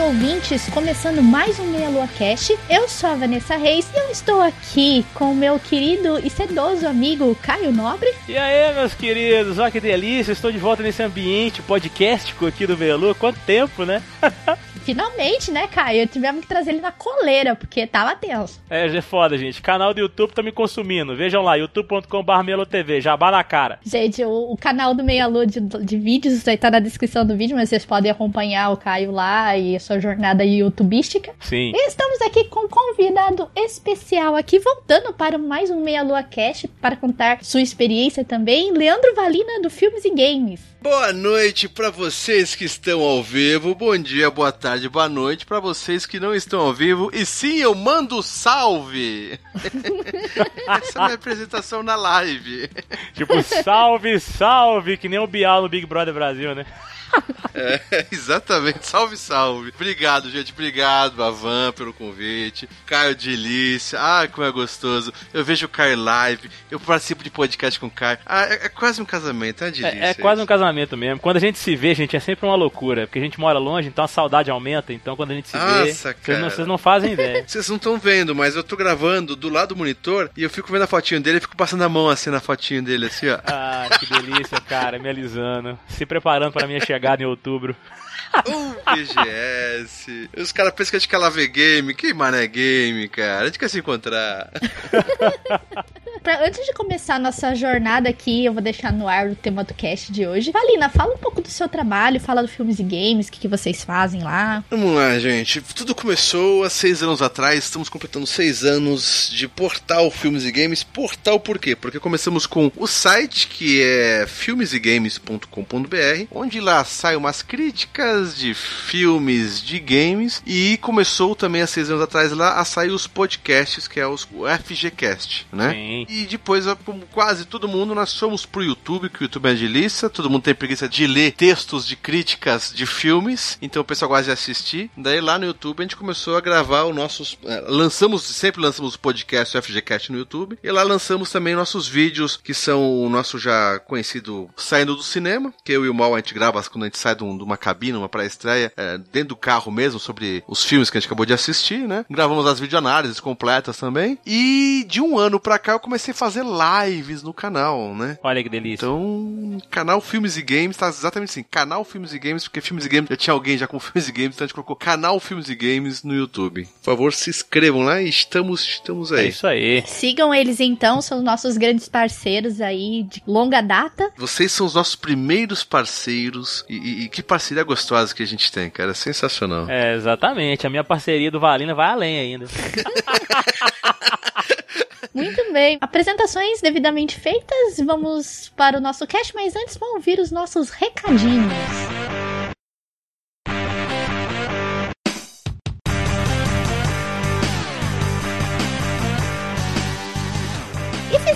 Ouvintes, começando mais um Meia Lua Cast. Eu sou a Vanessa Reis e eu estou aqui com o meu querido e sedoso amigo Caio Nobre. E aí, meus queridos, olha que delícia, estou de volta nesse ambiente podcastico aqui do Meia Lua. Quanto tempo, né? Finalmente, né, Caio? Tivemos que trazer ele na coleira, porque tava tenso. É, é foda, gente. Canal do YouTube tá me consumindo. Vejam lá, youtube.com.br TV, jabá na cara. Gente, o, o canal do Meia Lua de, de vídeos aí tá na descrição do vídeo, mas vocês podem acompanhar o Caio lá e a sua jornada youtubística. Sim. E estamos aqui com um convidado especial aqui, voltando para mais um Meia Lua Cast, para contar sua experiência também, Leandro Valina, do Filmes e Games. Boa noite para vocês que estão ao vivo, bom dia, boa tarde, boa noite para vocês que não estão ao vivo. E sim, eu mando salve! Essa é a minha apresentação na live. Tipo, salve, salve, que nem o Bial no Big Brother Brasil, né? É, exatamente, salve, salve. Obrigado, gente, obrigado, Avan, pelo convite. Caio Delícia, ah, como é gostoso. Eu vejo o Caio live, eu participo de podcast com o Caio. Ah, é, é quase um casamento, é delícia. É, é quase um casamento mesmo. Quando a gente se vê, gente, é sempre uma loucura, porque a gente mora longe, então a saudade aumenta. Então quando a gente se Nossa, vê, vocês cara. não, vocês não fazem ideia. Vocês não estão vendo, mas eu tô gravando do lado do monitor e eu fico vendo a fotinho dele e fico passando a mão assim na fotinho dele, assim, ó. Ah, que delícia, cara, me alisando. Se preparando para minha chegada em outubro. Uh, BGS. Os caras pensam que a gente quer lá ver game. Que mané game, cara. A gente quer se encontrar. Pra- antes de começar a nossa jornada aqui, eu vou deixar no ar o tema do cast de hoje. Valina, fala um pouco do seu trabalho, fala do filmes e games, o que, que vocês fazem lá. Vamos lá, gente. Tudo começou há seis anos atrás. Estamos completando seis anos de portal Filmes e Games. Portal por quê? Porque começamos com o site que é filmesegames.com.br, onde lá saem umas críticas de filmes de games. E começou também há seis anos atrás lá a sair os podcasts, que é os, o FGCast, né? Sim. E depois, como quase todo mundo, nós fomos pro YouTube, que o YouTube é de delícia. Todo mundo tem preguiça de ler textos de críticas de filmes, então o pessoal gosta de assistir. Daí lá no YouTube a gente começou a gravar os nossos. eh, lançamos, sempre lançamos o podcast o FGCast no YouTube. E lá lançamos também nossos vídeos, que são o nosso já conhecido Saindo do Cinema, que eu e o Mal a gente grava quando a gente sai de, um- de uma cabine, uma pré-estreia, eh, dentro do carro mesmo, sobre os filmes que a gente acabou de assistir, né? Gravamos as videoanálises completas também. E de um ano pra cá eu comecei a fazer lives no canal, né? Olha que delícia. Então, canal Filmes e Games tá exatamente assim, canal Filmes e Games, porque Filmes e Games já tinha alguém já com Filmes e Games, então a gente colocou canal Filmes e Games no YouTube. Por favor, se inscrevam lá e estamos, estamos É aí. isso aí. Sigam eles então, são nossos grandes parceiros aí de longa data. Vocês são os nossos primeiros parceiros e, e- e que parceria gostosa que a gente tem, cara. Sensacional. É, exatamente. A minha parceria do Valina vai além ainda. Muito bem. Apresentações devidamente feitas, vamos para o nosso cast, mas antes vamos ouvir os nossos recadinhos.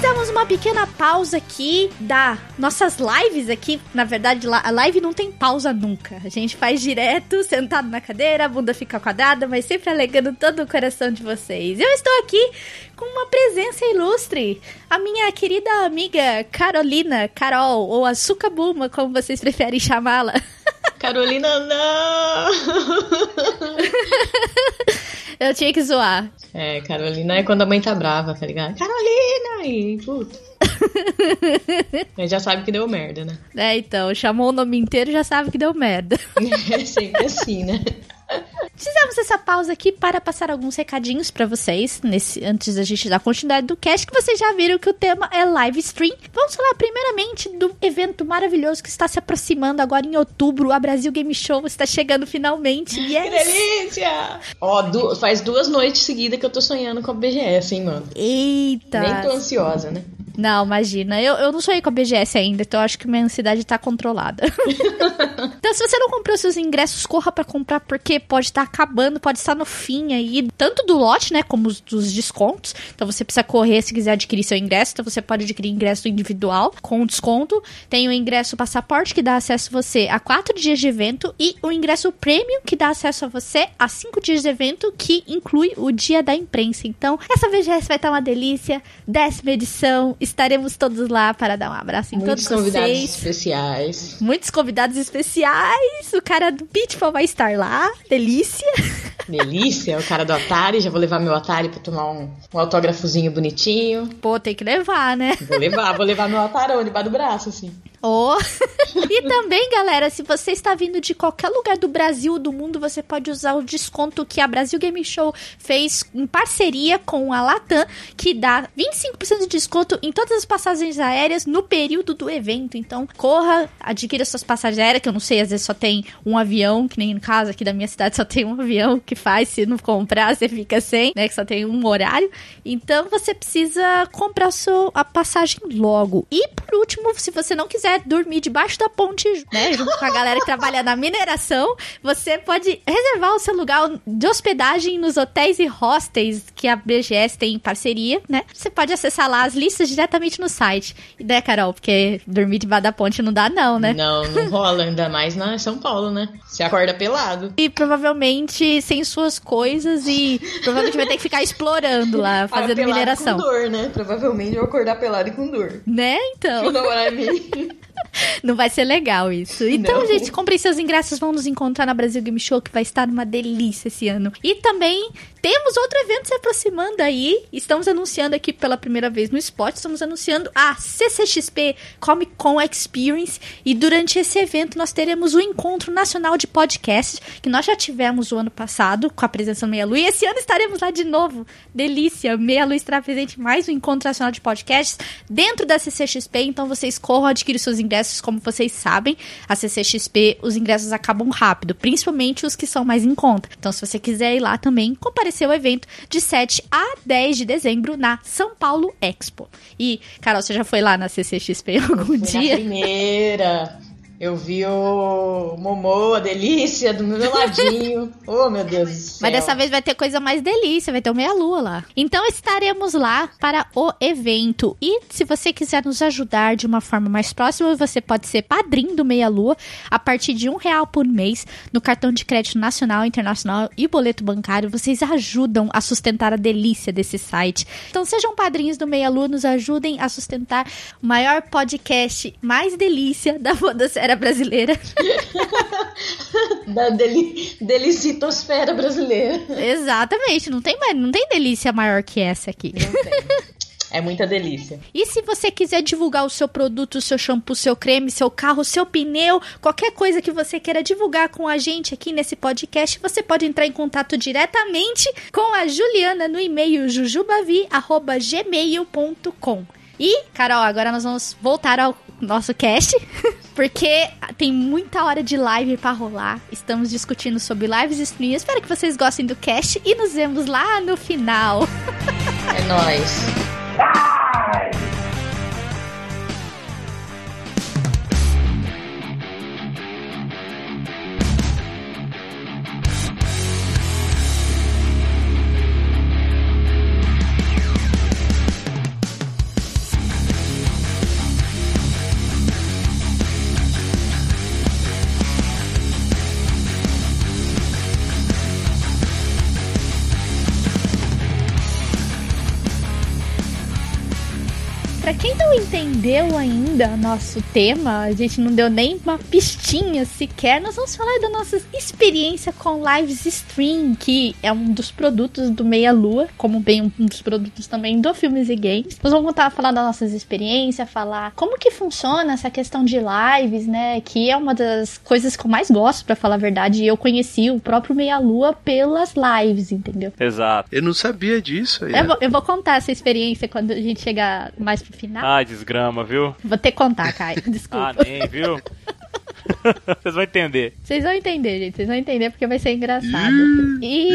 Fizemos uma pequena pausa aqui da nossas lives aqui. Na verdade, a live não tem pausa nunca. A gente faz direto, sentado na cadeira, a bunda fica quadrada, mas sempre alegando todo o coração de vocês. Eu estou aqui com uma presença ilustre. A minha querida amiga Carolina, Carol, ou Açúcar Buma, como vocês preferem chamá-la. Carolina, não! Eu tinha que zoar. É, Carolina é quando a mãe tá brava, tá ligado? Carolina! E, puta. Gente já sabe que deu merda, né? É, então, chamou o nome inteiro já sabe que deu merda. É sempre assim, né? Fizemos essa pausa aqui para passar alguns recadinhos para vocês, nesse, antes da gente dar continuidade do cast, que vocês já viram que o tema é live stream. Vamos falar primeiramente do evento maravilhoso que está se aproximando agora em outubro. A Brasil Game Show está chegando finalmente. Que Yes! delícia! Ó, du- faz duas noites seguidas que eu tô sonhando com a BGS, hein, mano? Eita! Nem tô ansiosa, né? Não, imagina. Eu, eu não sonhei com a BGS ainda, então eu acho que minha ansiedade tá controlada. então, se você não comprou seus ingressos, corra pra comprar, porque pode estar acabando, pode estar no fim aí, tanto do lote, né, como os, dos descontos. Então, você precisa correr se quiser adquirir seu ingresso. Então, você pode adquirir ingresso individual com desconto. Tem o ingresso passaporte, que dá acesso a você a quatro dias de evento, e o ingresso premium, que dá acesso a você a cinco dias de evento, que inclui o dia da imprensa. Então, essa BGS vai estar uma delícia. Décima edição. Estaremos todos lá para dar um abraço em Muitos todos convidados vocês. especiais. Muitos convidados especiais. O cara do Pitfall vai estar lá. Delícia. Delícia, o cara do Atari. Já vou levar meu Atari pra tomar um, um autógrafozinho bonitinho. Pô, tem que levar, né? Vou levar, vou levar meu Atarão debaixo do braço, assim. Oh. e também, galera, se você está vindo de qualquer lugar do Brasil ou do mundo, você pode usar o desconto que a Brasil Game Show fez em parceria com a Latam, que dá 25% de desconto em todas as passagens aéreas no período do evento. Então, corra, adquira suas passagens aéreas, que eu não sei, às vezes só tem um avião, que nem no caso aqui da minha cidade só tem um avião que faz, se não comprar, você fica sem, né? Que só tem um horário. Então, você precisa comprar sua, a passagem logo. E por último, se você não quiser dormir debaixo da ponte, né, junto com a galera que trabalha na mineração, você pode reservar o seu lugar de hospedagem nos hotéis e hostels que a BGS tem em parceria, né? Você pode acessar lá as listas diretamente no site. E né, Carol? Porque dormir debaixo da ponte não dá não, né? Não, não rola, ainda mais na São Paulo, né? Você acorda pelado. E provavelmente sem suas coisas e provavelmente vai ter que ficar explorando lá, fazendo mineração. com dor, né? Provavelmente eu vou acordar pelado e com dor. Né? Então. You know what I mean? Não vai ser legal isso. Então, Não. gente, comprem seus ingressos, vão nos encontrar na Brasil Game Show, que vai estar uma delícia esse ano. E também temos outro evento se aproximando aí. Estamos anunciando aqui pela primeira vez no Spot, estamos anunciando a CCXP Comic Con Experience. E durante esse evento nós teremos o Encontro Nacional de Podcasts, que nós já tivemos o ano passado, com a presença do Meia Lu. E esse ano estaremos lá de novo. Delícia! Meia Lu estará presente em mais um Encontro Nacional de Podcasts dentro da CCXP. Então vocês corram, adquirir seus ingressos, como vocês sabem. A CCXP, os ingressos acabam rápido, principalmente os que são mais em conta. Então, se você quiser ir lá também, comparecer ao evento de 7 a 10 de dezembro na São Paulo Expo. E, Carol, você já foi lá na CCXP algum dia? primeira. Eu vi o Momô, a delícia, do meu ladinho. oh, meu Deus do céu. Mas dessa vez vai ter coisa mais delícia, vai ter o meia-lua lá. Então estaremos lá para o evento. E se você quiser nos ajudar de uma forma mais próxima, você pode ser padrinho do Meia-Lua a partir de um real por mês no cartão de crédito nacional, internacional e boleto bancário. Vocês ajudam a sustentar a delícia desse site. Então sejam padrinhos do Meia-Lua, nos ajudem a sustentar o maior podcast mais delícia da podosfera brasileira. Da deli delicitosfera brasileira. Exatamente, não tem, não tem delícia maior que essa aqui. Não tem. É muita delícia. E se você quiser divulgar o seu produto, o seu shampoo, seu creme, seu carro, seu pneu, qualquer coisa que você queira divulgar com a gente aqui nesse podcast, você pode entrar em contato diretamente com a Juliana no e-mail jujubavi@gmail.com. E, Carol, agora nós vamos voltar ao nosso cast, porque tem muita hora de live pra rolar. Estamos discutindo sobre lives e streams. Espero que vocês gostem do cast e nos vemos lá no final. É nóis. Entendeu ainda nosso tema, a gente não deu nem uma pistinha sequer, nós vamos falar da nossa experiência com lives stream, que é um dos produtos do Meia Lua, como bem um dos produtos também do Filmes e Games. Nós vamos contar, falar das nossas experiências, falar como que funciona essa questão de lives, né? Que é uma das coisas que eu mais gosto, para falar a verdade. E eu conheci o próprio Meia Lua pelas lives, entendeu? Exato. Eu não sabia disso. Eu vou, eu vou contar essa experiência quando a gente chegar mais pro final. Ah, desgrama, viu? Vou ter que contar, Caio. Desculpa. ah, nem, viu? Vocês vão entender. Vocês vão entender, gente. Vocês vão entender porque vai ser engraçado. E.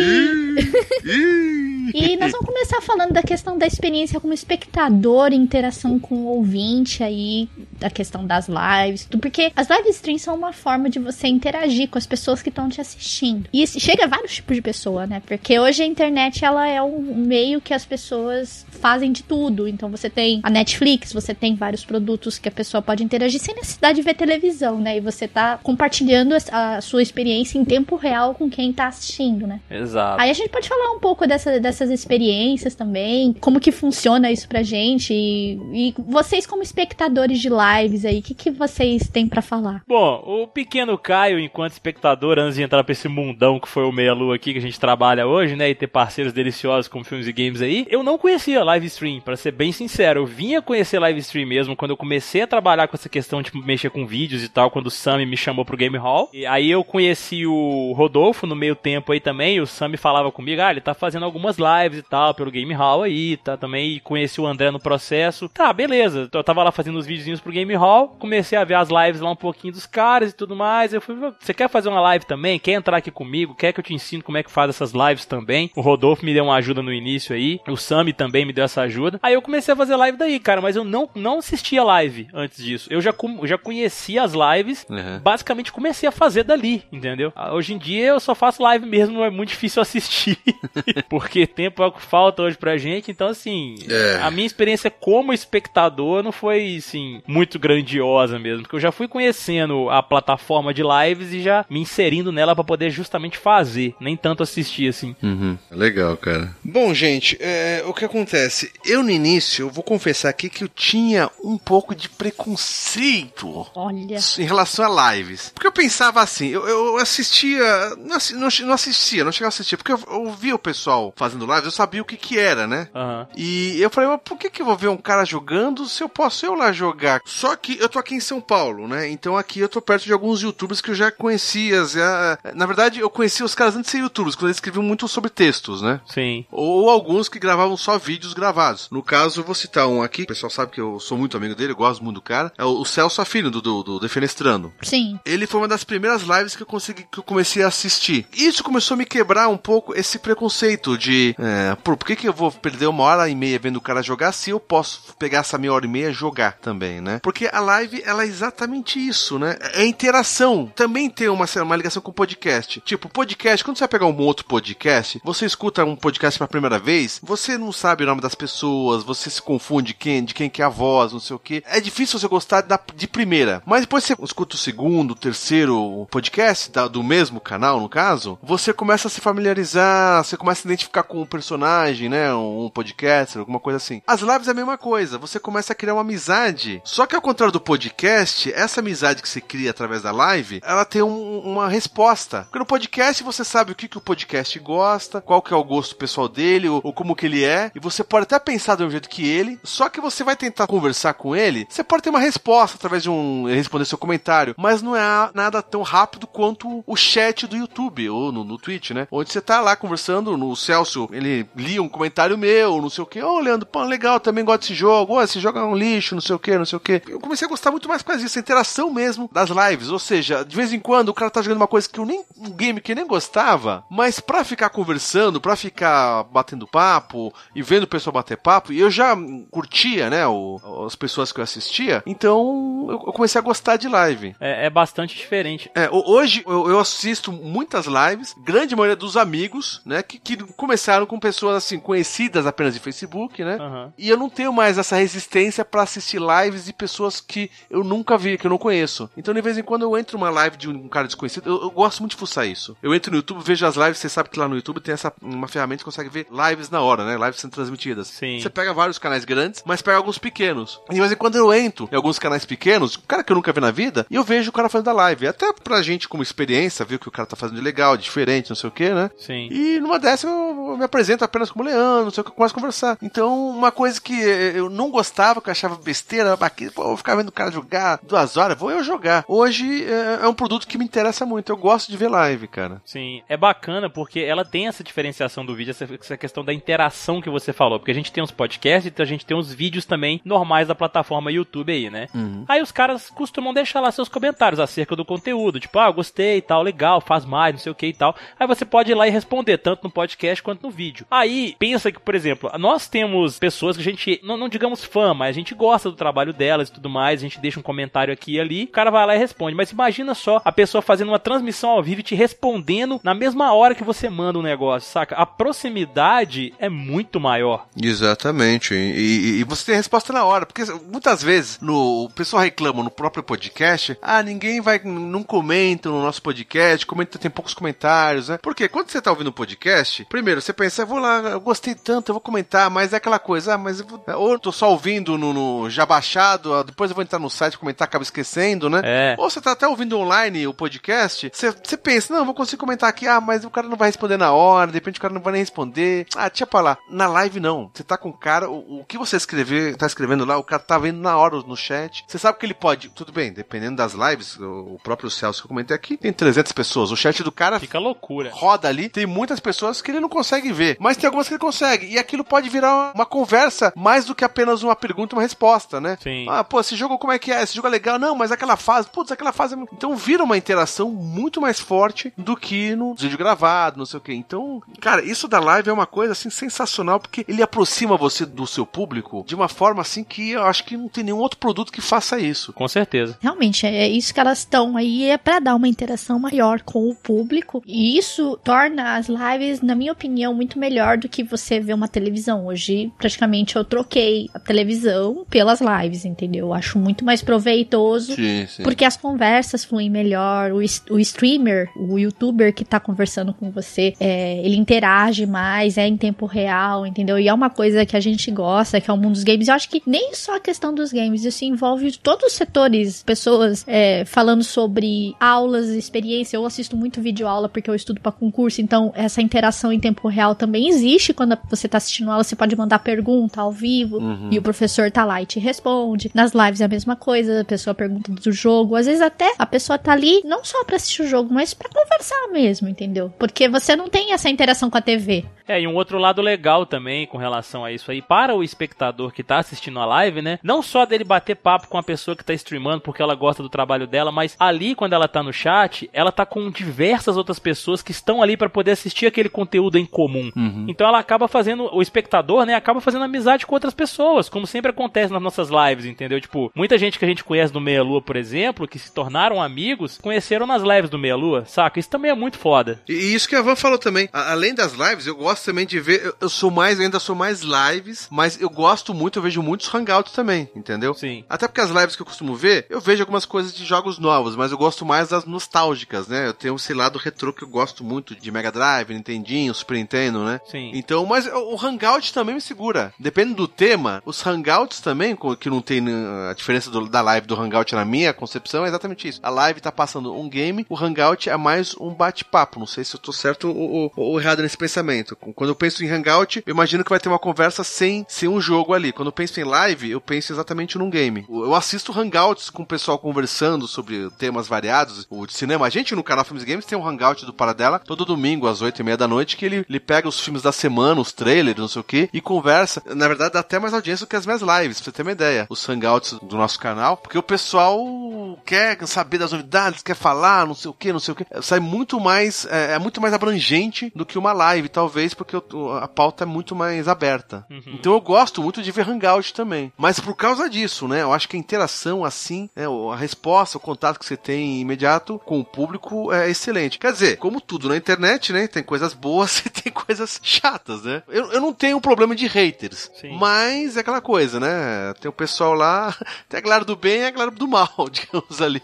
e nós vamos começar falando da questão da experiência como espectador, interação com o ouvinte aí, da questão das lives, tudo, porque as live streams são uma forma de você interagir com as pessoas que estão te assistindo. E chega a vários tipos de pessoa, né? Porque hoje a internet ela é um meio que as pessoas fazem de tudo. Então você tem a Netflix, você tem vários produtos que a pessoa pode interagir sem necessidade de ver televisão, né? E você tá compartilhando a sua experiência em tempo real com quem tá assistindo, né? Exato. Aí a gente pode falar um pouco dessa, dessas experiências também, como que funciona isso pra gente e, e vocês como espectadores de lives aí, o que, que vocês têm para falar? Bom, o pequeno Caio, enquanto espectador, antes de entrar pra esse mundão que foi o Meia Lua aqui que a gente trabalha hoje, né, e ter parceiros deliciosos como filmes e games aí, eu não conhecia live stream, para ser bem sincero. Eu vinha conhecer live stream mesmo quando eu comecei a trabalhar com essa questão de mexer com vídeos e tal, quando o Sammy me chamou pro Game Hall. E aí eu conheci o Rodolfo no meio tempo aí também, o Sammy falava comigo, ah, ele tá fazendo algumas lives e tal pelo Game Hall aí, tá também, conheci o André no processo. Tá, beleza. Eu tava lá fazendo os videozinhos pro Game Hall, comecei a ver as lives lá um pouquinho dos caras e tudo mais. Eu falei, você quer fazer uma live também? Quer entrar aqui comigo? Quer que eu te ensine como é que faz essas lives também? O Rodolfo me deu uma ajuda no início aí, o Sammy também me deu essa ajuda. Aí eu comecei a fazer live daí, cara, mas eu não, não assistia live antes disso. Eu já, já conhecia as lives, uhum. basicamente comecei a fazer dali, entendeu? Ah, hoje em dia eu só faço live mesmo, é muito difícil assistir, porque tempo é o que falta hoje pra gente, então assim, é. a minha experiência como espectador não foi, assim, muito grandiosa mesmo, porque eu já fui conhecendo a plataforma de lives e já me inserindo nela para poder justamente fazer, nem tanto assistir, assim. Uhum. Legal, cara. Bom, gente, é, o que acontece? Eu no início, eu vou confessar aqui que eu tinha um pouco de preconceito Olha. em relação a lives. Porque eu pensava assim, eu, eu assistia, não, não, assistia, não chegava a assistir, porque eu, eu via o pessoal fazendo lives, eu sabia o que que era, né? Uhum. E eu falei, mas por que que eu vou ver um cara jogando se eu posso eu lá jogar? Só que eu tô aqui em São Paulo, né? Então aqui eu tô perto de alguns youtubers que eu já conhecia. Já... Na verdade, eu conhecia os caras antes de ser youtubers, quando eles escreviam muito sobre textos, né? Sim. Ou alguns que gravavam só vídeos gravados. No caso, eu vou citar um aqui, o pessoal sabe que eu sou muito amigo dele, eu gosto muito do cara. É o Celso Afino, do, do, do Defenestrando. Sim. Ele foi uma das primeiras lives que eu consegui, que eu comecei a assistir. Isso começou a me quebrar um pouco esse preconceito de, é, por, por que, que eu vou perder uma hora e meia vendo o cara jogar se eu posso pegar essa meia hora e meia jogar também, né? Porque a live, ela é exatamente isso, né? É interação. Também tem uma, uma ligação com o podcast. Tipo, podcast, quando você vai pegar um outro podcast, você escuta um podcast pela primeira vez, você não sabe o nome das pessoas, você se confunde quem, de quem que é a voz, não sei o que. É difícil você gostar da, de primeira. Mas depois você escuta o segundo, o terceiro podcast da, do mesmo canal, no caso, você começa a se familiarizar, você começa a identificar com um personagem, né? Um, podcaster, alguma coisa assim. As lives é a mesma coisa. Você começa a criar uma amizade. Só que ao contrário do podcast, essa amizade que você cria através da live, ela tem um, uma resposta. Porque no podcast você sabe o que, que o podcast gosta, qual que é o gosto pessoal dele, ou, ou como que ele é. E você pode até pensar do mesmo jeito que ele. Só que você vai tentar conversar com ele, você pode ter uma resposta através de um responder seu comentário, mas não é nada tão rápido quanto o chat do YouTube ou no, no Twitch, né? Onde você tá lá conversando, no Celso, ele lia um comentário meu, não sei o que, ô oh, Leandro, pô, legal, também gosto desse jogo, oh, esse jogo é um lixo, não sei o que, não sei o que. Eu comecei a gostar muito mais com isso, a interação mesmo das lives, ou seja, de vez em quando o cara tá jogando uma coisa que eu nem, um game que eu nem gostava, mas pra ficar conversando, pra ficar batendo papo e vendo o pessoal bater papo, e eu já curtia, né, o, as pessoas que eu assistia, então eu comecei a gostar de live. É, é bastante diferente. É, hoje eu, eu, assisto muitas lives, grande maioria dos amigos, né, que, que começaram com pessoas assim, conhecidas apenas de Facebook, né? Aham. E eu não tenho mais essa resistência pra assistir lives de pessoas que eu nunca vi, que eu não conheço. Então, de vez em quando, eu entro numa live de um cara desconhecido. Eu, eu gosto muito de fuçar isso. Eu entro no YouTube, vejo as lives. Você sabe que lá no YouTube tem essa uma ferramenta que consegue ver lives na hora, né? Lives sendo transmitidas. Sim. Você pega vários canais grandes, mas pega alguns pequenos. E de vez em quando eu entro em alguns canais pequenos, um cara que eu nunca vi na vida, e eu vejo o cara fazendo a live. Até pra gente, como experiência, o que o cara tá fazendo de legal, diferente, não sei o que, né? Sim. E numa dessa eu me apresento apenas como Leandro, não sei o que, eu começo a conversar. Então, uma coisa que eh, eu não gostava, que eu achava besteira, aqui, pô, eu vou ficar vendo o cara jogar duas horas, vou eu jogar. Hoje é, é um produto que me interessa muito, eu gosto de ver live, cara. Sim, é bacana porque ela tem essa diferenciação do vídeo, essa, essa questão da interação que você falou. Porque a gente tem os podcasts e a gente tem os vídeos também normais da plataforma YouTube aí, né? Aí os caras costumam deixar lá seus comentários acerca do conteúdo, tipo, ah, gostei e tal, legal, faz mais, não sei o que e tal. Aí você pode ir lá e responder, tanto no podcast quanto no vídeo. Aí, pensa que, por exemplo, nós temos pessoas que a gente, não, não digamos fã, mas a gente gosta do trabalho delas e tudo mais, a gente deixa um comentário aqui e ali, o cara vai lá e responde. Mas imagina só a pessoa fazendo uma transmissão ao vivo e te respondendo na mesma hora que você manda um negócio, saca? A proximidade é muito maior. Exatamente. E, e- você tem resposta na hora. Porque muitas vezes no, o pessoal reclama no próprio podcast: ah, ninguém vai, não comenta no nosso podcast, comenta, tem poucos comentários, né? Porque quando você tá ouvindo o podcast, primeiro você pensa, eu vou lá, eu gostei tanto, eu vou comentar, mas é aquela coisa, ah, mas eu vou, ou eu tô só ouvindo no, no- já baixado, ah, depois eu vou entrar no site comentar, acaba esquecendo, né? É. Ou você tá até ouvindo online o podcast, você, você pensa, não, eu vou conseguir comentar aqui, ah, mas o cara não vai responder na hora, de repente o cara não vai nem responder. Ah, deixa pra lá. Na live não. Você tá com o cara, o, o que você escrever, tá escrevendo lá, o cara tá vendo na hora no chat. Você sabe que ele pode, tudo bem, dependendo das lives, o, o próprio Celso que eu comentei aqui, tem 300 pessoas. O chat do cara Fica loucura. roda ali, tem muitas pessoas que ele não consegue ver, mas tem algumas que ele consegue. E aquilo pode virar uma conversa mais do que apenas uma pergunta e uma resposta, né? Sim. Ah, pô, esse jogo como é que é? Esse jogo é legal? Não, mas aquela fase, putz, aquela fase é... muito- Então vira uma interação muito mais forte do que no vídeo gravado, não sei o quê. Então, cara, isso da live é uma coisa, assim, sensacional, porque ele aproxima você do seu público de uma forma, assim, que eu acho que não tem nenhum outro produto que faça isso. Com certeza. Realmente, é isso que elas estão aí, é pra dar uma interação maior com o público. E isso torna as lives, na minha opinião, muito melhor do que você ver uma televisão. Hoje, praticamente, eu troquei a televisão pelas lives, entendeu? Eu acho muito mais proveitoso. Sim, sim. Porque as conversas fluem melhor, o, o streamer, o youtuber que tá conversando com você, é, ele interage mais, é em tempo real, entendeu? E é uma coisa que a gente gosta, que é o mundo dos games. Eu acho que nem só a questão dos games, isso envolve todos os setores, pessoas é, falando sobre aulas, experiência. Eu assisto muito vídeo aula porque eu estudo pra concurso, então essa interação em tempo real também existe quando você tá assistindo aula, você pode mandar pergunta ao vivo e o professor tá lá e te responde. Nas lives é a mesma coisa, a pessoa pergunta do jogo, às vezes até a pessoa tá ali não só pra assistir o jogo, mas pra conversar mesmo, entendeu? Porque você não tem essa interação com a TV. É, e um outro lado legal também com relação a isso aí, para o espectador que tá assistindo a live, né? Não só dele bater papo com a pessoa que tá streamando porque ela gosta do trabalho dela, mas ali quando ela tá no chat, ela tá com diversas outras pessoas que estão ali para poder assistir aquele conteúdo em comum. Então ela acaba fazendo, o espectador, né, acaba fazendo amizade com outras pessoas, como sempre acontece nas nossas lives, entendeu? Tipo, muita gente que a gente conhece do Meia Lua, por exemplo, que se tornaram amigos, conheceram nas lives do Meia Lua, saca? Isso também é muito foda. E isso que a Van falou também. A- além das lives, eu gosto também de ver. Eu, eu sou mais, eu ainda sou mais lives, mas eu gosto muito, eu vejo muitos hangouts também, entendeu? Sim. Até porque as lives que eu costumo ver, eu vejo algumas coisas de jogos novos, mas eu gosto mais das nostálgicas, né? Eu tenho esse lado retrô que eu gosto muito de Mega Drive, Nintendinho, Super Nintendo, né? Sim. Então, mas o Hangout também me segura. Depende do tema, os Hangouts também, que não tem né, a diferença do- da live do Hangout na minha concepção, é exatamente isso. A live tá passando um game, o Hangout é mais um bate-papo. Não sei se eu tô certo ou, ou- ou errado nesse pensamento. Quando eu penso em Hangout, eu imagino que vai ter uma conversa sem, sem um jogo ali. Quando eu penso em live, eu penso exatamente num game. Eu assisto Hangouts com o pessoal conversando sobre temas variados, o de cinema. A gente no canal Filmes Games tem um Hangout do Paradela todo domingo às oito e meia da noite que ele, ele pega os filmes da semana, os trailers, não sei o que, e conversa. Na verdade, dá até mais audiência do que as minhas lives, pra você ter uma ideia. Os Hangouts do nosso canal, porque o pessoal quer saber das novidades, quer falar, não sei o que, não sei o que. Sai muito mais, é, é muito mais abrangente do que uma live, talvez, porque o- a pauta é muito mais aberta. Então eu gosto muito de ver Hangout também. Mas por causa disso, né? Eu acho que a interação assim, né, a resposta, o contato que você tem imediato com o público é excelente. Quer dizer, como tudo na internet, né? Tem coisas boas e tem coisas chatas, né? Eu, eu não tenho problema de haters, Sim. mas é aquela coisa, né? Tem o pessoal lá, tem a galera do bem e a galera do mal, digamos ali.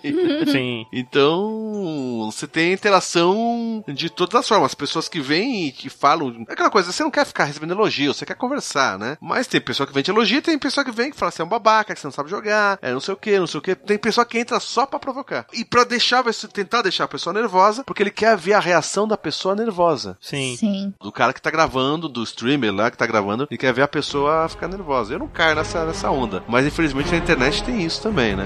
Sim. Então, você tem interação de todas as formas. As pessoas que vêm e te falam. É aquela coisa, você não quer ficar recebendo elogio, você quer conversar, né? Mas tem pessoa que vem te elogia, tem pessoa que vem que fala que você é um babaca, que você não sabe jogar, é não sei o que, não sei o que. Tem pessoa que entra só pra provocar. E pra deixar, tentar deixar a pessoa nervosa, porque ele quer ver a reação da pessoa nervosa. Sim. Sim. Do cara que tá gravando, do streamer lá que tá gravando, e quer ver a pessoa ficar nervosa. Eu não caio nessa, nessa onda. Mas infelizmente na internet tem isso também, né?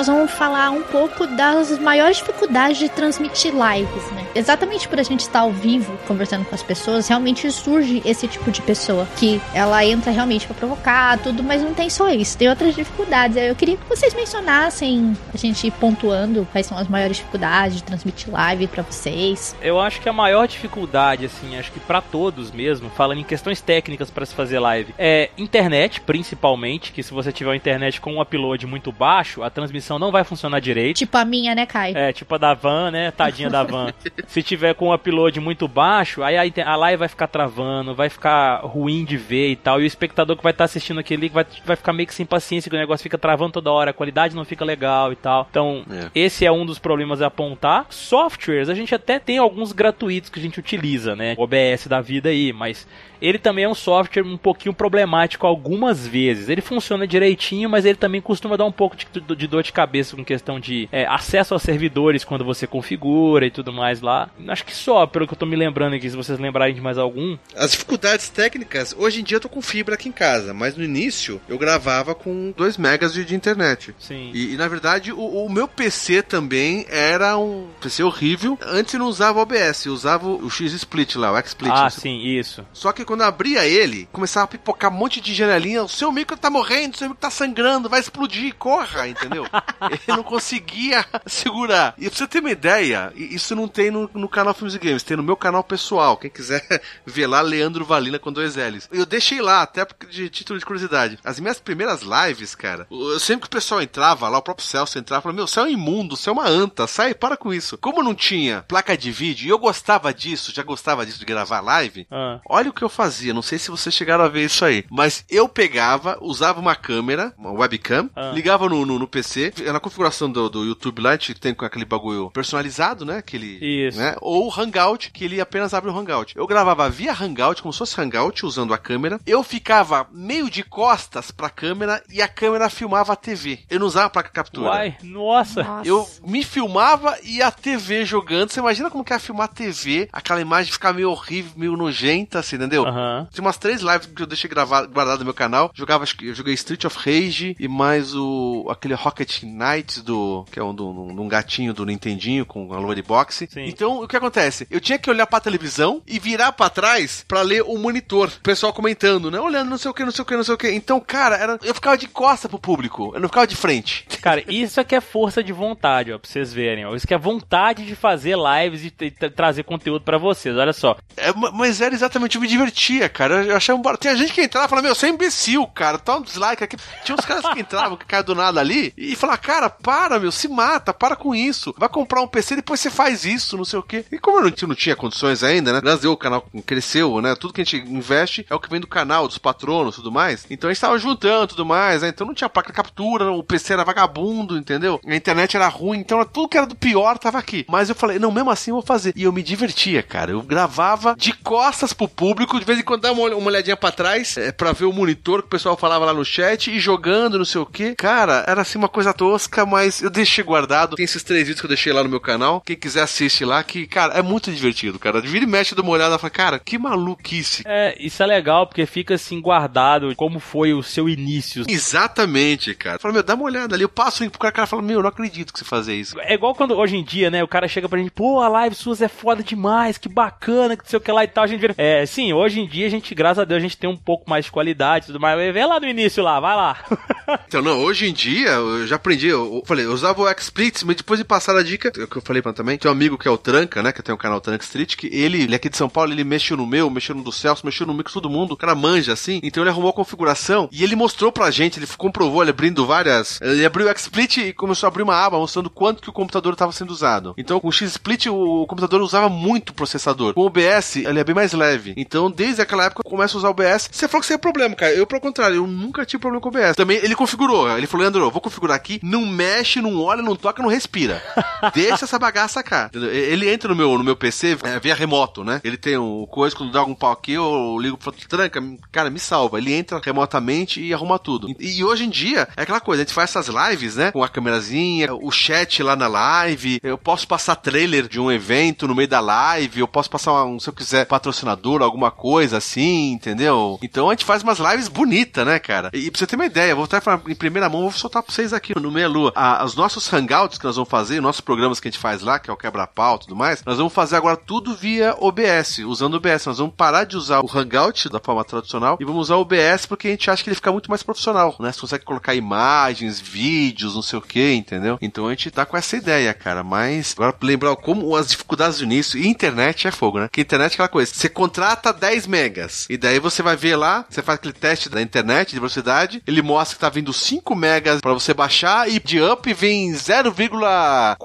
Nós vamos falar um pouco das maiores dificuldades de transmitir lives, né? Exatamente por a gente estar ao vivo conversando com as pessoas, realmente surge esse tipo de pessoa que ela entra realmente pra provocar tudo, mas não tem só isso, tem outras dificuldades. Eu queria que vocês mencionassem, gente ir pontuando quais são as maiores dificuldades de transmitir live pra vocês. Eu acho que a maior dificuldade, assim, acho que pra todos mesmo, falando em questões técnicas pra se fazer live, é internet, principalmente, que se você tiver uma internet com um upload muito baixo, a transmissão não vai funcionar direito. Tipo a minha, né, Kai? É, tipo a da van, né? Tadinha da van. Se tiver com um upload muito baixo, aí a, a live vai ficar travando, vai ficar ruim de ver e tal. E o espectador que vai estar assistindo aquele vai, vai ficar meio que sem paciência, que o negócio fica travando toda hora, a qualidade não fica legal e tal. Então, É. esse é um dos problemas a apontar. Softwares, a gente até tem alguns gratuitos que a gente utiliza, né? O OBS da vida aí, mas ele também é um software um pouquinho problemático algumas vezes. Ele funciona direitinho, mas ele também costuma dar um pouco de, de dor de cabeça com questão de é, acesso aos servidores quando você configura e tudo mais lá. Acho que só, pelo que eu tô me lembrando aqui, se vocês lembrarem de mais algum. As dificuldades técnicas, hoje em dia eu tô com fibra aqui em casa, mas no início eu gravava com 2 megas de, de internet. Sim. E, e, na verdade o, o meu PC também era um PC horrível. Antes não usava o OBS, usava o X-Split lá, o X-Split. Ah, sim, isso. Só que quando eu abria ele, começava a pipocar um monte de janelinha. O seu micro tá morrendo, o seu micro tá sangrando, vai explodir, corra, entendeu? ele não conseguia segurar. E pra você ter uma ideia, isso não tem no, no canal Filmes e Games, tem no meu canal pessoal. Quem quiser ver lá, Leandro Valina com dois L's. Eu deixei lá, até porque de título de curiosidade. As minhas primeiras lives, cara, eu, sempre que o pessoal entrava lá, o próprio Celso entrava, falava: Meu, você é um imundo, você é uma anta, sai, para com isso. Como não tinha placa de vídeo, e eu gostava disso, já gostava disso de gravar live, Ah, Olha o que eu fazia, não sei se vocês chegaram a ver isso aí, mas eu pegava, usava uma câmera, uma webcam, Ah. ligava no, no, no PC, na configuração do, do YouTube lá, a gente tem com aquele bagulho personalizado, né? Aquele, Isso. Né? Ou o Hangout, que ele apenas abre o Hangout. Eu gravava via Hangout, como se fosse Hangout, usando a câmera. Eu ficava meio de costas pra câmera e a câmera filmava a TV. Eu não usava placa captura. Uai, nossa. Nossa. Eu me filmava e a TV jogando. Você imagina como que é filmar a TV, aquela imagem ficar meio horrível, meio nojenta, assim, entendeu? Aham. Tem umas três lives que eu deixei gravar, guardado no meu canal. Jogava, acho que eu joguei Street of Rage e mais o aquele Rocket Knight do que é um, do, um, um gatinho do Nintendinho com a lua de boxe. Sim. Então o que acontece? Eu tinha que olhar pra televisão e virar pra trás pra ler o monitor. O pessoal comentando, né? Olhando não sei o que, não sei o que, não sei o que. Então, cara, era, eu ficava de costa pro público. Eu não ficava de frente. Cara, isso é que é força de vontade, ó, pra vocês verem, ó. Isso que é vontade de fazer lives e, trazer conteúdo pra vocês. Olha só. É, ma- mas era exatamente, eu me divertia, cara. Eu achava um bar... Tinha gente que entrava e falava, meu, você é imbecil, cara. Toma um dislike aqui. Tinha uns caras que entravam, que caiam do nada ali, e falava, cara, para, meu, se mata, para com isso. Vai comprar um PC, depois você faz isso, não sei o quê. E como eu não, tinha- não tinha condições ainda, né? Deus, o canal cresceu, né? Tudo que a gente investe é o que vem do canal, dos patronos e tudo mais. Então a gente tava juntando tudo mais, né? Então não tinha placa de captura, o PC era vagabundo, entendeu? A internet era ruim, então tudo que era do pior tava aqui. Mas eu falei, não, mesmo assim eu vou fazer. E eu me divertia, cara. Eu gravava de costas pro público, de vez em quando dava uma, uma olhadinha pra trás, é, pra ver o monitor que o pessoal falava lá no chat, e jogando, não sei o que. Cara, era assim uma coisa tosca, mas eu deixei guardado. Tem esses três vídeos que eu deixei lá no meu canal. Quem quiser assiste lá, que, cara, é muito divertido, cara. Vira e mexe, dá uma olhada e fala, cara, que maluquice. É, isso é legal porque fica assim guardado como foi o seu início. Exatamente, cara. Fala, meu, dá uma olhada ali. Eu passo pro cara, cara fala, meu, eu não acredito que você fazer isso. É igual quando hoje em dia, né, o cara chega pra gente, pô, a live suas é foda demais, que bacana, que não sei o que lá e tal. A gente vira. É, sim, hoje em dia a gente, graças a Deus, a gente tem um pouco mais de qualidade e tudo mais. Vê lá no início lá, vai lá. então, não, hoje em dia, eu já aprendi, eu, falei, eu usava o XSplit, mas depois de passar a dica, que eu falei pra também, tem um amigo que é o Tranca, né, que tem o um canal Tranca Street, que ele, ele é aqui de São Paulo, ele mexeu no meu, mexeu no do Celso, mexeu no mix todo mundo, o cara manja assim, então ele arrumou a configuração e ele mostrou pra gente, ele comprovou, ele abrindo várias, ele abriu o XSplit começou a abrir uma aba mostrando quanto que o computador estava sendo usado. Então com o XSplit o, o computador usava muito processador. Com o OBS ele é bem mais leve. Então desde aquela época começa a usar o OBS. Você falou que você é problema, cara. Eu, pelo contrário, eu nunca tive problema com o OBS. Também ele configurou. Ele falou, Leandro, eu vou configurar aqui. Não mexe, não olha, não toca, não respira. Deixa essa bagaça cá. Ele entra no meu, no meu PC é, via remoto, né? Ele tem o um coisa, quando dá algum pau aqui, eu ligo pro tranca, cara, me salva. Ele entra remotamente e arruma tudo. E, e hoje em dia, é aquela coisa, a gente faz essas lives, né? Com a câmerazinha, o chat lá na live. Eu posso passar trailer de um evento no meio da live. Eu posso passar, um, se eu quiser, patrocinador, alguma coisa assim, entendeu? Então a gente faz umas lives bonitas, né, cara? E pra você ter uma ideia, vou até falar em primeira mão, vou soltar pra vocês aqui no Meia Lua. A, os nossos hangouts que nós vamos fazer, nossos programas que a gente faz lá, que é o quebra-pau e tudo mais, nós vamos fazer agora tudo via OBS, usando OBS. Nós vamos parar de usar o Hangout da forma tradicional e vamos usar o OBS porque a gente acha que ele fica muito mais profissional, né? Você consegue colocar imagens, vídeos, não sei o que, entendeu? Então a gente tá com essa ideia, cara. Mas agora lembrar como as dificuldades do início e internet é fogo, né? Que internet é aquela coisa. Você contrata 10 megas e daí você vai ver lá, você faz aquele teste da internet de velocidade, ele mostra que tá vindo 5 megas para você baixar e de up vem 0,4,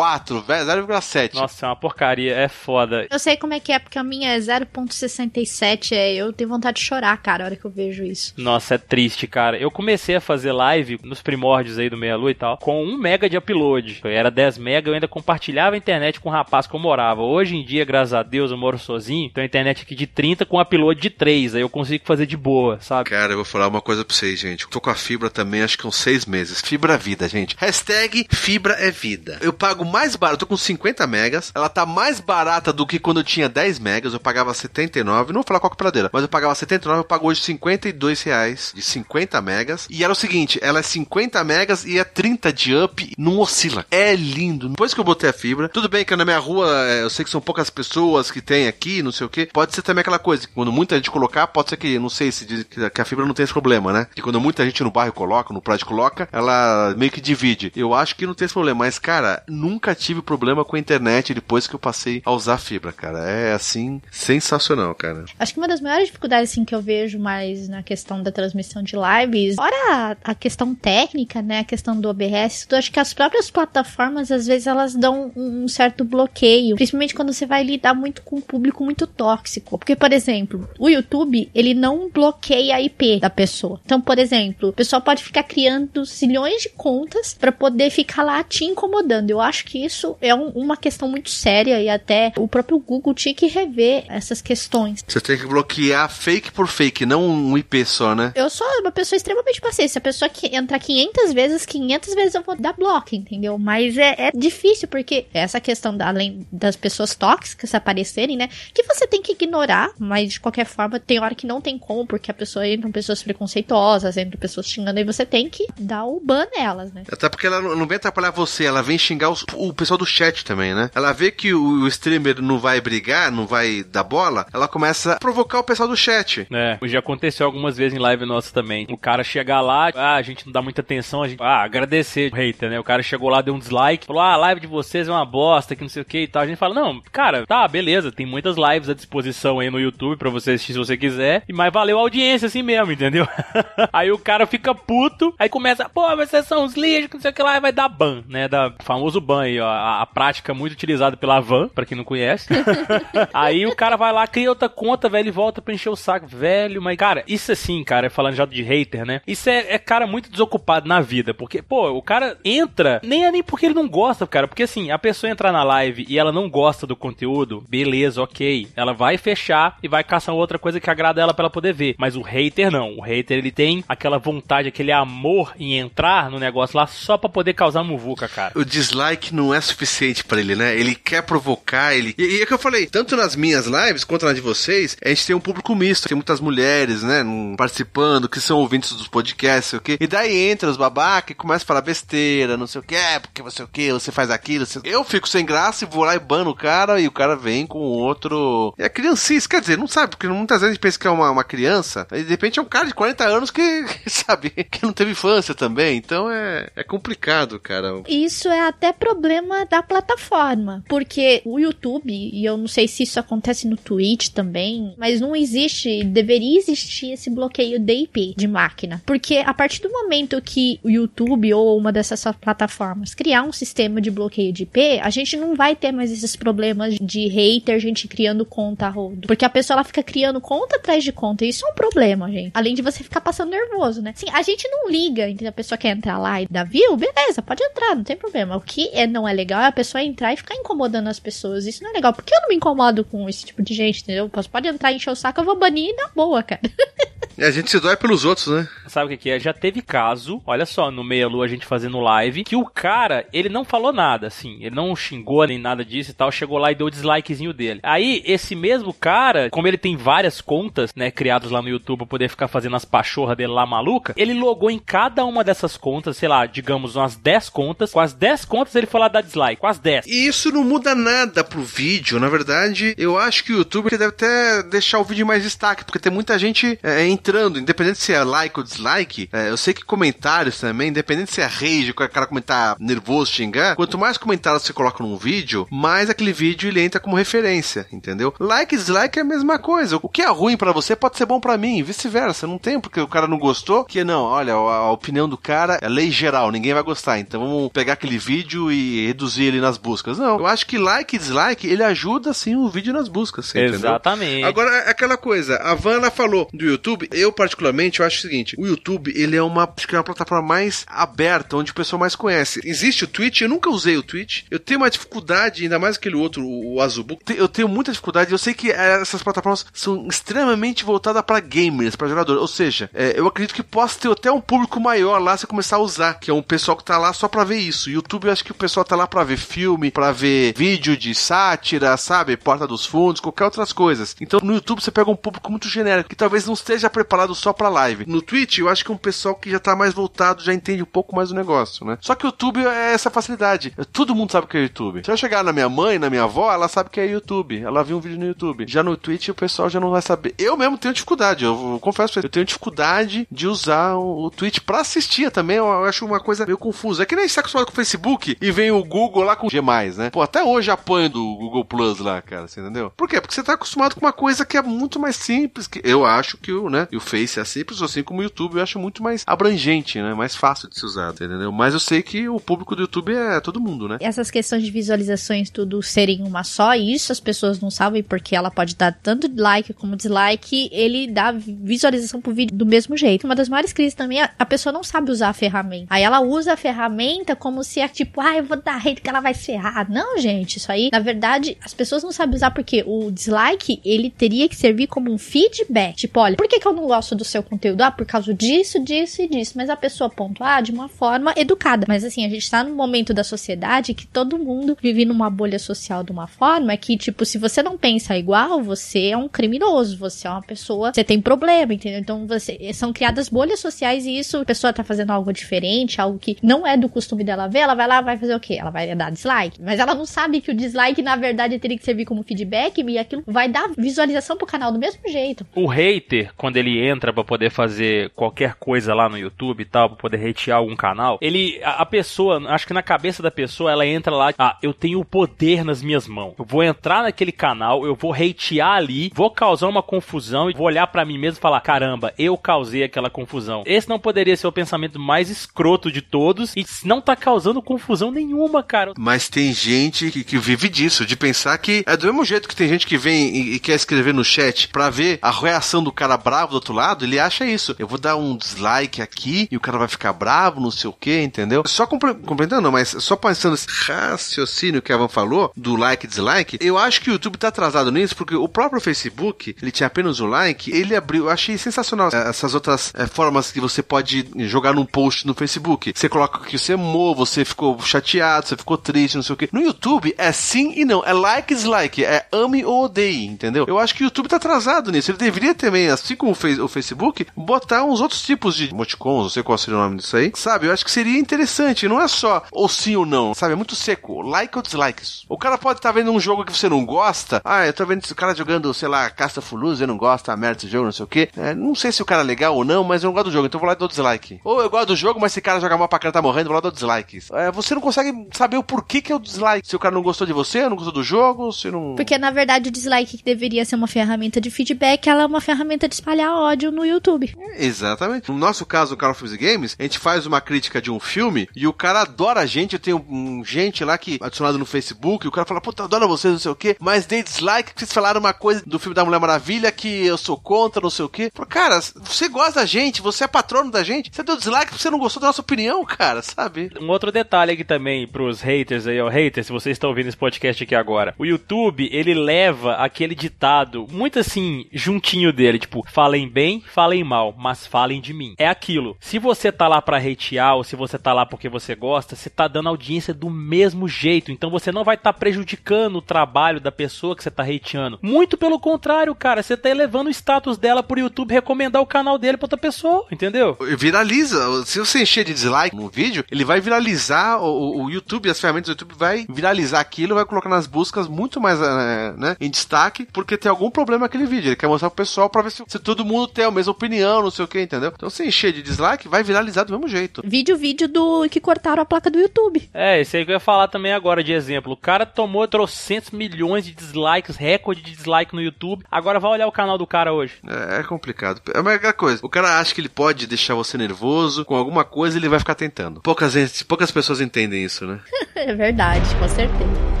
0,7. Nossa, é uma porcaria, é foda. Eu sei como é que é, porque a minha é 0.67, é, eu tenho vontade de chorar, cara, a hora que eu vejo isso. Nossa, é triste, cara. Eu comecei a fazer live nos primórdios aí do Meia Lua e tal, com 1 mega de upload. Eu era 10 mega, eu ainda compartilhava a internet com o rapaz que eu morava. Hoje em dia, graças a Deus, eu moro sozinho, tenho internet aqui de 30 com upload de 3, aí eu consigo fazer de boa, sabe? Cara, eu vou falar uma coisa pra vocês, gente. Eu tô com a fibra também, acho que uns 6 meses. Fibra é vida, gente. Hashtag fibra é vida. Eu pago mais barato, eu tô com 50 megas, ela tá mais barata do que quando eu tinha 10 megas, eu pagava 79, não vou falar qual que é a peladeira, mas eu pagava 79, eu pago hoje 52 reais de 50 megas, e era o seguinte, ela é 50 megas e é 30 de up, não oscila. É lindo. Depois que eu botei a fibra, tudo bem que na minha rua, é, eu sei que são poucas pessoas que tem aqui, não sei o que, pode ser também aquela coisa, quando muita gente colocar, pode ser que, não sei se que a fibra não tem esse problema, né? Que quando muita gente no bairro coloca, no prédio coloca, ela meio que divide. Eu acho que não tem esse problema, mas cara, nunca tive problema com a internet depois que eu passei a usar fibra, cara. É assim, sensacional, cara. Acho que uma das maiores dificuldades assim, que eu vejo mais na questão da transmissão de lives, fora a questão técnica, né, a questão do OBS, eu acho que as próprias plataformas, às vezes, elas dão um, certo bloqueio, principalmente quando você vai lidar muito com um público muito tóxico. Porque, por exemplo, o YouTube, ele não bloqueia a IP da pessoa. Então, por exemplo, o pessoal pode ficar criando zilhões de contas para poder ficar lá te incomodando. Eu acho que isso é um, uma questão muito séria e até o próprio Google tinha que rever essas questões. Você tem que bloquear fake por fake, não um IP só, né? Eu sou uma pessoa extremamente paciente. Se a pessoa que entrar 500 vezes, 500 vezes eu vou dar bloco, entendeu? Mas é, é difícil porque essa questão, da, além das pessoas tóxicas aparecerem, né? Que você tem que ignorar, mas de qualquer forma tem hora que não tem como, porque a pessoa entra pessoas preconceituosas, entra pessoas xingando, e você tem que dar o ban nelas, né? Até porque ela não vem atrapalhar você, ela vem xingar os, o pessoal do chat também, né? Ela vê que o, o streamer não vai brigar, não vai dar bola, ela começa a provocar o pessoal do chat. É, já aconteceu algumas vezes em live nossa também. O cara chegar lá, ah, a gente não dá muita atenção, a gente, ah, agradecer hater, né? O cara chegou lá, deu um dislike, falou, ah, a live de vocês é uma bosta, que não sei o que e tal. A gente fala, não, cara, tá, beleza, tem muitas lives à disposição aí no YouTube pra você assistir se você quiser, mas valeu a audiência assim mesmo, entendeu? aí o cara fica puto, aí começa, pô, vocês são os lixos, que não sei o que lá, e vai dar ban, né? Da famoso ban aí, ó, a, a prática muito utilizada pela Van, pra quem não conhece. aí o cara vai lá, cria outra conta, velho, e volta pra encher o saco, velho, mas, cara, isso assim, cara, falando já de hater, né? Isso é, é cara muito desocupado na vida, porque, pô, o cara entra, nem é nem porque ele não gosta, cara, porque assim, a pessoa entrar na live e ela não gosta do conteúdo, beleza, ok. Ela vai fechar e vai caçar outra coisa que agrada ela pra ela poder ver. Mas o hater não. O hater ele tem aquela vontade, aquele amor em entrar no negócio lá só pra poder causar muvuca, cara. O dislike não é suficiente para ele, né? Ele quer provocar, ele. E, e é que eu falei, tanto nas minhas lives quanto nas de vocês, a gente tem um público misto. Tem muitas mulheres, né, participando, que são ouvintes dos podcasts, o quê. E daí entra os babacas e começa a falar besteira, não sei o que, é, porque você o que, você faz aquilo. Você... Eu fico sem graça e vou lá e bano o cara e o cara vem com outro. É criancice, quer dizer, não sabe, porque muitas vezes a gente pensa que é uma, uma criança, e de repente é um cara de 40 anos que, sabe, que não teve infância também. Então é, é complicado, cara. Isso é até problema da plataforma, porque o YouTube, e eu não sei se isso acontece no Twitch também, mas não existe, deveria existir esse bloqueio de IP de máquina. Porque a partir do momento que o YouTube ou uma dessas plataformas criar um sistema de bloqueio de IP, a gente não vai ter mais esses problemas de hater, gente criando conta rodo. Porque a pessoa ela fica criando conta atrás de conta. E isso é um problema, gente. Além de você ficar passando nervoso, né? Sim, a gente não liga, entendeu? A pessoa quer entrar lá e dar view, beleza, pode entrar, não tem problema. O que é, não é legal é a pessoa entrar e ficar incomodando as pessoas. Isso não é legal. Porque eu não me incomodo com esse tipo de gente, entendeu? Pode entrar e encher o saco, eu vou banir na boa, cara. E a gente se dói pelos outros, né? Sabe o que, que é? Já teve caso, olha só, no Meia Lua a gente fazendo live, que o cara, ele não falou nada, assim, ele não xingou nem nada disso e tal, chegou lá e deu o dislikezinho dele. Aí, esse mesmo cara, como ele tem várias contas, né, criadas lá no YouTube pra poder ficar fazendo as pachorras dele lá maluca, ele logou em cada uma dessas contas, sei lá, digamos umas 10 contas, com as 10 contas ele foi lá dar dislike, com as 10. E isso não muda nada pro vídeo, na verdade, eu acho que o YouTube deve até deixar o vídeo mais destaque, porque tem muita gente é, entrando, independente se é like ou dislike, é, eu sei que comentários também, independente se é rage, o cara comentar nervoso, xingar, quanto mais comentários você coloca num vídeo, mais aquele vídeo ele entra como referência, entendeu? Like e dislike é a mesma coisa. O que é ruim para você pode ser bom para mim, vice-versa. Não tem porque o cara não gostou, que não, olha, a, opinião do cara é lei geral, ninguém vai gostar. Então vamos pegar aquele vídeo e reduzir ele nas buscas. Não, eu acho que like e dislike, ele ajuda sim o vídeo nas buscas, Exatamente. Entendeu? Agora, é aquela coisa, a Vanna falou do YouTube, eu particularmente eu acho o seguinte, o YouTube, ele é uma, acho que é uma plataforma mais aberta, onde o pessoal mais conhece. Existe o Twitch, eu nunca usei o Twitch, eu tenho uma dificuldade, ainda mais aquele outro, o, Azubu, eu tenho muita dificuldade, eu sei que é, essas plataformas são extremamente voltadas para gamers, para jogadores, ou seja, é, eu acredito que possa ter até um público maior lá se começar a usar, que é um pessoal que tá lá só pra ver isso. YouTube, eu acho que o pessoal tá lá pra ver filme, pra ver vídeo de sátira, sabe? Porta dos Fundos, qualquer outras coisas. Então no YouTube você pega um público muito genérico, que talvez não esteja preparado só pra live. No Twitch, eu acho que é um pessoal que já tá mais voltado, já entende um pouco mais o negócio, né? Só que o YouTube é essa facilidade. Todo mundo sabe o que é YouTube. Se eu chegar na minha mãe, na minha avó, ela sabe que é YouTube. Ela viu um vídeo no YouTube. Já no Twitch o pessoal já não vai saber. Eu mesmo tenho dificuldade, eu, eu confesso pra você, eu tenho dificuldade de usar o, o Twitch pra assistir também. Eu, eu, acho uma coisa meio confusa. É que nem você tá acostumado com o Facebook e vem o Google lá com G, né? Pô, até hoje apanho do Google Plus lá, cara, você entendeu? Por quê? Porque você tá acostumado com uma coisa que é muito mais simples. Que eu acho que o, né, o Face é simples, assim como o YouTube, eu acho muito mais abrangente, né? Mais fácil de se usar, entendeu? Mas eu sei que o público do YouTube é todo mundo, né? Essas questões de visualizações tudo serem uma só, isso as pessoas não sabem porque ela pode dar tanto like como dislike, ele dá visualização pro vídeo do mesmo jeito. Uma das maiores crises também é a pessoa não sabe usar a ferramenta. Aí ela usa a ferramenta como se é tipo, ah, eu vou dar hate que ela vai se errar. Não, gente, isso aí, na verdade, as pessoas não sabem usar porque o dislike, ele teria que servir como um feedback. Tipo, olha, por que, que eu não gosto do seu conteúdo? Ah, por causa disso, disso e disso. Mas a pessoa pontuar de uma forma educada. Mas assim, a gente tá num momento da sociedade que todo mundo vive numa bolha social de uma forma que, tipo, se você não pensa igual, você é um criminoso, você é uma pessoa, você tem problema, entendeu? Então você são criadas bolhas sociais e isso, a pessoa tá fazendo algo diferente, algo que não é do costume dela ver, ela vai lá, vai fazer o quê? Ela vai dar dislike. Mas ela não sabe que o dislike, na verdade, teria que servir como feedback e aquilo vai dar visualização pro canal do mesmo jeito. O hater, quando ele entra para poder fazer qualquer coisa lá no YouTube e tal, pra poder hatear algum canal, ele, a, a pessoa, acho que na cabeça da pessoa, ela entra lá, ah, eu tenho o poder nas minhas mãos. Eu vou entrar naquele canal, eu vou hatear ali, vou causar uma confusão e vou olhar para mim mesmo e falar, caramba, eu causei aquela confusão. Esse não poderia ser o pensamento mais escroto de todos e não tá causando confusão nenhuma, cara. Mas tem gente que, que vive disso, de pensar que é do mesmo jeito que tem gente que vem e, e quer escrever no chat pra ver a reação do cara bravo outro lado, ele acha isso. Eu vou dar um dislike aqui e o cara vai ficar bravo, não sei o que, entendeu? Só compre compreendendo, mas só pensando esse raciocínio que a Van falou, do like e dislike, eu acho que o YouTube tá atrasado nisso, porque o próprio Facebook, ele tinha apenas o like, ele abriu, eu achei sensacional eh, essas outras é, formas que você pode jogar num post no Facebook. Você coloca que você amou, você ficou chateado, você ficou triste, não sei o que. No YouTube é sim e não, é like e dislike, é ame ou odeie, entendeu? Eu acho que o YouTube tá atrasado nisso. Ele deveria também, assim como o Facebook, botar uns outros tipos de emoticons, não sei qual seria o nome disso aí, sabe? Eu acho que seria interessante, não é só ou sim ou não, sabe? É muito seco, like ou dislikes. O cara pode estar tá vendo um jogo que você não gosta, ah, eu tô vendo esse cara jogando, sei lá, Casta Fuluz, eu não gosto, a merda desse jogo, não sei o que. É, não sei se o cara é legal ou não, mas eu não gosto do jogo, então eu vou lá e dou dislike. Ou eu gosto do jogo, mas esse cara joga mal pra cara tá morrendo, vou lá e dou dislike. É, você não consegue saber o porquê que é o dislike. Se o cara não gostou de você, não gostou do jogo, se não. Porque na verdade o dislike que deveria ser uma ferramenta de feedback, ela é uma ferramenta de espalhar ódio no YouTube. É, exatamente. No nosso caso, o Call of Duty Games, a gente faz uma crítica de um filme e o cara adora a gente. Eu tenho um, gente lá que adicionado no Facebook, e o cara fala, puta, adoro vocês, não sei o quê, mas dei dislike porque vocês falaram uma coisa do filme da Mulher Maravilha que eu sou contra, não sei o quê. Falo, cara, você gosta da gente, você é patrono da gente, você deu dislike porque você não gostou da nossa opinião, cara, sabe? Um outro detalhe aqui também pros haters aí, ó, haters, se vocês estão ouvindo esse podcast aqui agora. O YouTube, ele leva aquele ditado muito assim, juntinho dele, tipo, falem bem, falem mal, mas falem de mim. É aquilo. Se você tá lá pra hatear ou se você tá lá porque você gosta, você tá dando audiência do mesmo jeito. Então você não vai estar tá prejudicando o trabalho da pessoa que você tá hateando. Muito pelo contrário, cara, você tá elevando o status dela pro YouTube recomendar o canal dele pra outra pessoa, entendeu? Viraliza. Se você encher de dislike no vídeo, ele vai viralizar o, o YouTube, as ferramentas do YouTube vai viralizar aquilo, vai colocar nas buscas muito mais é, né, em destaque, porque tem algum problema naquele vídeo. Ele quer mostrar pro pessoal pra ver se, se todo mundo tem a mesma opinião, não sei o que, entendeu? Então se encher de dislike, vai viralizar do mesmo jeito. Vídeo, vídeo do que cortaram a placa do YouTube. É, isso aí que eu ia falar também agora de exemplo. O cara tomou trocentos milhões de dislikes, recorde de dislike no YouTube. Agora vai olhar o canal do cara hoje. É, é complicado. É uma coisa. O cara acha que ele pode deixar você nervoso com alguma coisa, ele vai ficar tentando. Poucas, poucas pessoas entendem isso, né? é verdade, com certeza.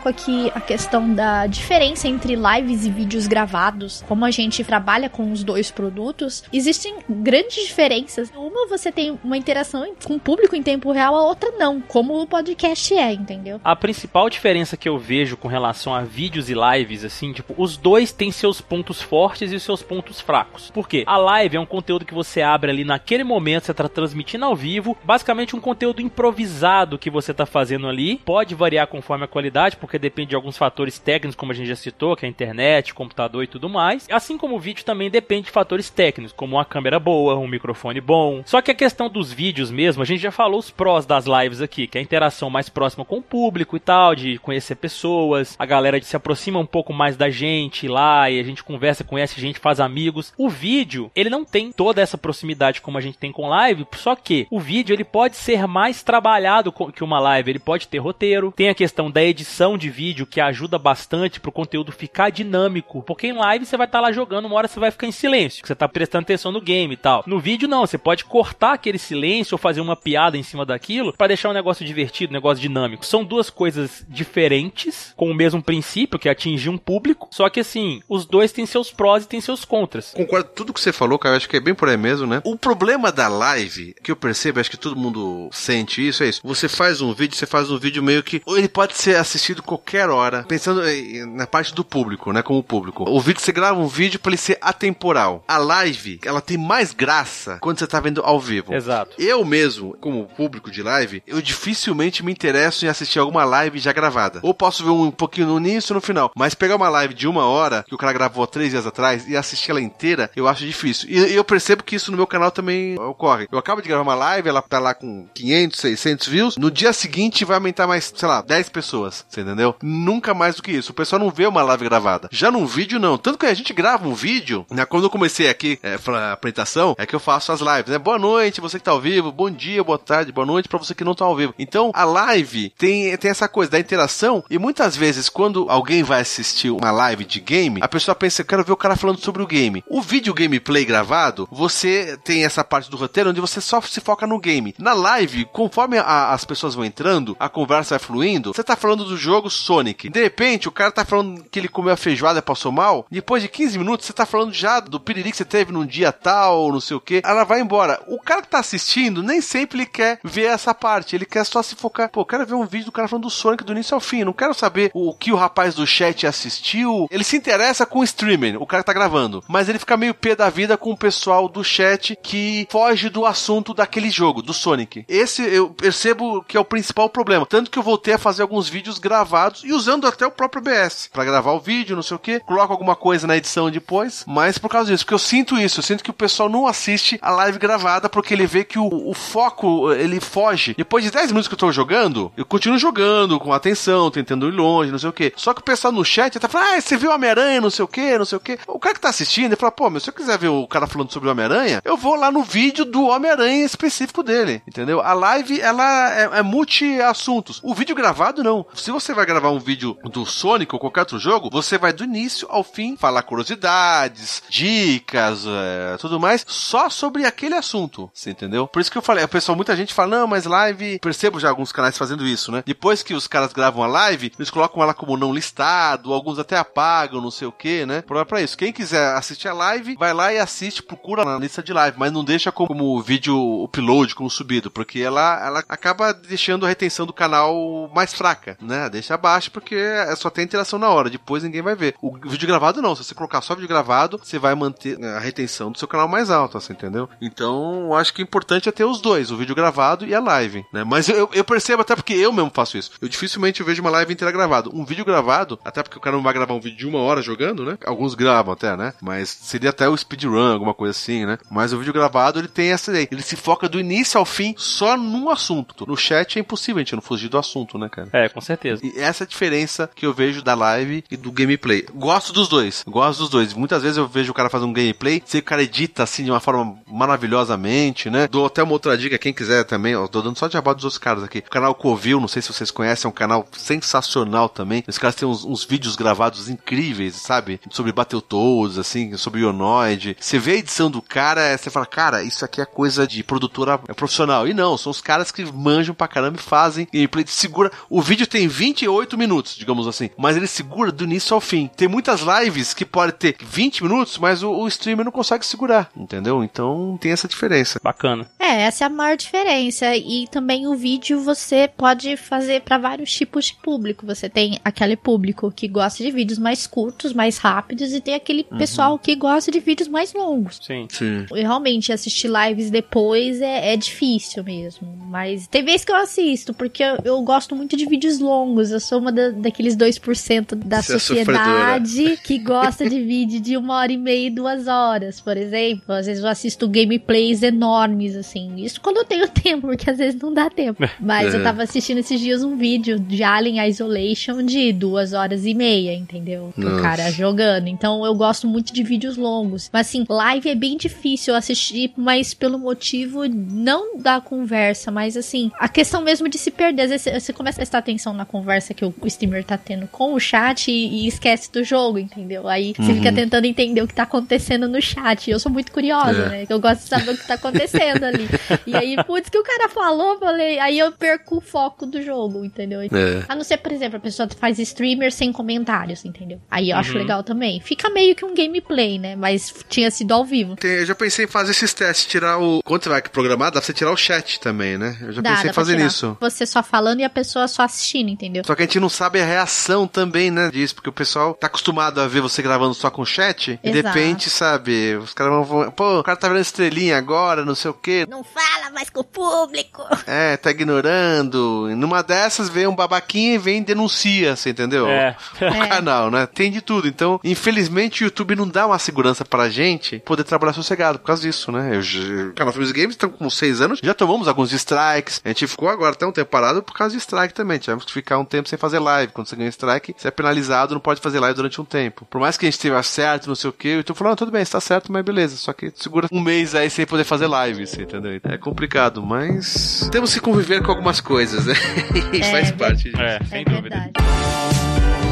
Pouco aqui a questão da diferença entre lives e vídeos gravados, como a gente trabalha com os dois produtos, existem grandes diferenças. Uma você tem uma interação com o público em tempo real, a outra não, como o podcast é, entendeu? A principal diferença que eu vejo com relação a vídeos e lives, assim, tipo, os dois têm seus pontos fortes e seus pontos fracos. Por quê? A live é um conteúdo que você abre ali naquele momento, você tá transmitindo ao vivo, basicamente um conteúdo improvisado que você tá fazendo ali, pode variar conforme a qualidade qualidade, porque depende de alguns fatores técnicos, como a gente já citou, que é a internet, computador e tudo mais. Assim como o vídeo também depende de fatores técnicos, como uma câmera boa, um microfone bom. Só que a questão dos vídeos mesmo, a gente já falou os prós das lives aqui, que é a interação mais próxima com o público e tal, de conhecer pessoas, a galera se aproxima um pouco mais da gente lá e a gente conversa, conhece gente, faz amigos. O vídeo, ele não tem toda essa proximidade como a gente tem com live, só que o vídeo ele pode ser mais trabalhado que uma live, ele pode ter roteiro, tem a questão da edição edição de vídeo que ajuda bastante pro conteúdo ficar dinâmico. Porque em live você vai estar tá lá jogando, uma hora você vai ficar em silêncio, você tá prestando atenção no game e tal. No vídeo não, você pode cortar aquele silêncio ou fazer uma piada em cima daquilo para deixar um negócio divertido, um negócio dinâmico. São duas coisas diferentes, com o mesmo princípio, que é atingir um público, só que assim, os dois têm seus prós e têm seus contras. Concordo com tudo que você falou, cara, acho que é bem por aí mesmo, né? O problema da live, que eu percebo, acho que todo mundo sente isso, é isso. Você faz um vídeo, você faz um vídeo meio que, ou ele pode ser assistido qualquer hora, pensando na parte do público, né? Como público. O vídeo, você grava um vídeo para ele ser atemporal. A live, ela tem mais graça quando você tá vendo ao vivo. Exato. Eu mesmo, como público de live, eu dificilmente me interesso em assistir alguma live já gravada. Ou posso ver um pouquinho no início e no final. Mas pegar uma live de uma hora, que o cara gravou três dias atrás, e assistir ela inteira, eu acho difícil. E eu percebo que isso no meu canal também ocorre. Eu acabo de gravar uma live, ela tá lá com 500, 600 views. No dia seguinte vai aumentar mais, sei lá, 10 pessoas. Você Você entendeu? Nunca mais do que isso. O pessoal não vê uma live gravada. Já num vídeo, não. Tanto que a gente grava um vídeo, né? Quando eu comecei aqui é, a apresentação, é que eu faço as lives, né? Boa noite, você que tá ao vivo. Bom dia, boa tarde, boa noite pra você que não tá ao vivo. Então, a live tem, tem essa coisa da interação e muitas vezes, quando alguém vai assistir uma live de game, a pessoa pensa, eu quero ver o cara falando sobre o game. O vídeo gameplay gravado, você tem essa parte do roteiro onde você só se foca no game. Na live, conforme a, as pessoas vão entrando, a conversa vai fluindo, você tá falando do jogo Sonic. De repente, o cara tá falando que ele comeu a feijoada e passou mal. Depois de 15 minutos, você tá falando já do piriri que você teve num dia tal, não sei o que. Ela vai embora. O cara que tá assistindo, nem sempre ele quer ver essa parte. Ele quer só se focar. Pô, eu quero ver um vídeo do cara falando do Sonic do início ao fim. Não quero saber o que o rapaz do chat assistiu. Ele se interessa com o streaming, o cara que tá gravando. Mas ele fica meio pé da vida com o pessoal do chat que foge do assunto daquele jogo, do Sonic. Esse eu percebo que é o principal problema. Tanto que eu voltei a fazer alguns vídeos gravados e usando até o próprio OBS para gravar o vídeo, não sei o que. Coloco alguma coisa na edição depois. Mas por causa disso, porque eu sinto isso. Eu sinto que o pessoal não assiste a live gravada porque ele vê que o, o foco ele foge. Depois de 10 minutos que eu tô jogando, eu continuo jogando com atenção, tentando ir longe, não sei o que. Só que o pessoal no chat tá falando, ah, você viu Homem-Aranha, não sei o que, não sei o que. O cara que tá assistindo, ele fala, pô, mas se eu quiser ver o cara falando sobre Homem-Aranha, eu vou lá no vídeo do Homem-Aranha específico dele, entendeu? A live, ela é, é multi-assuntos. O vídeo gravado, não. Se você vai gravar um vídeo do Sonic ou qualquer outro jogo, você vai do início ao fim falar curiosidades, dicas, é, tudo mais, só sobre aquele assunto, você entendeu? Por isso que eu falei, a pessoa, muita gente fala, não, mas live, percebo já alguns canais fazendo isso, né? Depois que os caras gravam a live, eles colocam ela como não listado, alguns até apagam, não sei o que, né? Problema pra isso. Quem quiser assistir a live, vai lá e assiste, procura na lista de live, mas não deixa como, como vídeo upload, como subido, porque ela, ela acaba deixando a retenção do canal mais fraca, né? Deixa abaixo porque é só tem interação na hora, depois ninguém vai ver. O vídeo gravado não, se você colocar só vídeo gravado, você vai manter a retenção do seu canal mais alta, assim, entendeu? Então, acho que o importante é ter os dois, o vídeo gravado e a live, né? Mas eu, eu percebo até porque eu mesmo faço isso. Eu dificilmente vejo uma live inteira gravada. Um vídeo gravado, até porque o cara não vai gravar um vídeo de uma hora jogando, né? Alguns gravam até, né? Mas seria até o speedrun, alguma coisa assim, né? Mas o vídeo gravado, ele tem essa ideia. Ele se foca do início ao fim só num assunto. No chat é impossível a gente não fugir do assunto, né, cara? É, com certeza. E essa é a diferença que eu vejo da live e do gameplay. Gosto dos dois. Gosto dos dois. Muitas vezes eu vejo o cara fazer um gameplay, que o cara edita assim de uma forma maravilhosamente, né? Dou até uma outra dica, quem quiser também, ó, tô dando só de abado dos outros caras aqui. O canal Covil, não sei se vocês conhecem, é um canal sensacional também. Os caras têm uns, uns vídeos gravados incríveis, sabe? Sobre Battletoads, assim, sobre Ionoid. Você vê a edição do cara, você fala, cara, isso aqui é coisa de produtora profissional. E não, são os caras que manjam pra caramba e fazem gameplay. Segura. O vídeo tem 28 minutos, digamos assim, mas ele segura do início ao fim. Tem muitas lives que pode ter 20 minutos, mas o, o streamer não consegue segurar, entendeu? Então tem essa diferença. Bacana. É, essa é a maior diferença. E também o vídeo você pode fazer para vários tipos de público. Você tem aquele público que gosta de vídeos mais curtos, mais rápidos, e tem aquele uhum. pessoal que gosta de vídeos mais longos. Sim. Sim. E realmente assistir lives depois é, é difícil mesmo. Mas tem vezes que eu assisto, porque eu, eu gosto muito de vídeos longos. Eu sou uma da, daqueles 2% da Você é sociedade é que gosta de vídeo de uma hora e meia e duas horas, por exemplo. Às vezes eu assisto gameplays enormes, assim. Isso quando eu tenho tempo, porque às vezes não dá tempo. Mas é. eu tava assistindo esses dias um vídeo de Alien Isolation de duas horas e meia, entendeu? O cara jogando. Então eu gosto muito de vídeos longos. Mas assim, live é bem difícil assistir, mas pelo motivo não da conversa, mas assim, a questão mesmo de se perder. Às vezes você começa a prestar atenção na conversa que o streamer tá tendo com o chat e, e esquece do jogo, entendeu? Aí você uhum. fica tentando entender o que tá acontecendo no chat. Eu sou muito curiosa, é. né? Eu gosto de saber o que tá acontecendo ali. E aí, putz, que o cara falou, falei, aí eu perco o foco do jogo, entendeu? É. A não ser, por exemplo, a pessoa faz streamer sem comentários, entendeu? Aí eu uhum. acho legal também. Fica meio que um gameplay, né? Mas tinha sido ao vivo. Tem, eu já pensei em fazer esses testes, tirar o. Quando você vai programar, dá pra você tirar o chat também, né? Eu já dá, pensei em fazer isso. Você só falando e a pessoa só assistindo, entendeu? Só que a gente não sabe a reação também, né, disso, porque o pessoal tá acostumado a ver você gravando só com chat Exato. e de repente, sabe, os caras vão. Pô, o cara tá vendo estrelinha agora, não sei o quê. Não fala mais com o público. É, tá ignorando. Numa dessas vem um babaquinha e vem e denuncia, você entendeu? É. O É. canal, né? Tem de tudo. Então, infelizmente, o YouTube não dá uma segurança pra gente poder trabalhar sossegado por causa disso, né? Eu, já- o canal Filmes e Games estão com seis anos, já tomamos alguns strikes. A gente ficou agora até um tempo parado por causa de strike também. Tivemos que ficar um tempo sem fazer live. Quando você ganha strike, você é penalizado, não pode fazer live durante um tempo. Por mais que a gente esteja certo, não sei o que, o YouTube falou, não, tudo bem, está certo, mas beleza. Só que segura um mês aí sem poder fazer live, você entendeu? É complicado, mas temos que conviver com algumas coisas, né? É, faz parte disso. É, sem é dúvida. verdade.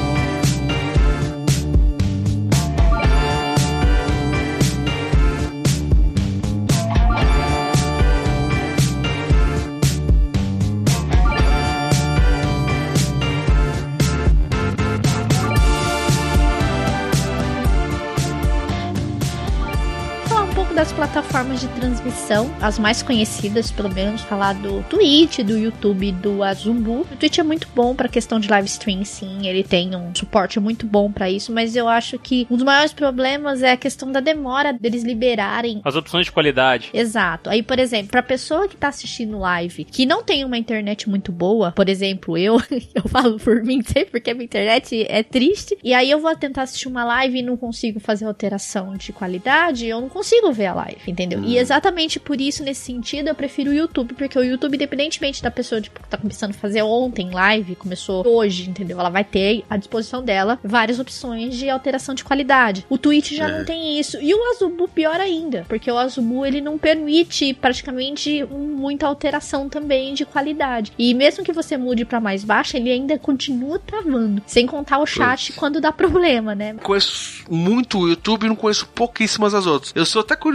Das plataformas de transmissão, as mais conhecidas, pelo menos, falar do Twitch, do YouTube, do Azumbu. O Twitch é muito bom pra questão de live stream, sim, ele tem um suporte muito bom pra isso, mas eu acho que um dos maiores problemas é a questão da demora deles liberarem As opções de qualidade. Exato. Aí, por exemplo, pra pessoa que tá assistindo live, que não tem uma internet muito boa, por exemplo, eu, eu falo por mim sempre porque a minha internet é triste, e aí eu vou tentar assistir uma live e não consigo fazer alteração de qualidade, eu não consigo ver a live, entendeu? E exatamente por isso, nesse sentido, eu prefiro o YouTube, porque o YouTube, independentemente da pessoa tipo, que tá começando a fazer ontem live, começou hoje, entendeu? Ela vai ter à disposição dela várias opções de alteração de qualidade. O Twitch já não tem isso. E o Azubu pior ainda, porque o Azubu ele não permite praticamente muita alteração também de qualidade. E mesmo que você mude pra mais baixa, ele ainda continua travando. Sem contar o chat quando dá problema, né? conheço muito o YouTube e não conheço pouquíssimas as outras. Eu sou até curioso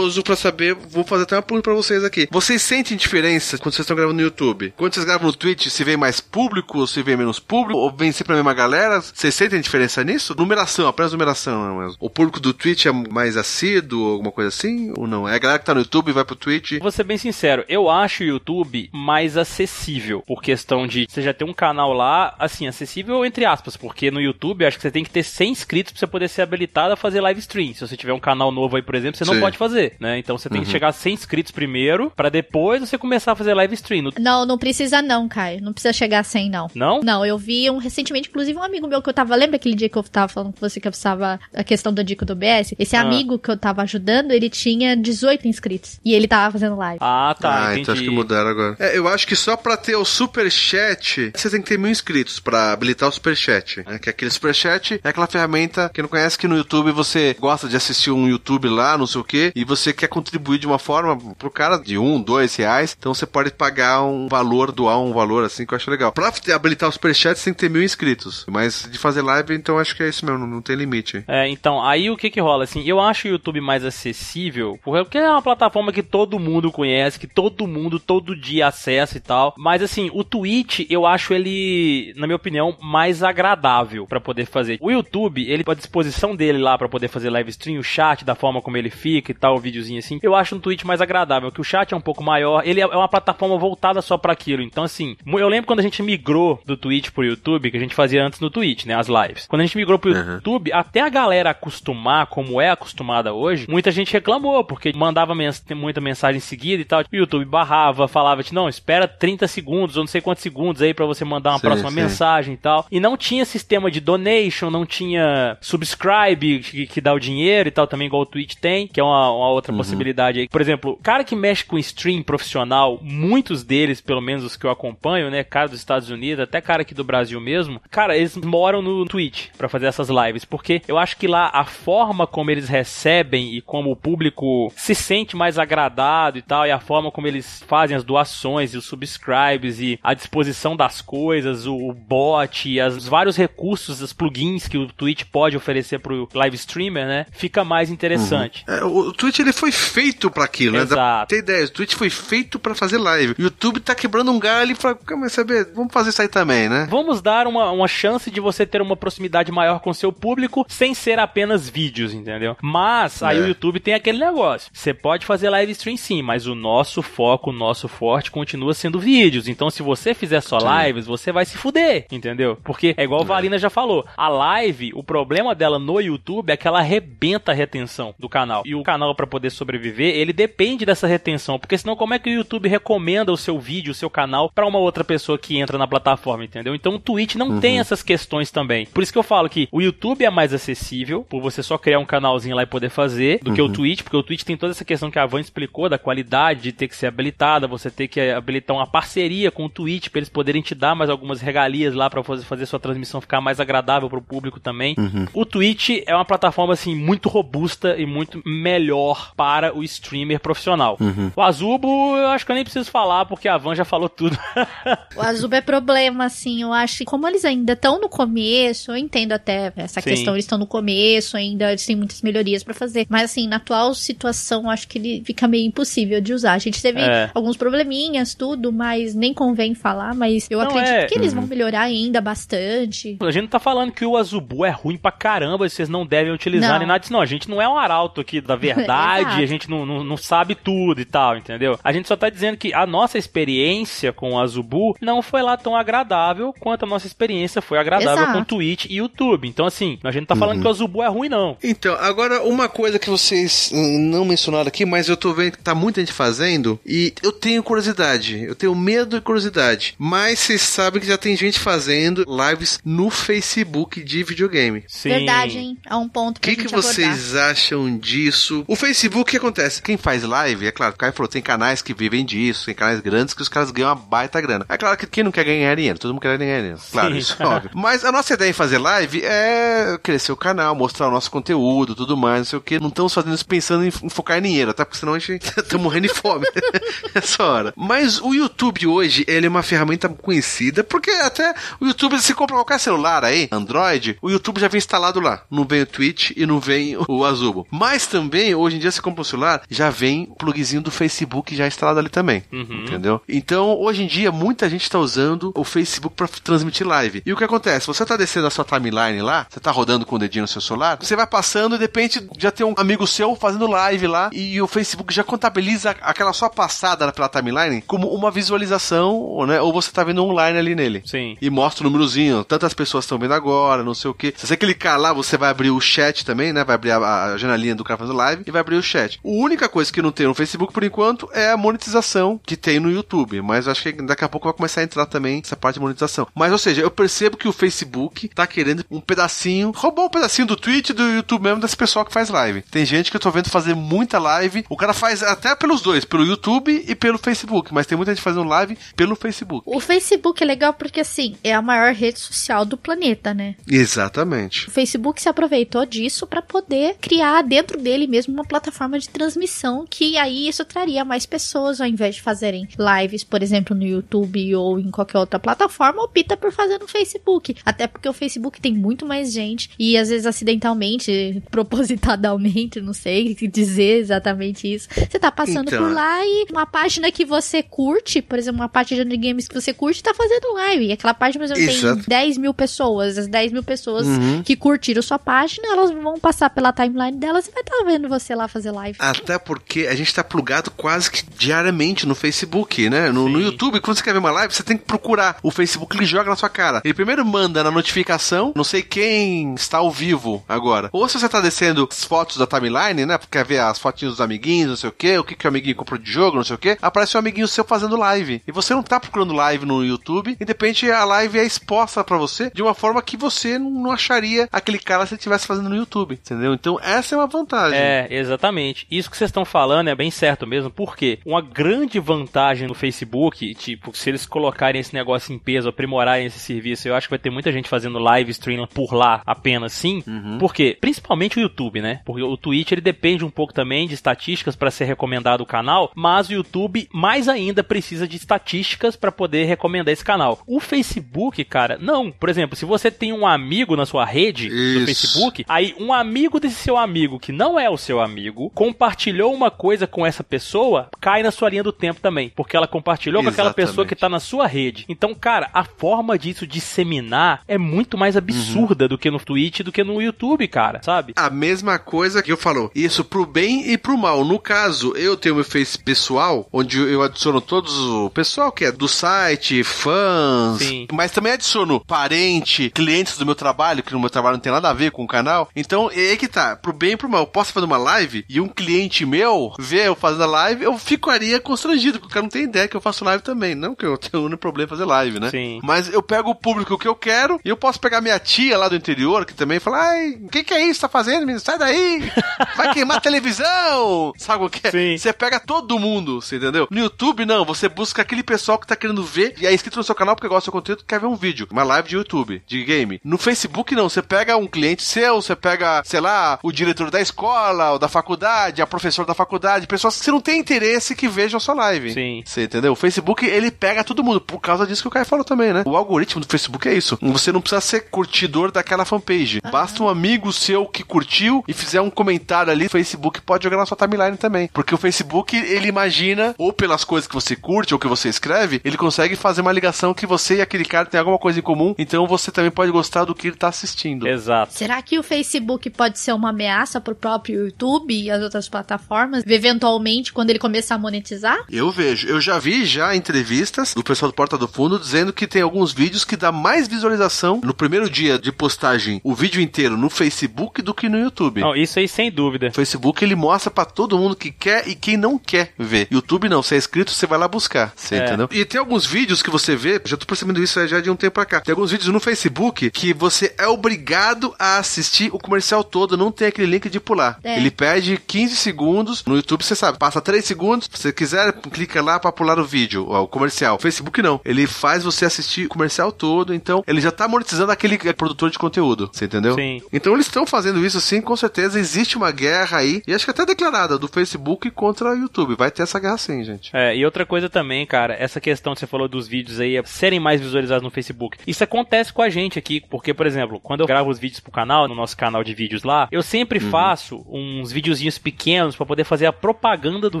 pra saber, vou fazer até uma pergunta pra vocês aqui. Vocês sentem diferença quando vocês estão gravando no YouTube? Quando vocês gravam no Twitch, se vem mais público ou se vem menos público? Ou vem sempre a mesma galera? Vocês sentem diferença nisso? Numeração, apenas numeração, não é mesmo? O público do Twitch é mais assíduo alguma coisa assim? Ou não? É a galera que tá no YouTube e vai pro Twitch? Vou ser bem sincero, eu acho o YouTube mais acessível, por questão de você já ter um canal lá, assim, acessível entre aspas, porque no YouTube acho que você tem que ter 100 inscritos pra você poder ser habilitado a fazer live stream. Se você tiver um canal novo aí, por exemplo, você não Sim. pode fazer, né? Então você tem que chegar a 100 inscritos primeiro, pra depois você começar a fazer live stream. No- Não, não precisa não, Caio. Não precisa chegar a 100, não. Não? Não, eu vi um recentemente, inclusive um amigo meu que eu tava. Lembra aquele dia que eu tava falando com você que eu precisava a questão da dica do OBS? Esse Ah. amigo que eu tava ajudando, ele tinha 18 inscritos. E ele tava fazendo live. Ah, tá, ah, entendi. então acho que mudaram agora. É, eu acho que só pra ter o Superchat, você tem que ter mil inscritos pra habilitar o Superchat. Né? Que aquele Superchat é aquela ferramenta, quem não conhece, que no YouTube você gosta de assistir um YouTube lá, não sei o que, e você quer contribuir de uma forma pro cara de um, dois reais, então você pode pagar um valor, doar um valor assim, que eu acho legal. Pra habilitar o Superchat, tem que ter mil inscritos. Mas de fazer live, então acho que é isso mesmo, não, tem limite. É, então, aí o que que rola, assim, eu acho o YouTube mais acessível, porque é uma plataforma que todo mundo conhece, que todo mundo, todo dia acessa e tal, mas assim, o Twitch, eu acho ele, na minha opinião, mais agradável pra poder fazer. O YouTube, ele, à disposição dele lá pra poder fazer live stream, o chat, da forma como ele fica e tal, o videozinho assim, eu acho no Twitch mais agradável, que o chat é um pouco maior, ele é é uma plataforma voltada só pra aquilo, então assim, eu lembro quando a gente migrou do Twitch pro YouTube, que a gente fazia antes no Twitch, né, as lives. Quando a gente migrou pro Uhum. YouTube, até a galera acostumar como é acostumada hoje, muita gente reclamou, porque mandava mens muita mensagem seguida e tal. O YouTube barrava, falava, tipo, não, espera 30 segundos ou não sei quantos segundos aí pra você mandar uma Sim, próxima sim. mensagem e tal. E não tinha sistema de donation, não tinha subscribe que, que dá o dinheiro e tal, também igual o Twitch tem, que é uma, uma outra possibilidade aí. Por exemplo, cara que mexe com stream profissional, muitos deles, pelo menos os que eu acompanho, né, cara dos Estados Unidos, até cara aqui do Brasil mesmo, cara, eles moram no Twitch pra fazer essas lives, porque eu acho que lá a forma como eles recebem e como o público se sente mais agradado e tal, e a forma como eles fazem as doações e os subscribes e a disposição das coisas, o, o bot e as, os vários recursos, os plugins que o Twitch pode oferecer pro live streamer, né, fica mais interessante. É, o, o Twitch ele foi feito pra aquilo, né? Dá pra Exato. ter ideia. O Twitch foi feito pra fazer live. O YouTube tá quebrando um galho e fala, mas saber, vamos fazer isso aí também, né? Vamos dar uma, uma chance de você ter uma proximidade maior com seu público sem ser apenas vídeos, entendeu? Mas aí É. o YouTube tem aquele negócio. Você pode fazer live stream sim, mas o nosso foco, o nosso forte continua sendo vídeos. Então se você fizer só lives, você vai se fuder, entendeu? Porque é igual a Valina já falou. A live, o problema dela no YouTube é que ela arrebenta a retenção do canal. E o canal para poder sobreviver, ele depende dessa retenção, porque senão como é que o YouTube recomenda o seu vídeo, o seu canal para uma outra pessoa que entra na plataforma, entendeu? Então o Twitch não uhum. tem essas questões também. Por isso que eu falo que o YouTube é mais acessível, por você só criar um canalzinho lá e poder fazer, do uhum. que o uhum. Twitch, porque o Twitch tem toda essa questão que a Van explicou da qualidade de ter que ser habilitada, você ter que habilitar uma parceria com o Twitch para eles poderem te dar mais algumas regalias lá para fazer sua transmissão ficar mais agradável para o público também. Uhum. O Twitch é uma plataforma assim muito robusta e muito melhor para o streamer profissional. Uhum. O Azubo, eu acho que eu nem preciso falar porque a Van já falou tudo. o Azubo é problema assim, eu acho. Como eles ainda estão no começo, eu entendo até essa Sim. questão, eles estão no começo, ainda eles têm muitas melhorias para fazer. Mas assim, na atual situação, acho que ele fica meio impossível de usar. A gente teve é. alguns probleminhas, tudo, mas nem convém falar, mas eu não acredito é. que eles uhum. vão melhorar ainda bastante. A gente não tá falando que o Azubu é ruim pra caramba, vocês não devem utilizar não. nem nada disso, não. A gente não é um arauto aqui da verdade, a gente não, não, não, sabe tudo e tal, entendeu? A gente só tá dizendo que a nossa experiência com o Azubu não foi lá tão agradável quanto a nossa experiência foi agradável Exato. com Twitch e YouTube. Então, assim, a gente não tá falando uhum. que o Azubu é ruim, não. Então, agora, uma coisa que vocês não mencionaram aqui, mas eu tô vendo que tá muita gente fazendo, e eu tenho curiosidade, eu tenho medo e curiosidade, mas vocês sabem que já tem gente fazendo lives no Facebook de videogame. Sim. Verdade, hein? É um ponto pra O que, que vocês acham disso? O Facebook, o que acontece? Quem faz live, é claro, o Caio falou, tem canais que vivem disso, tem canais grandes que os caras ganham uma baita grana. É claro que quem não quer ganhar dinheiro? Todo mundo quer ganhar dinheiro. Claro, Sim. isso é óbvio. Mas a nossa ideia em fazer live é crescer o canal, mostrar o nosso conteúdo, tudo mais, não sei o que. Não estamos fazendo isso pensando em focar em dinheiro, até porque senão a gente tá morrendo de fome nessa hora. Mas o YouTube hoje, ele é uma ferramenta conhecida, porque até o YouTube, se compra qualquer celular aí, Android, o YouTube já vem instalado lá. Não vem o Twitch e não vem o Azubo. Mas também, hoje em dia, se compra um celular, já vem o plugzinho do Facebook já instalado ali também. Uhum. Entendeu? Então, hoje em dia, muita gente está usando o Facebook para transmitir live. E o que acontece? Você tá descendo a sua timeline lá, você tá rodando com o dedinho no seu celular, você vai passando e de repente já tem um amigo seu fazendo live lá e o Facebook já contabiliza aquela sua passada pela timeline como uma visualização, né? Ou você tá vendo online ali nele. Sim. E mostra o númerozinho, tantas pessoas estão vendo agora, não sei o que. Se você clicar lá, você vai abrir o chat também, né? Vai abrir a, a janelinha do cara fazendo live e vai abrir o chat. A única coisa que não tem no Facebook por enquanto é a monetização que tem no YouTube, mas acho que daqui a pouco vai começar a entrar também essa parte de monetização. Mas ou seja, eu percebo que o Facebook tá querendo um pedacinho, roubou um pedacinho do Twitch do YouTube mesmo desse pessoal que faz live. Tem gente que eu tô vendo fazer muita live, o cara faz até pelos dois, pelo YouTube e pelo Facebook, mas tem muita gente fazendo live pelo Facebook. O Facebook é legal porque assim, é a maior rede social do planeta, né? Exatamente. O Facebook se aproveitou disso para poder criar dentro dele mesmo uma plataforma de transmissão que aí isso traria mais pessoas ao invés de fazerem lives, por exemplo, no YouTube ou em qualquer outra plataforma, opta por fazer no Facebook. Até porque o Facebook tem muito mais gente e às vezes acidentalmente, propositadamente, não sei dizer exatamente isso. Você tá passando então... por lá e uma página que você curte, por exemplo, uma página de games que você curte, tá fazendo live. E aquela página, por exemplo, tem 10 mil pessoas. As 10 mil pessoas uhum. que curtiram sua página, elas vão passar pela timeline delas e vai estar tá vendo você lá fazer live. Até porque a gente tá plugado quase que diariamente no Facebook, né? No, no YouTube, quando você quer ver uma live, você tem que procurar. O Facebook ele joga na sua cara. Ele primeiro manda na notificação, não sei quem está ao vivo agora. Ou se você tá descendo as fotos da timeline, né? Porque quer ver as fotinhas dos amiguinhos, não sei o que, o que, que o amiguinho comprou de jogo, não sei o que, aparece um amiguinho seu fazendo live. E você não tá procurando live no YouTube, e de repente a live é exposta para você de uma forma que você não acharia aquele cara se ele estivesse fazendo no YouTube, entendeu? Então essa é uma vantagem. É, exatamente. Isso que vocês estão falando é bem certo mesmo, porque uma grande vantagem no Facebook, tipo, se eles colocarem esse negócio em peso, aprimorarem esse serviço, eu acho que vai ter muita gente fazendo live stream por lá apenas sim. Uhum. Porque, principalmente o YouTube, né? Porque o Twitch ele depende um pouco também de estatísticas para ser recomendado o canal, mas o YouTube mais ainda precisa de estatísticas para poder recomendar esse canal. O Facebook, cara, não. Por exemplo, se você tem um amigo na sua rede Isso. no Facebook, aí um amigo desse seu amigo que não é o seu amigo compartilhou uma coisa com essa pessoa, cai na sua linha do tempo também, porque ela compartilhou Exatamente. com aquela pessoa que tá na sua rede. Então, cara, a forma disso disseminar é muito mais absurda uhum. do que no Twitch, do que no YouTube, cara, sabe? A mesma coisa que eu falo, isso pro bem e pro mal. No caso, eu tenho meu Face pessoal, onde eu adiciono todos o pessoal que é do site, fãs, Sim. mas também adiciono parente, clientes do meu trabalho, que no meu trabalho não tem nada a ver com o canal. Então, é que tá, pro bem e pro mal. Eu posso fazer uma live e um cliente meu vê eu fazendo a live, eu ficaria constrangido, porque o cara não tem ideia que eu faço live também. Não que eu tenho um problema em fazer live, né? Sim. Mas eu pego o público que eu quero e eu posso pegar minha tia lá do interior, que também fala: ai, o que, que é isso tá fazendo, menino? Sai daí! Vai queimar a televisão! Sabe o que é? Sim. Você pega todo mundo, você entendeu? No YouTube, não, você busca aquele pessoal que tá querendo ver e é inscrito no seu canal porque gosta do seu conteúdo quer ver um vídeo, uma live de YouTube, de game. No Facebook, não, você pega um cliente seu, você pega, sei lá, o diretor da escola, da faculdade, a professora da faculdade, pessoas que você não tem interesse que vejam a sua live. Sim. Você entendeu? O Facebook, ele pega todo mundo, por causa disso que o Caio falou também, né? O algoritmo do Facebook é isso. Você não precisa ser curtidor daquela fanpage. Basta um amigo seu que curtiu e fizer um comentário ali, o Facebook pode jogar na sua timeline também. Porque o Facebook, ele imagina, ou pelas coisas que você curte, ou que você escreve, ele consegue fazer uma ligação que você e aquele cara tem alguma coisa em comum, então você também pode gostar do que ele tá assistindo. Exato. Será que o Facebook pode ser uma ameaça pro próprio YouTube e as outras plataformas, eventualmente, quando ele começar a monetizar? Eu vejo. Eu já vi já entrevistas do pessoal do Porta do Fundo dizendo que tem alguns vídeos que dá mais visualização no primeiro dia de postagem, o vídeo inteiro no Facebook do que no YouTube. Não, isso aí sem dúvida. O Facebook ele mostra pra todo mundo que quer e quem não quer ver. YouTube não, se é inscrito, você vai lá buscar. Você É. entendeu? E tem alguns vídeos que você vê, já tô percebendo isso já de um tempo pra cá. Tem alguns vídeos no Facebook que você é obrigado a assistir o comercial todo, não tem aquele link de pular. É. Ele pede 15 segundos. No YouTube você sabe, passa 3 segundos. Se você quiser, clica lá pra pular o vídeo, ó, o comercial. Facebook não. Ele faz você assistir o comercial todo, então ele já tá monetizando aquele produtor de conteúdo. Você entendeu? Sim. Então eles estão fazendo isso sim, com certeza existe uma guerra aí, e acho que até declarada do Facebook contra o YouTube. Vai ter essa guerra sim, gente. É, e outra coisa também, cara, essa questão que você falou dos vídeos aí serem mais visualizados no Facebook. Isso acontece com a gente aqui, porque, por exemplo, quando eu gravo os vídeos pro canal, no nosso canal de vídeos lá, eu sempre faço uns videozinhos pequenos pra poder fazer a propaganda do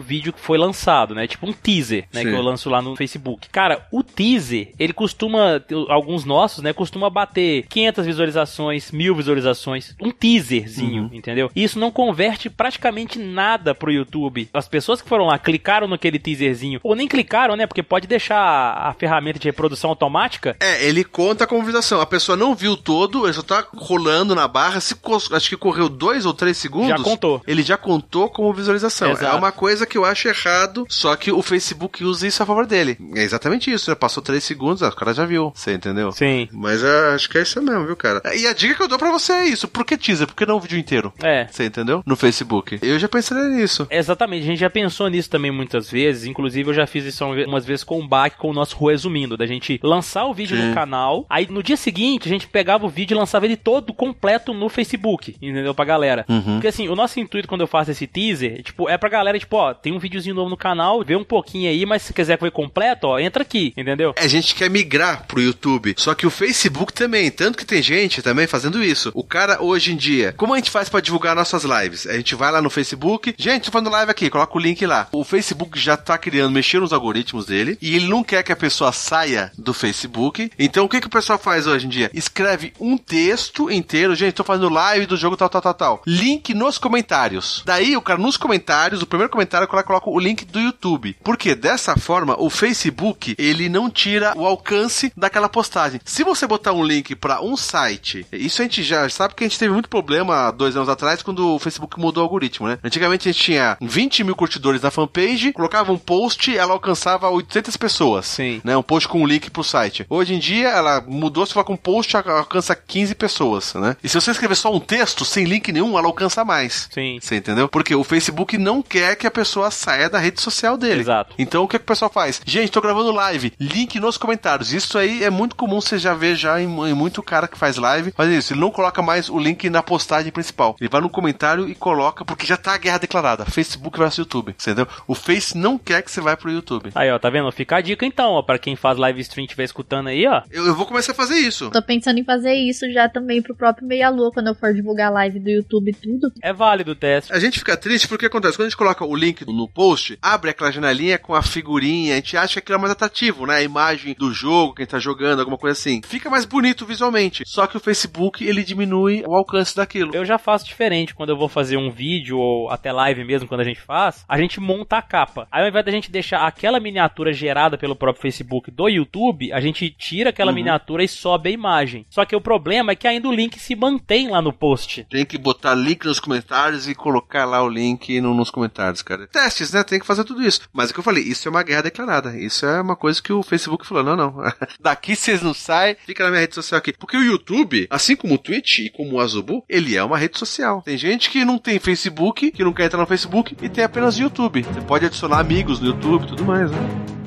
vídeo que foi lançado, né? Tipo um teaser, né? Sim. Que eu lanço lá no Facebook. Cara, o teaser, ele costuma, alguns nossos, né? Costuma bater 500 visualizações, mil visualizações. Um teaserzinho, entendeu? E isso não converte praticamente nada pro YouTube. As pessoas que foram lá, clicaram naquele teaserzinho, ou nem clicaram, né? Porque pode deixar a ferramenta de reprodução automática. É, ele conta como visualização. A pessoa não viu todo, ele só tá rolando na barra. Se acho que correu dois ou três segundos. Já contou. Ele já contou como visualização. Exato. É uma coisa que eu acho errado, só que o Facebook usa isso a favor dele. É exatamente isso, né? Passou três segundos, ah, o cara já viu. Você entendeu? Sim. Mas é, acho que é isso mesmo, viu, cara? E a dica que eu dou pra você é isso. Por que teaser? Por que não o vídeo inteiro? É. Você entendeu? No Facebook. Eu já pensaria nisso. Exatamente, a gente já pensou nisso também muitas vezes. Inclusive, eu já fiz isso umas vezes com o Bach, com o nosso Resumindo, da gente lançar o vídeo Sim. no canal. Aí no dia seguinte, a gente pegava o vídeo e lançava ele todo completo no Facebook, entendeu? Pra galera. Porque assim, o nosso intuito quando eu faço esse teaser, tipo, é pra galera, tipo, ó, tem um videozinho novo no canal, vê um pouquinho aí, mas se quiser ver completo, ó, entra aqui, entendeu? A gente quer migrar pro YouTube. Só que o Facebook também. Tanto que tem gente também fazendo isso. O cara, hoje em dia, como a gente faz pra divulgar nossas lives? A gente vai lá no Facebook. Gente, tô fazendo live aqui, coloca o link lá. O Facebook já tá criando, mexendo nos algoritmos dele. E ele não quer que a pessoa saia do Facebook. Então o que, que o pessoal faz hoje em dia? Escreve um texto inteiro. Gente, tô fazendo live do jogo tal, tal, tal, tal. Link nos comentários. Daí o cara nos comentários, o primeiro comentário, o cara coloca o link do YouTube. Porque dessa forma, o Facebook, ele não tira o alcance daquela postagem. Se você botar um link pra um site, isso a gente já sabe que a gente teve muito problema há dois anos atrás quando o Facebook mudou o algoritmo, né? Antigamente a gente tinha 20 mil curtidores na fanpage, colocava um post, ela alcançava 800 pessoas. Sim. Né? Um post com um link pro site. Hoje em dia, ela mudou, se coloca um post, ela alcança 15 pessoas, né? E se você escrever só um texto, sem link nenhum, ela alcança mais. Sim. Você entendeu? Porque o Facebook não quer que a pessoa saia da rede social dele. Exato. Então o que, que o pessoal faz? Gente, tô gravando live. Link nos comentários. Isso aí é muito comum você já ver já em, em muito cara que faz live. Faz isso. Ele não coloca mais o link na postagem principal. Ele vai no comentário e coloca, porque já tá a guerra declarada. Facebook versus YouTube. Você entendeu? O Face não quer que você vá pro YouTube. Aí, ó, tá vendo? Fica a dica então, ó, pra quem faz live stream e estiver escutando aí, ó. Eu, eu vou começar a fazer isso. Tô pensando em fazer isso já também pro próprio Meia Lua, quando eu for divulgar live do YouTube e tudo. É válido o teste. A gente fica triste porque acontece, quando a gente coloca o link no post, abre aquela janelinha com a figurinha, a gente acha que aquilo é mais atrativo, né? A imagem do jogo, quem tá jogando, alguma coisa assim. Fica mais bonito visualmente. Só que o Facebook, ele diminui o alcance daquilo. Eu já faço diferente quando eu vou fazer um vídeo ou até live mesmo quando a gente faz, a gente monta a capa. Aí ao invés da gente deixar aquela miniatura gerada pelo próprio Facebook do YouTube, a gente tira aquela miniatura e sobe a imagem. Só que o problema é que ainda o link se mantém lá no post. Tem que botar link nos comentários E colocar lá o link no, nos comentários, cara. Testes, né? Tem que fazer tudo isso. Mas é o que eu falei, isso é uma guerra declarada. Isso é uma coisa que o Facebook falou: não, não. Daqui vocês não saem, fica na minha rede social aqui. Porque o YouTube, assim como o Twitch e como o Azubu, ele é uma rede social. Tem gente que não tem Facebook, que não quer entrar no Facebook e tem apenas YouTube. Você pode adicionar amigos no YouTube e tudo mais, né?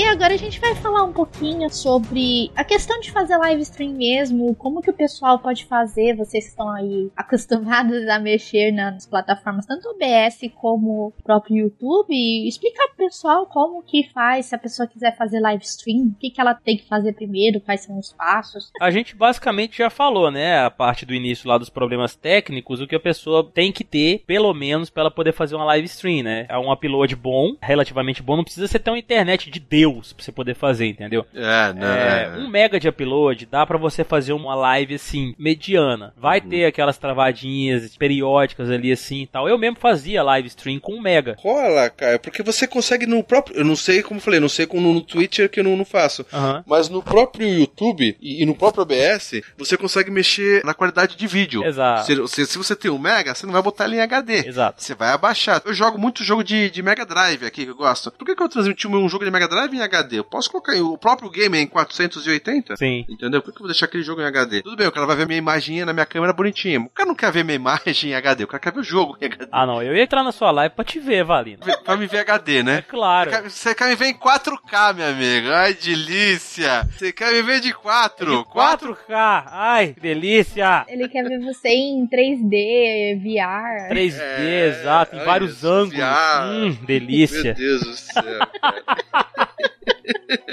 E agora a gente vai falar um pouquinho sobre a questão de fazer live stream mesmo, como que o pessoal pode fazer, vocês que estão aí acostumados a mexer nas plataformas, tanto o OBS como o próprio YouTube, e explicar pro pessoal como que faz, se a pessoa quiser fazer live stream, o que, que ela tem que fazer primeiro, quais são os passos. A gente basicamente já falou, né, a parte do início lá dos problemas técnicos, o que a pessoa tem que ter, pelo menos, para ela poder fazer uma live stream, né? É um upload bom, relativamente bom, não precisa ser ter uma internet de Deus pra você poder fazer, entendeu? É, não. É, um mega de upload dá pra você fazer uma live assim, mediana. Vai ter aquelas travadinhas periódicas ali assim e tal. Eu mesmo fazia live stream com um mega. Rola, cara, porque você consegue no próprio. Eu não sei, como eu falei, não sei como no Twitter que eu não, não faço. Aham. Mas no próprio YouTube e, e no próprio OBS, você consegue mexer na qualidade de vídeo. Exato. Se, se, se você tem um Mega, você não vai botar ele em HD. Exato. Você vai abaixar. Eu jogo muito jogo de, de Mega Drive aqui, que eu gosto. Por que, que eu transmiti um jogo de Mega Drive em HD? Eu posso colocar em- o próprio game em 480? Sim. Entendeu? Por que eu vou deixar aquele jogo em HD? Tudo bem, o cara vai ver minha imagem na minha câmera bonitinha. O cara não quer ver minha imagem em HD, o cara quer ver o jogo em HD. Ah, não. Eu ia entrar na sua live pra te ver, Valino. Pra me ver HD, É né? claro. Você quer me ver em 4K, meu amigo? Ai, delícia! Você quer me ver de 4? De 4K. Ai, que delícia. Ele quer ver você em 3D, VR. 3D, É, exato, em vários isso, ângulos. VR. Hum, delícia. Meu Deus do céu, cara.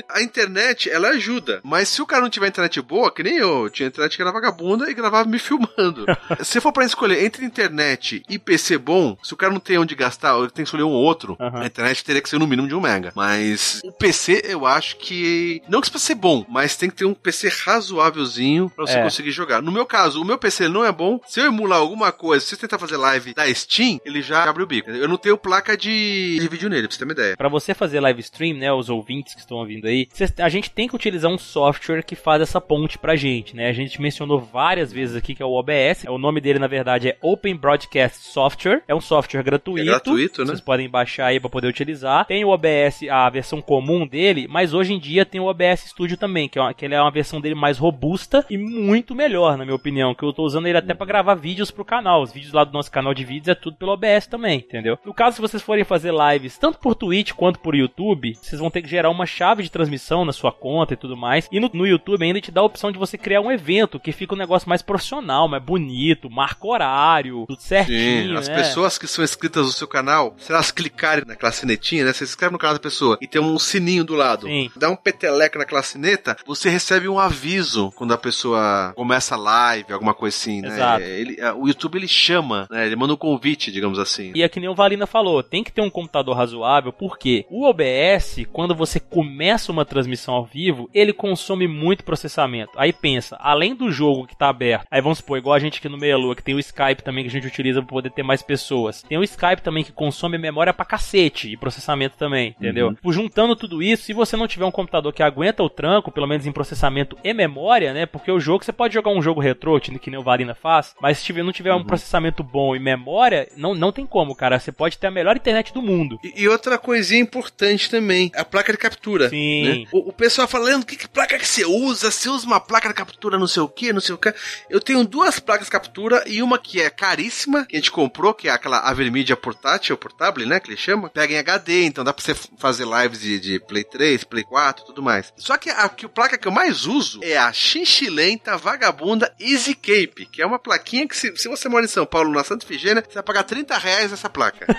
A internet, ela ajuda. Mas se o cara não tiver internet boa, que nem eu, tinha internet que era vagabunda e gravava me filmando. se for pra escolher entre internet e PC bom, se o cara não tem onde gastar, ele tem que escolher um ou outro, Aham. a internet teria que ser no mínimo de um mega. Mas o PC, eu acho que. Não que isso ser bom, mas tem que ter um PC razoávelzinho pra você É. conseguir jogar. No meu caso, o meu PC não é bom. Se eu emular alguma coisa, se eu tentar fazer live da Steam, ele já abre o bico. Eu não tenho placa de, de vídeo nele, pra você ter uma ideia. Pra você fazer live stream, né, ouvintes que estão ouvindo aí, a gente tem que utilizar um software que faz essa ponte pra gente, né? A gente mencionou várias vezes aqui que é o OBS. O nome dele, na verdade, é Open Broadcast Software. É um software gratuito. É gratuito, né? Vocês podem baixar aí pra poder utilizar. Tem o OBS, a versão comum dele, mas hoje em dia tem o OBS Studio também, que, é uma, que ele é uma versão dele mais robusta e muito melhor, na minha opinião. Que eu tô usando ele até pra gravar vídeos pro canal. Os vídeos lá do nosso canal de vídeos é tudo pelo OBS também, entendeu? No caso, se vocês forem fazer lives tanto por Twitch quanto por YouTube, vocês vão ter que gerar uma chave de transmissão na sua conta e tudo mais. E no, no YouTube ainda te dá a opção de você criar um evento que fica um negócio mais profissional, mais bonito, marca horário, tudo certinho. Sim, as né? pessoas que são inscritas no seu canal, se elas clicarem naquela sinetinha, né? Você se inscreve no canal da pessoa e tem um sininho do lado. Sim. Dá um peteleco naquela sineta, você recebe um aviso quando a pessoa começa a live, alguma coisa assim, né? Exato. Ele, a- o YouTube ele chama, né? Ele manda um convite, digamos assim. E é que nem o Valina falou, tem que ter um computador razoável, porque o OBS, quando você começa uma transmissão ao vivo, ele consome muito processamento. Aí pensa, além do jogo que tá aberto, aí vamos supor, igual a gente aqui no Meia Lua, que tem o Skype também que a gente utiliza pra poder ter mais pessoas. Tem o Skype também que consome memória pra cacete e processamento também, entendeu? Por Juntando tudo isso, se você não tiver um computador que aguenta o tranco, pelo menos em processamento e memória, né? Porque o jogo, você pode jogar um jogo retrô, que nem o Varina faz, mas se tiver, não tiver um processamento bom e memória, não, não tem como, cara. Você pode ter a melhor internet do mundo. E, e outra coisinha importante também, a placa de captura. Sim. né? O, o pessoal falando, que, que placa que você usa? Você usa uma placa de captura não sei o que, não sei o que. Eu tenho duas placas de captura e uma que é caríssima, que a gente comprou, que é aquela Avermedia portátil, portable, né, que ele chama. Pega em HD, então dá pra você fazer lives de, de Play 3, Play 4 tudo mais. Só que a, que a placa que eu mais uso é a chinchilenta vagabunda EasyCape, que é uma plaquinha que se, se você mora em São Paulo, na Santa Efigênia, você vai pagar 30 reais essa placa.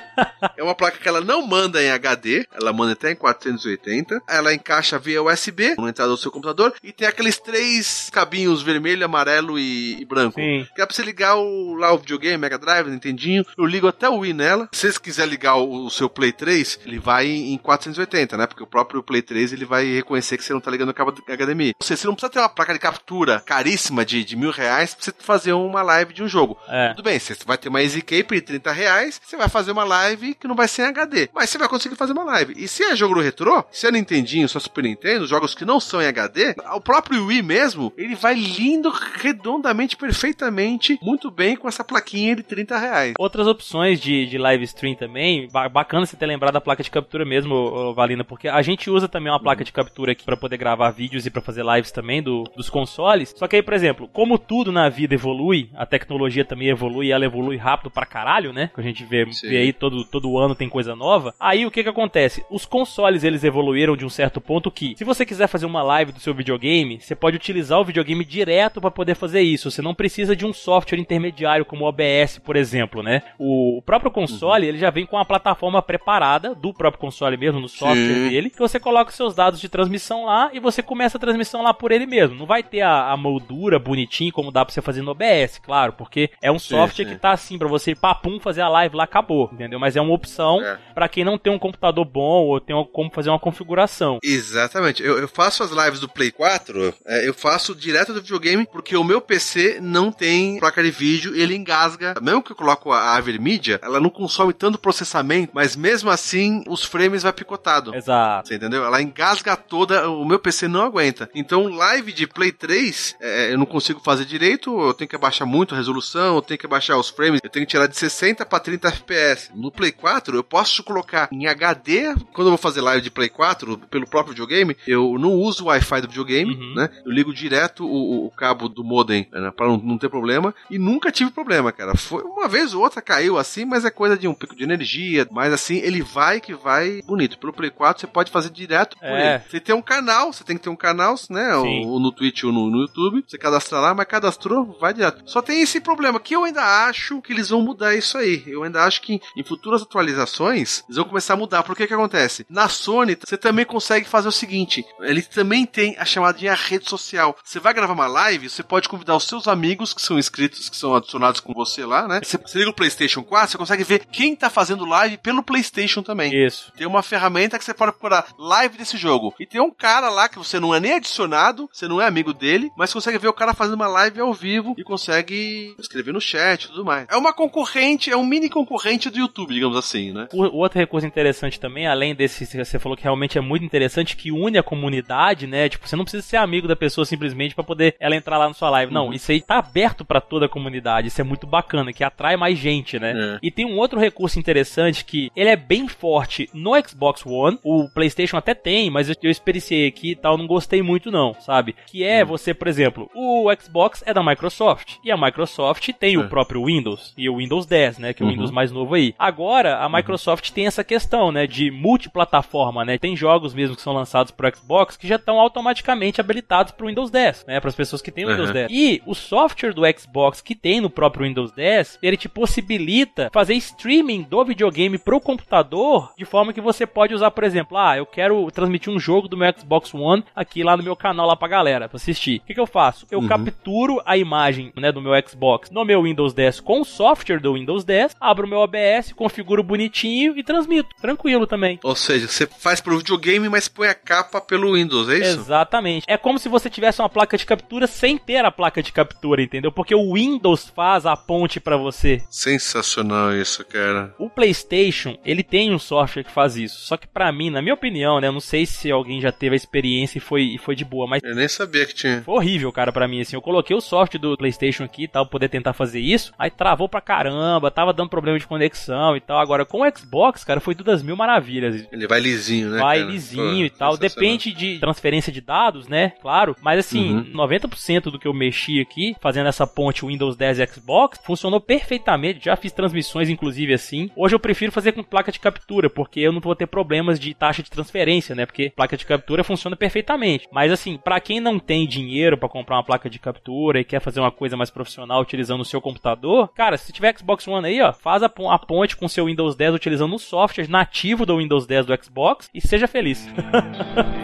É uma placa que ela não manda em HD, ela manda até em 480. Né? Ela encaixa via USB na entrada do seu computador e tem aqueles três cabinhos vermelho, amarelo e, e branco. Sim. Que é pra você ligar o, lá o videogame, Mega Drive, Nintendinho. Eu ligo até o Wii nela. Se você quiser ligar o, o seu Play 3, ele vai em 480, né? Porque o próprio Play 3 ele vai reconhecer que você não tá ligando o cabo HDMI. Ou seja, você não precisa ter uma placa de captura caríssima de, de mil reais pra você fazer uma live de um jogo. É. Tudo bem, você vai ter uma EasyCape de 30 reais, você vai fazer uma live que não vai ser em HD. Mas você vai conseguir fazer uma live. E se é jogo no retrô, se é Nintendinho, só Super Nintendo, jogos que não são em HD, o próprio Wii mesmo, ele vai lindo, redondamente, perfeitamente, muito bem com essa plaquinha de 30 reais. Outras opções de, de live stream também, ba- bacana você ter lembrado da placa de captura mesmo, Valina, porque a gente usa também uma placa de captura aqui pra poder gravar vídeos e pra fazer lives também do, dos consoles. Só que aí, por exemplo, como tudo na vida evolui, a tecnologia também evolui e ela evolui rápido pra caralho, né? Que a gente vê, vê aí todo, todo ano tem coisa nova. Aí o que que acontece? Os consoles eles evoluíram de um certo ponto que, se você quiser fazer uma live do seu videogame, você pode utilizar o videogame direto pra poder fazer isso. Você não precisa de um software intermediário como o OBS, por exemplo, né? O, próprio console, ele já vem com a plataforma preparada do próprio console mesmo, no software Sim. dele, que você coloca os seus dados de transmissão lá e você começa a transmissão lá por ele mesmo. Não vai ter a, a moldura bonitinho como dá pra você fazer no OBS, claro, porque é um Sim, software sim. que tá assim pra você papum fazer a live lá acabou, entendeu? Mas é uma opção É. pra quem não tem um computador bom ou tem como fazer uma configuração. Exatamente. Eu, eu faço as lives do Play 4, é, eu faço direto do videogame, porque o meu PC não tem placa de vídeo, ele engasga. Mesmo que eu coloco a AverMedia, ela não consome tanto processamento, mas mesmo assim os frames vai picotado. Exato. Você entendeu? Ela engasga toda, o meu PC não aguenta. Então, live de Play 3, é, eu não consigo fazer direito, eu tenho que abaixar muito a resolução, eu tenho que abaixar os frames, eu tenho que tirar de 60 para 30 FPS. No Play 4, eu posso colocar em HD, quando eu vou fazer live de Play 4, pelo próprio videogame, eu não uso o Wi-Fi do videogame, Uhum. né? Eu ligo direto o, o- cabo do modem, né, para não, não ter problema, e nunca tive problema, cara. Foi uma vez ou outra caiu assim, mas é coisa de um pico de energia, mas assim, ele vai que vai bonito. Pelo Play 4, você pode fazer direto por É. ele. Você tem um canal, você tem que ter um canal, né? Sim. Ou no Twitch ou no, no YouTube. Você cadastra lá, mas cadastrou, vai direto. Só tem esse problema que eu ainda acho que eles vão mudar isso aí. Eu ainda acho que em futuras atualizações eles vão começar a mudar. Porque que acontece? Na Sony, você também consegue fazer o seguinte: ele também tem a chamadinha rede social. Você vai gravar uma live, você pode convidar os seus amigos que são inscritos, que são adicionados com você lá, né? Você, você liga o PlayStation 4, você consegue ver quem tá fazendo live pelo PlayStation também. Isso. Tem uma ferramenta que você pode procurar live desse jogo. E tem um cara lá que você não é nem adicionado, você não é amigo dele, mas consegue ver o cara fazendo uma live ao vivo e consegue escrever no chat e tudo mais. É uma concorrente, é um mini concorrente do YouTube, digamos assim, né? O o outro recurso interessante também, além desse que você falou que realmente é muito interessante, que une a comunidade, né? Tipo, você não precisa ser amigo da pessoa simplesmente pra poder ela entrar lá na sua live. Não, isso aí tá aberto pra toda a comunidade. Isso é muito bacana, que atrai mais gente, né? É. E tem um outro recurso interessante que ele é bem forte no Xbox One. O PlayStation até tem, mas eu, eu experienciei aqui e tal, não gostei muito não, sabe? Que é você, por exemplo, o Xbox é da Microsoft e a Microsoft tem É. o próprio Windows e o Windows 10, né? Que é o Uhum. Windows mais novo aí. Agora, a Microsoft tem essa questão, né? De multiplataforma, né? Tem jogos mesmo que são lançados pro Xbox que já estão automaticamente habilitados pro Windows 10, né? Para as pessoas que têm o Windows Uhum. 10. E o software do Xbox que tem no próprio Windows 10, ele te possibilita fazer streaming do videogame pro computador de forma que você pode usar, por exemplo, ah, eu quero transmitir um jogo do meu Xbox One aqui lá no meu canal lá pra galera, pra assistir. O que, que eu faço? Eu Uhum. capturo a imagem, né, do meu Xbox no meu Windows 10 com o software do Windows 10, abro o meu OBS, configuro bonitinho e transmito. Tranquilo também. Ou seja, você faz pro videogame, mas põe a capa pelo Windows, é isso? Exatamente. É como se você tivesse uma placa de captura sem ter a placa de captura, entendeu? Porque o Windows faz a ponte pra você. Sensacional isso, cara. O PlayStation, ele tem um software que faz isso. Só que pra mim, na minha opinião, né, eu não sei se alguém já teve a experiência e foi, e foi de boa, mas Eu nem sabia que tinha. foi horrível, cara, pra mim, assim. Eu coloquei o software do PlayStation aqui e tal, poder tentar fazer isso. Aí travou pra caramba, tava dando problema de conexão e tal. Agora, com o Xbox, cara, foi tudo as mil maravilhas. Ele vai lisinho, né? Lisinho Pô, e tal. Depende de transferência de dados, né? Claro. Mas assim, Uhum. 90% do que eu mexi aqui, fazendo essa ponte Windows 10 e Xbox, funcionou perfeitamente. Já fiz transmissões, inclusive, assim. Hoje eu prefiro fazer com placa de captura, porque eu não vou ter problemas de taxa de transferência, né? Porque placa de captura funciona perfeitamente. Mas assim, pra quem não tem dinheiro pra comprar uma placa de captura e quer fazer uma coisa mais profissional utilizando o seu computador, cara, se tiver Xbox One aí, ó, faz a, pon- a ponte com o seu Windows 10 utilizando o software nativo do Windows 10 do Xbox e seja feliz.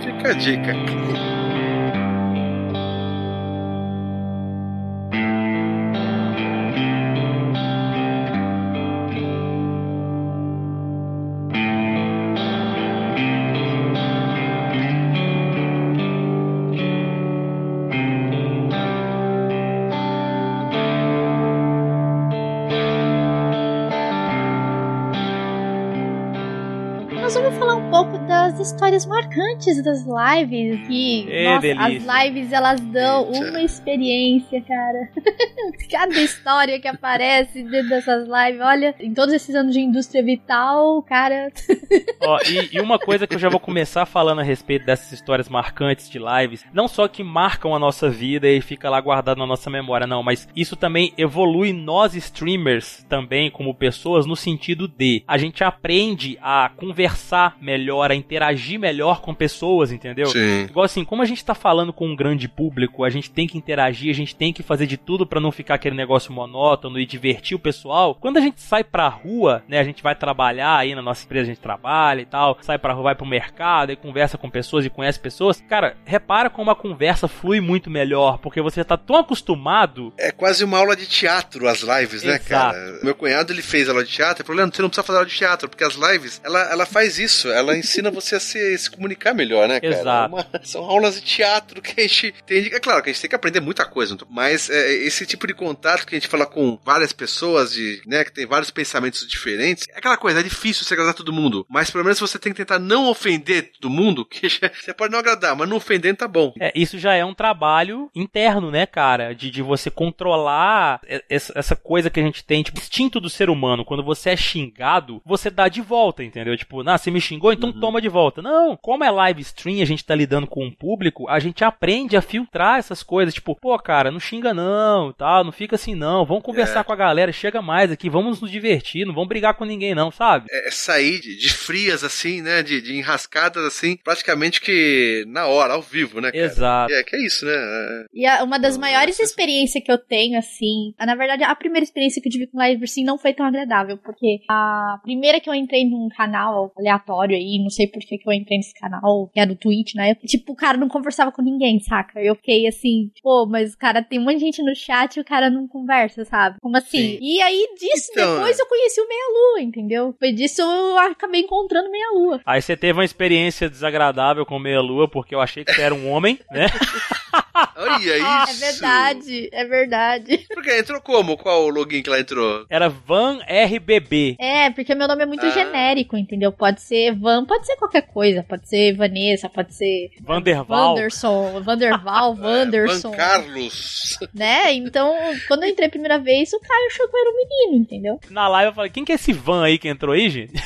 Fica a dica. Histórias marcantes das lives. Que, Ê, nossa, delícia. as lives elas dão Eita. uma experiência, cara. Cada história que aparece dentro dessas lives, olha, em todos esses anos de indústria vital, cara. Ó, e, e uma coisa que eu já vou começar falando a respeito dessas histórias marcantes de lives, não só que marcam a nossa vida e fica lá guardado na nossa memória, não, mas isso também evolui nós streamers também como pessoas no sentido de a gente aprende a conversar melhor, a interagir melhor com pessoas, entendeu? Sim. Igual assim, como a gente tá falando com um grande público, a gente tem que interagir, a gente tem que fazer de tudo pra não ficar aquele negócio monótono e divertir o pessoal. Quando a gente sai pra rua, né, a gente vai trabalhar aí na nossa empresa, a gente trabalha e tal, sai pra rua, vai pro mercado e conversa com pessoas e conhece pessoas. Cara, repara como a conversa flui muito melhor, porque você tá tão acostumado É quase uma aula de teatro as lives, né, Exato. cara? Meu cunhado ele fez aula de teatro. Eu falei, Leandro, você não precisa fazer aula de teatro, porque as lives, ela, ela faz isso, ela ensina você a se, se comunicar melhor, né, cara? Exato. Uma- são aulas de teatro que a gente tem. É claro que a gente tem que aprender muita coisa, mas é, esse tipo de contato que a gente fala com várias pessoas, de, né, que tem vários pensamentos diferentes, é aquela coisa, é difícil você agradar todo mundo, mas pelo menos você tem que tentar não ofender todo mundo, que já- você pode não agradar, mas não ofendendo tá bom. É, isso já é um trabalho interno, né, cara? De, de você controlar essa, essa coisa que a gente tem, tipo, instinto do ser humano. Quando você é xingado, você dá de volta, entendeu? Tipo, ah, você me xingou, então toma de volta. Não, como é live stream, a gente tá lidando com um público, a gente aprende a filtrar essas coisas. Tipo, pô, cara, não xinga não, tal, não fica assim não. Vamos conversar com a galera, chega mais aqui, vamos nos divertir, não vamos brigar com ninguém não, sabe? é sair de, de frias assim, né? De, de enrascadas assim, praticamente que na hora, ao vivo, né? Cara? Exato. É, que é isso, né? É, E a- uma das Nossa. maiores experiências que eu tenho, assim. Na verdade, a primeira experiência que eu tive com live assim não foi tão agradável, porque a primeira que eu entrei num canal aleatório aí, não sei por que que eu entrei nesse canal, que era do Twitch, né? Tipo, o cara não conversava com ninguém, saca? Eu fiquei assim, pô, mas o cara tem um monte de gente no chat e o cara não conversa, sabe? Como assim? Sim. E aí disso, Então, depois eu conheci o Meia Lua, entendeu? Foi disso eu acabei encontrando Meia Lua. Aí você teve uma experiência desagradável com meia lua, porque eu achei que você era um homem, né? Olha isso! É verdade, é verdade. Por quê? Entrou como? Qual o login que ela entrou? Era Van RBB. É, porque meu nome é muito Ah. genérico, entendeu? Pode ser Van, pode ser qualquer coisa. Pode ser Vanessa, pode ser Vanderval. Wanderson, Vanderval, Wanderson, Van Carlos. né? Então, quando eu entrei a primeira vez, o Caio achou que eu era um menino, entendeu? Na live eu falei, quem que é esse Van aí que entrou aí, gente?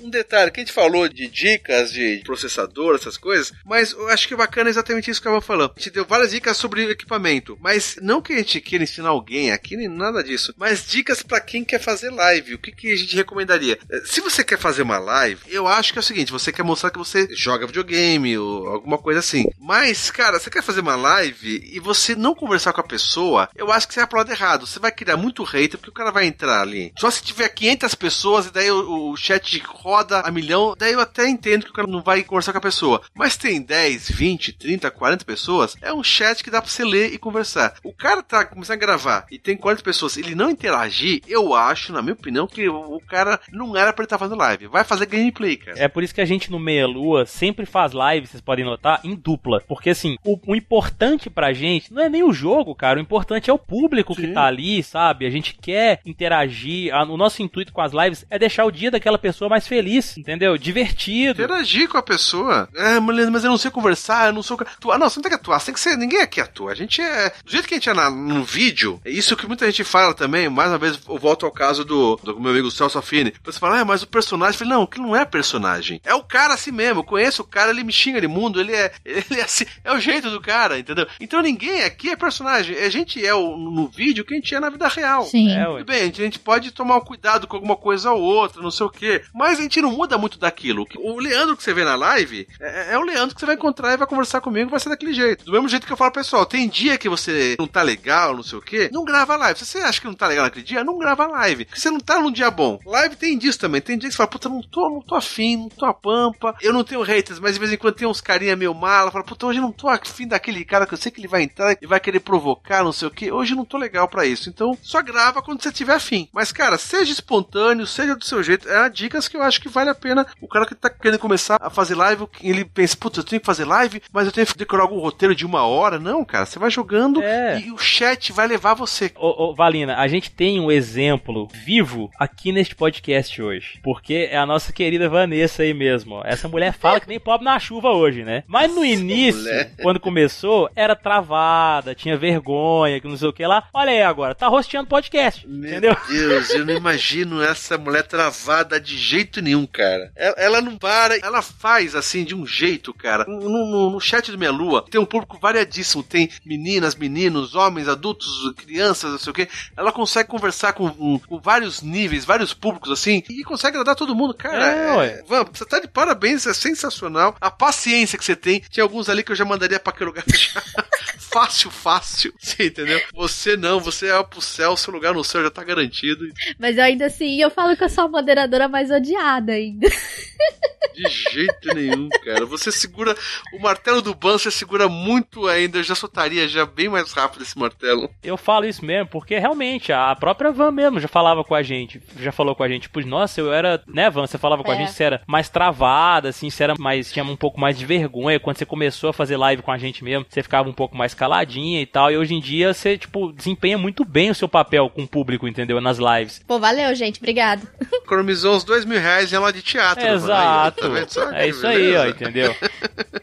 Um detalhe, que a gente falou de dicas de processador, essas coisas, mas eu acho que o bacana é exatamente isso que eu vou falando. A gente deu várias dicas sobre equipamento, mas não que a gente queira ensinar alguém aqui, nem nada disso, mas dicas pra quem quer fazer live. O que, que a gente recomendaria? Se você quer fazer uma live, eu acho que é o seguinte: você quer mostrar que você joga videogame ou alguma coisa assim. Mas, cara, você quer fazer uma live e você não conversar com a pessoa, eu acho que você pro lado errado. Você vai criar muito hater porque o cara vai entrar ali. Só se tiver 500 pessoas e daí o, o chat roda a milhão, daí eu até entendo que o cara não vai conversar com a pessoa. Mas tem 10, 20, 30, 40 pessoas, é um chat que dá pra você ler e conversar. O cara tá começando a gravar e tem 40 pessoas, ele não interagir, eu acho, na minha opinião, que o, o cara não era pra ele estar fazendo live. Vai fazer gameplay, cara. É por isso que a gente no Meia Lua sempre faz live, vocês podem notar, em dupla. Porque assim, o, o importante pra gente não é nem o jogo, cara. O importante é o público que Sim. tá ali, sabe? A gente quer interagir. A- o nosso intuito com as lives é deixar o dia daquela pessoa mais feliz, entendeu? Divertido. Interagir com a pessoa. É, mas mas eu não sei conversar, eu não sou. Atuar. Não, você não tem que atuar, você tem que ser. Ninguém aqui atua. A gente é. Do jeito que a gente é na- no vídeo, é isso que muita gente fala também. Mais uma vez, eu volto ao caso do, do meu amigo Celso Affini. Você fala, ah, mas o personagem. Eu falei, não, que não é personagem. É o cara assim mesmo. Eu conheço o cara, ele me xinga de mundo, ele é. Ele é assim. É o jeito do cara, entendeu? Então ninguém aqui é personagem. A gente é o, no vídeo o que a gente é na vida real. Sim. É. Tudo bem, a gente, a gente pode tomar cuidado com alguma coisa ou outra, não sei sei o quê. Mas a gente não muda muito daquilo. O Leandro que você vê na live é, é o Leandro que você vai encontrar e vai conversar comigo, vai ser daquele jeito. Do mesmo jeito que eu falo, pessoal, tem dia que você não tá legal, não sei o quê, não grava live. Se você acha que não tá legal naquele dia, não grava live. Porque você não tá num dia bom. Live tem disso também. Tem dia que você fala, puta, não tô, não tô afim, não tô a pampa. Eu não tenho haters, mas de vez em quando tem uns carinha meio mala. Fala, puta, hoje eu não tô afim daquele cara que eu sei que ele vai entrar e vai querer provocar, não sei o quê. Hoje eu não tô legal para isso. Então, só grava quando você tiver afim. Mas, cara, seja espontâneo, seja do seu jeito. É dicas que eu acho que vale a pena. O cara que tá querendo começar a fazer live, ele pensa, puta, eu tenho que fazer live, mas eu tenho que decorar algum roteiro de uma hora. Não, cara, você vai jogando É. e o chat vai levar você. Ô, ô, Valina, a gente tem um exemplo vivo aqui neste podcast hoje. Porque é a nossa querida Vanessa aí mesmo. ó. Essa mulher fala que nem pobre na chuva hoje, né? Mas no início, mulher. quando começou, era travada, tinha vergonha, que não sei o que lá. Olha aí agora, tá rosteando podcast, entendeu? Meu Deus, eu não imagino essa mulher travada de jeito nenhum, cara. Ela, ela não para, ela faz assim de um jeito, cara. No, no- no chat do Minha Lua tem um público variadíssimo. Tem meninas, meninos, homens, adultos, crianças, não sei o quê. Ela consegue conversar com, com- com vários níveis, vários públicos assim, e consegue agradar todo mundo, cara. É, ué. Van, você tá de parabéns, é sensacional. A paciência que você tem. Tinha alguns ali que eu já mandaria pra aquele lugar já. fácil, fácil. Você entendeu? Você não, você é pro céu, seu lugar no céu já tá garantido. Mas eu ainda assim, eu falo que eu sou a moderadora mais odiada ainda. De jeito nenhum, cara. Você segura o martelo do ban, você segura muito ainda. Eu já soltaria já bem mais rápido esse martelo. Eu falo isso mesmo, porque realmente a própria Van mesmo já falava com a gente, já falou com a gente, tipo, nossa, eu era, né, Van, você falava com a É. gente, você era mais travada, assim, você era mais, tinha um pouco mais de vergonha, quando você começou a fazer live com a gente mesmo, você ficava um pouco mais caladinha e tal, e hoje em dia você, tipo, desempenha muito bem o seu papel com o público, entendeu, nas lives. Pô, valeu, gente. Obrigado. Economizou uns dois mil reais em aula de teatro. Exato. Aí, tá? É isso aí, ó, entendeu?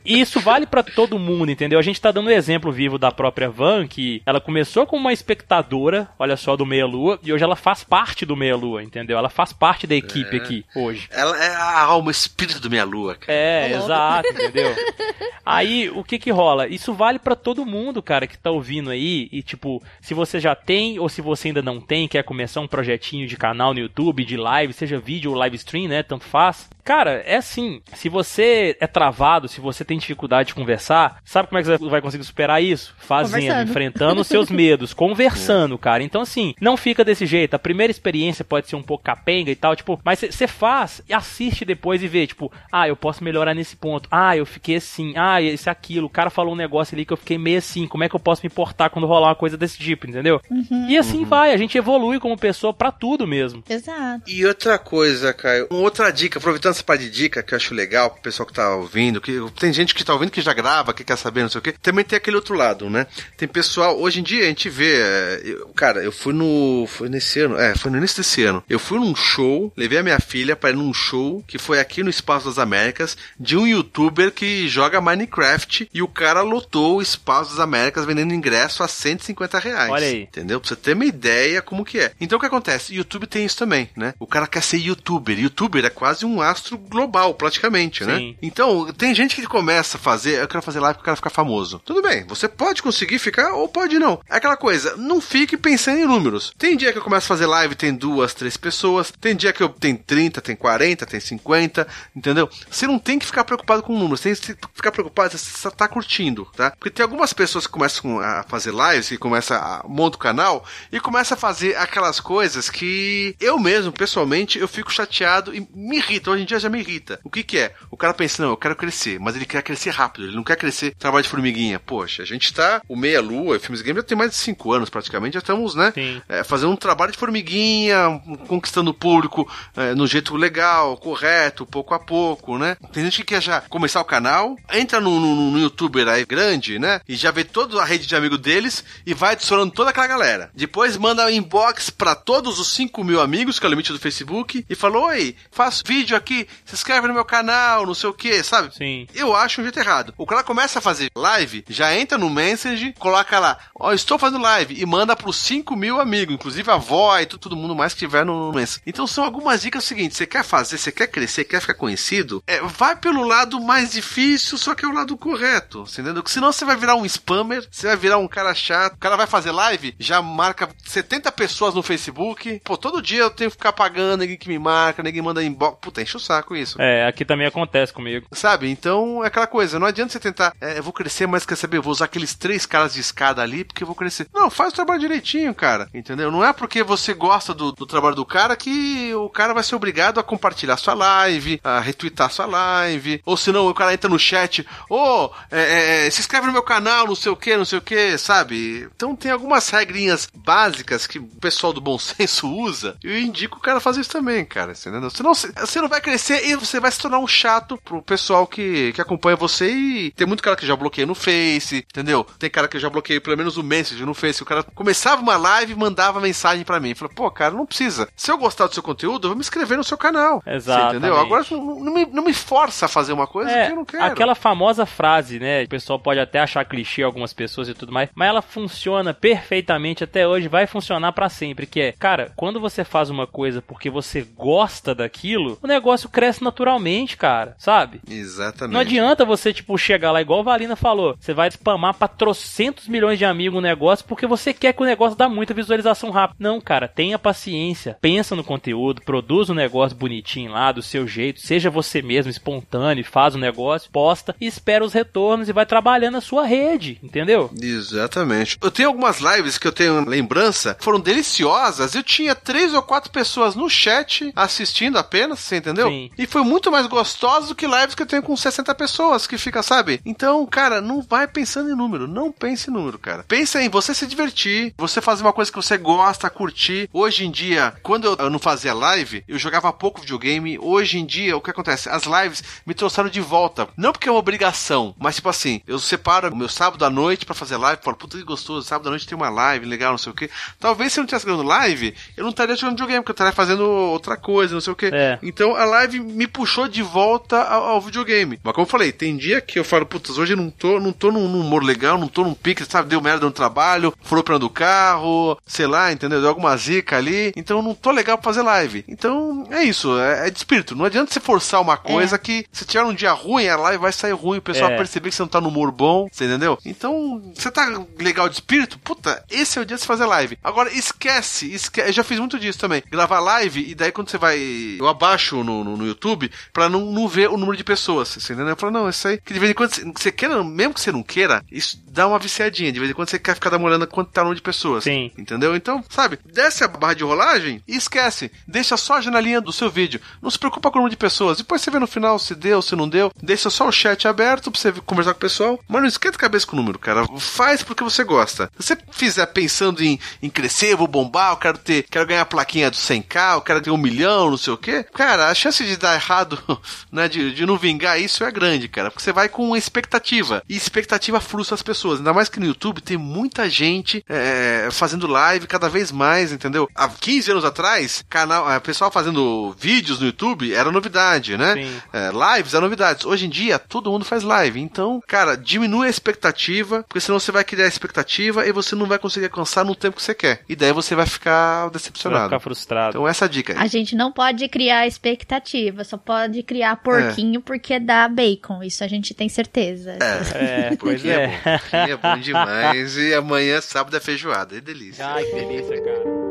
E isso vale pra todo mundo, entendeu? A gente tá dando um exemplo vivo da própria Van, que ela começou como uma espectadora, olha só, do Meia Lua, e hoje ela faz parte do Meia Lua, entendeu? Ela faz parte da equipe aqui, hoje. Ela é a alma, o espírito do Minha Lua, cara. É, louco. exato, entendeu? Aí, o que que rola? Isso vale pra todo mundo, cara, que tá ouvindo aí, e tipo, se você já tem, ou se você ainda não tem, quer começar um projetinho de canal no YouTube, de live, seja vídeo ou live stream, né, tanto faz. Cara, é assim, se você é travado, se você tem dificuldade de conversar, sabe como é que você vai conseguir superar isso? Fazendo, enfrentando os seus medos, conversando, cara. Então, assim, não fica desse jeito. A primeira experiência pode ser um pouco capenga e tal, tipo, mas você faz e assiste depois e vê, tipo, ah, eu posso melhorar nesse ponto. Ah, eu fiquei assim. Ah, esse aquilo. O cara falou um negócio ali que eu fiquei meio assim. Como é que eu posso me importar quando rolar uma coisa desse tipo, entendeu? E assim vai, a gente evolui como pessoa pra tudo mesmo. Exato. E outra coisa, Caio, uma outra dica, aproveitando essa parte de dica que eu acho legal pro pessoal que tá ouvindo, que tem gente que tá ouvindo que já grava, que quer saber, não sei o quê. Também tem aquele outro lado, né? Tem pessoal, hoje em dia a gente vê, é, eu- cara, eu fui no, foi nesse ano, é, foi no início desse ano. Eu fui num show, levei a minha filha para ir num show que foi aqui no Espaço das Américas de um youtuber que joga Minecraft e o cara lotou o Espaço das Américas vendendo ingresso a 150 reais. Olha aí. Entendeu? Pra você ter uma ideia como que é. Então o que acontece? YouTube tem isso também, né? O cara quer ser youtuber. Youtuber é quase um astro global, praticamente, né? Sim. Então, tem gente que começa a fazer, eu quero fazer live porque eu quero ficar famoso. Tudo bem, você pode conseguir ficar ou pode não. É aquela coisa, não fique pensando em números. Tem dia que eu começo a fazer live, tem duas, três pessoas. Tem dia que eu tenho 30, tem 40, tem 50, entendeu? Você não tem que ficar preocupado com números, tem que ficar preocupado se você tá curtindo, tá? Porque tem algumas pessoas que começam a fazer lives, que começam a monta o canal e começa a fazer aquelas coisas que eu mesmo, pessoalmente, eu fico chateado e me irrita. Hoje em dia já me irrita. O que que é? O cara pensa, não, eu quero crescer, mas ele quer crescer rápido, ele não quer crescer trabalho de formiguinha. Poxa, a gente tá, o Meia Lua, Filmes e Games já tem mais de 5 anos praticamente, já estamos, né? É, fazendo um trabalho de formiguinha, conquistando o público é, no jeito legal, correto, pouco a pouco, né? Tem gente que quer já começar o canal, entra no, no, no youtuber aí grande, né? E já vê toda a rede de amigo deles e vai adicionando toda aquela galera. Depois manda inbox pra todos os 5 mil amigos, que é o limite do Facebook, e falou: Oi, faço vídeo aqui aqui, se inscreve no meu canal, não sei o que, sabe? Sim. Eu acho um jeito errado. O cara começa a fazer live, já entra no Message, coloca lá, ó, estou fazendo live, e manda pros 5 mil amigos, inclusive a avó e tudo, todo mundo mais que tiver no Message. Então são algumas dicas seguintes, você quer fazer, você quer crescer, quer ficar conhecido, é, vai pelo lado mais difícil, só que é o lado correto, entendeu? Porque senão você vai virar um spammer, você vai virar um cara chato, o cara vai fazer live, já marca 70 pessoas no Facebook, pô, todo dia eu tenho que ficar pagando, ninguém que me marca, ninguém manda inbox, puta, enche o saco isso. É, aqui também acontece comigo. Sabe? Então é aquela coisa, não adianta você tentar, é, eu vou crescer, mas quer saber, eu vou usar aqueles três caras de escada ali porque eu vou crescer. Não, faz o trabalho direitinho, cara. Entendeu? Não é porque você gosta do, do trabalho do cara que o cara vai ser obrigado a compartilhar sua live, a retweetar sua live, ou senão o cara entra no chat, ô, oh, é, é, se inscreve no meu canal, não sei o que, não sei o que, sabe? Então tem algumas regrinhas básicas que o pessoal do bom senso usa, e eu indico o cara fazer isso também, cara, entendeu? Senão você não vai crescer e você vai se tornar um chato pro pessoal que, que acompanha você e tem muito cara que já bloqueia no Face, entendeu? Tem cara que já bloqueia pelo menos o Message no Face. O cara começava uma live e mandava mensagem para mim. Falei, pô, cara, não precisa. Se eu gostar do seu conteúdo, eu vou me inscrever no seu canal. Exato. Entendeu? Agora não, não, me, não me força a fazer uma coisa é, que eu não quero. Aquela famosa frase, né? O pessoal pode até achar clichê algumas pessoas e tudo mais, mas ela funciona perfeitamente até hoje, vai funcionar para sempre. Que é, cara, quando você faz uma coisa porque você gosta daquilo, o negócio cresce naturalmente, cara, sabe? Exatamente. Não adianta você, tipo, chegar lá, igual a Valina falou, você vai spamar pra trocentos milhões de amigos um negócio porque você quer que o negócio dá muita visualização rápida. Não, cara, tenha paciência, pensa no conteúdo, produz um negócio bonitinho lá, do seu jeito, seja você mesmo, espontâneo, faz o um negócio, posta e espera os retornos e vai trabalhando a sua rede, entendeu? Exatamente. Eu tenho algumas lives que eu tenho lembrança, foram deliciosas, eu tinha três ou quatro pessoas no chat assistindo apenas, você entendeu? Sim. E foi muito mais gostoso do que lives que eu tenho com 60 pessoas, que fica, sabe? Então, cara, não vai pensando em número, não pense em número, cara. Pensa em você se divertir, você fazer uma coisa que você gosta, curtir. Hoje em dia, quando eu não fazia live, eu jogava pouco videogame. Hoje em dia, o que acontece? As lives me trouxeram de volta. Não porque é uma obrigação, mas tipo assim, eu separo o meu sábado à noite para fazer live, falo, puta que gostoso, sábado à noite tem uma live, legal, não sei o que. Talvez se eu não tivesse jogando live, eu não estaria jogando videogame, porque eu estaria fazendo outra coisa, não sei o que. É. Então a live me puxou de volta ao, ao, videogame. Mas como eu falei, tem dia que eu falo, putz, hoje eu não tô, não tô num, num humor legal, não tô num pique, sabe? Deu merda no trabalho, furou pra do carro, sei lá, entendeu? Deu alguma zica ali. Então eu não tô legal pra fazer live. Então é isso, é, é de espírito. Não adianta você forçar uma coisa é. que se tiver um dia ruim, a live vai sair ruim, o pessoal É. perceber que você não tá no humor bom, você entendeu? Então, você tá legal de espírito, puta, esse é o dia de você fazer live. Agora, esquece, esquece. Eu já fiz muito disso também. Gravar live e daí quando você vai. Eu abaixo no, no, no YouTube pra não, não ver o número de pessoas. Você entendeu? Eu falo, não, isso aí. Que de vez em quando você, você queira, mesmo que você não queira, isso dá uma viciadinha. De vez em quando você quer ficar dando uma olhada quanto tá o número de pessoas. Sim. Entendeu? Então, sabe, desce a barra de rolagem e esquece. Deixa só a janelinha do seu vídeo. Não se preocupa com o número de pessoas. Depois você vê no final se deu, se não deu. Deixa só o chat aberto pra você conversar com o pessoal. Mas não esquenta a cabeça com o número, cara. Faz porque você gosta. Se você fizer pensando em, em crescer, vou bombar, eu quero ter, quero ganhar a plaquinha do 100k, eu quero ter um milhão, não sei o quê. Cara, a chance de dar errado, né, de, de não vingar isso é grande, cara. Porque você vai com expectativa. E expectativa frustra as pessoas. Ainda mais que no YouTube tem muita gente é, fazendo live cada vez mais, entendeu? Há 15 anos atrás, canal, é, pessoal fazendo vídeos no YouTube era novidade, né? É, lives eram novidades. Hoje em dia, todo mundo faz live. Então, cara, diminui a expectativa, porque senão você vai criar a expectativa e você não vai conseguir alcançar no tempo que você quer. E daí você vai ficar Vai decepcionado. ficar frustrado. Então, essa é a dica aí. A gente não pode criar expectativa, só pode criar porquinho porque dá bacon. Isso a gente tem certeza. É, pois Porquinho é. é. bom. É bom demais. e amanhã, sábado, é feijoada. É delícia. Ai, que delícia, cara.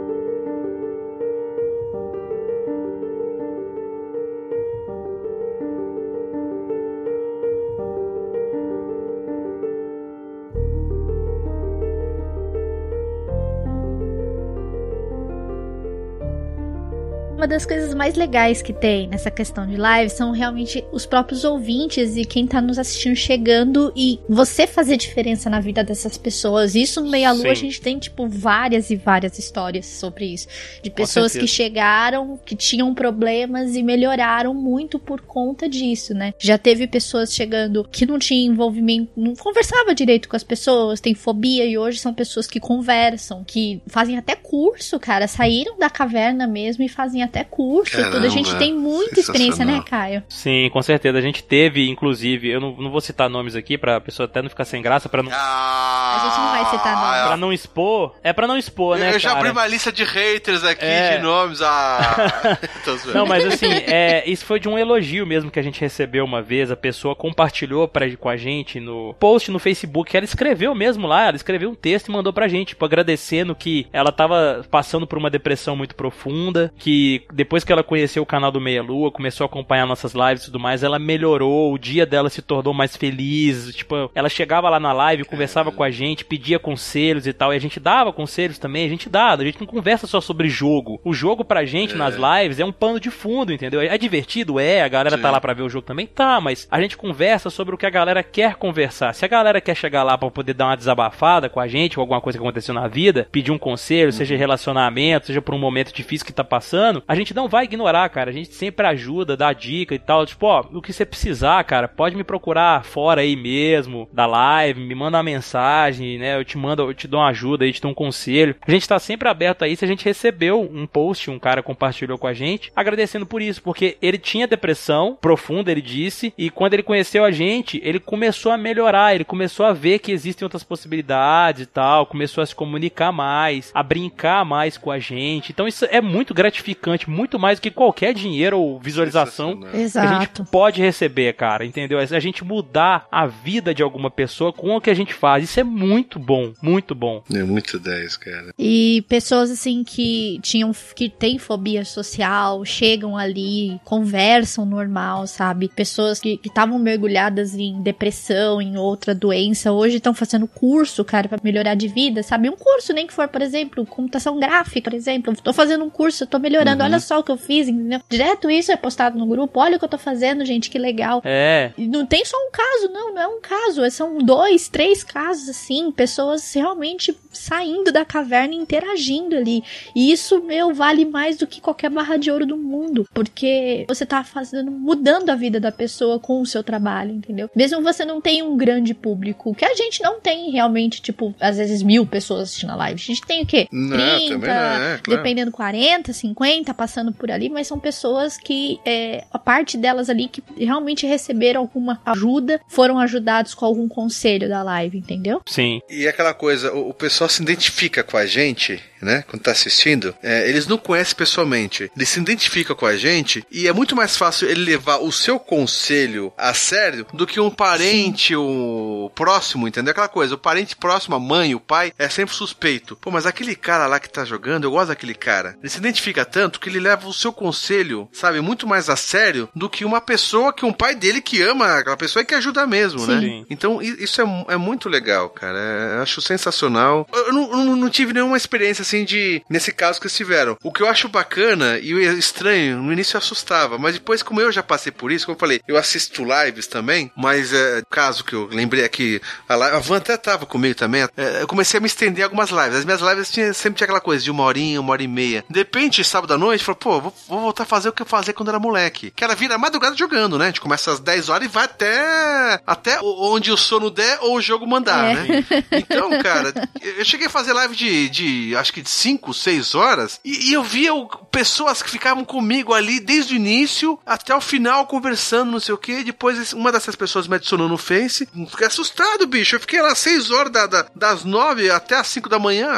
Uma das coisas mais legais que tem nessa questão de live são realmente os próprios ouvintes e quem tá nos assistindo chegando e você fazer diferença na vida dessas pessoas. Isso no Meia Lua Sim. a gente tem, tipo, várias e várias histórias sobre isso. De pessoas que chegaram, que tinham problemas e melhoraram muito por conta disso, né? Já teve pessoas chegando que não tinham envolvimento, não conversava direito com as pessoas, tem fobia e hoje são pessoas que conversam, que fazem até curso, cara, saíram da caverna mesmo e fazem até até curso, Caramba, tudo. A gente tem muita experiência, né. Caio? Sim, com certeza. A gente teve, inclusive, eu não, não vou citar nomes aqui pra pessoa até não ficar sem graça, pra não, Ah, A gente não vai citar nome. pra não expor. É pra não expor, né, Eu já cara? abri uma lista de haters aqui, É. de nomes. Ah. Não, mas assim, é, isso foi de um elogio mesmo que a gente recebeu uma vez. A pessoa compartilhou pra, com a gente no post no Facebook. Ela escreveu mesmo lá, ela escreveu um texto e mandou pra gente, tipo, agradecendo que ela tava passando por uma depressão muito profunda. Que depois que ela conheceu o canal do Meia Lua, começou a acompanhar nossas lives e tudo mais, ela melhorou. O dia dela se tornou mais feliz. Tipo, ela chegava lá na live, conversava com a gente, pedia conselhos e tal. E a gente dava conselhos também, a gente dá. A gente não conversa só sobre jogo. O jogo pra gente nas lives é um pano de fundo, entendeu? É divertido, é. A galera tá Sim. lá pra ver o jogo também, tá. Mas a gente conversa sobre o que a galera quer conversar. Se a galera quer chegar lá pra poder dar uma desabafada com a gente, ou alguma coisa que aconteceu na vida, pedir um conselho, seja em relacionamento, seja por um momento difícil que tá passando, a gente não vai ignorar, cara. A gente sempre ajuda, dá dica e tal. Tipo, ó, o que você precisar, cara, pode me procurar fora aí mesmo, da live, me manda uma mensagem, né? Eu te mando, eu te dou uma ajuda aí, te dou um conselho. A gente tá sempre aberto a isso. A gente recebeu um post, um cara compartilhou com a gente, agradecendo por isso, porque ele tinha depressão profunda, ele disse, e quando ele conheceu a gente, ele começou a melhorar, ele começou a ver que existem outras possibilidades e tal, começou a se comunicar mais, a brincar mais com a gente. Então isso é muito gratificante, muito mais do que qualquer dinheiro ou visualização que a gente pode receber, cara, entendeu? A gente mudar a vida de alguma pessoa com o que a gente faz. Isso é muito bom, muito bom. É muito 10, cara. E pessoas assim que tinham que têm fobia social, chegam ali, conversam normal, sabe? Pessoas que estavam mergulhadas em depressão, em outra doença, hoje estão fazendo curso, cara, pra melhorar de vida, sabe? Um curso nem que for, por exemplo, computação gráfica, por exemplo. Tô fazendo um curso, eu tô melhorando, olha só o que eu fiz, entendeu? Direto isso é postado no grupo, olha o que eu tô fazendo, gente, que legal. É, E não tem só um caso, não, não é um caso, são dois, três casos assim, pessoas realmente saindo da caverna e interagindo ali. E isso, meu, vale mais do que qualquer barra de ouro do mundo, porque você tá fazendo, mudando a vida da pessoa com o seu trabalho, entendeu? Mesmo você não tem um grande público, que a gente não tem realmente, tipo, às vezes mil pessoas assistindo a live. A gente tem o quê? Não, 30, também não, é, claro. dependendo 40, 50, passando por ali, mas são pessoas que é, a parte delas ali que realmente receberam alguma ajuda, foram ajudados com algum conselho da live, entendeu? sim. E aquela coisa, o, o pessoal se identifica com a gente, né? Quando tá assistindo, é, eles não conhecem pessoalmente. Eles se identificam com a gente e é muito mais fácil ele levar o seu conselho a sério do que um parente o próximo, entendeu? Aquela coisa, o parente próximo, a mãe, o pai, é sempre suspeito. Pô, mas aquele cara lá que tá jogando, eu gosto daquele cara. Ele se identifica tanto que ele leva o seu conselho, sabe, muito mais a sério do que uma pessoa que um pai dele que ama aquela pessoa e que ajuda mesmo, né? Sim. Então i- isso é, é muito legal, cara. É, eu acho sensacional. Eu não, não- não tive nenhuma experiência assim de. Nesse caso que eles tiveram. O que eu acho bacana e o estranho, no início assustava, mas depois, como eu já passei por isso, como eu falei, eu assisto lives também, mas é, caso que eu lembrei aqui, a, li- a Van até tava comigo também, é, eu comecei a me estender algumas lives. As minhas lives tinha, sempre tinha aquela coisa de uma horinha, uma hora e meia. De repente, sábado à noite, falei, pô, vou, vou voltar a fazer o que eu fazia quando era moleque. Que era vir a madrugada jogando, né? A gente começa às 10 horas e vai até, até onde o sono der ou o jogo mandar, É. né? Então, cara, eu cheguei a fazer live de, de acho que de 5, 6 horas e, e eu via o- pessoas que ficavam comigo ali desde o início até o final conversando, não sei o que. Depois uma dessas pessoas me adicionou no Face. Fiquei assustado, bicho. Eu fiquei lá 6 horas da- da- das 9 até as 5 da manhã.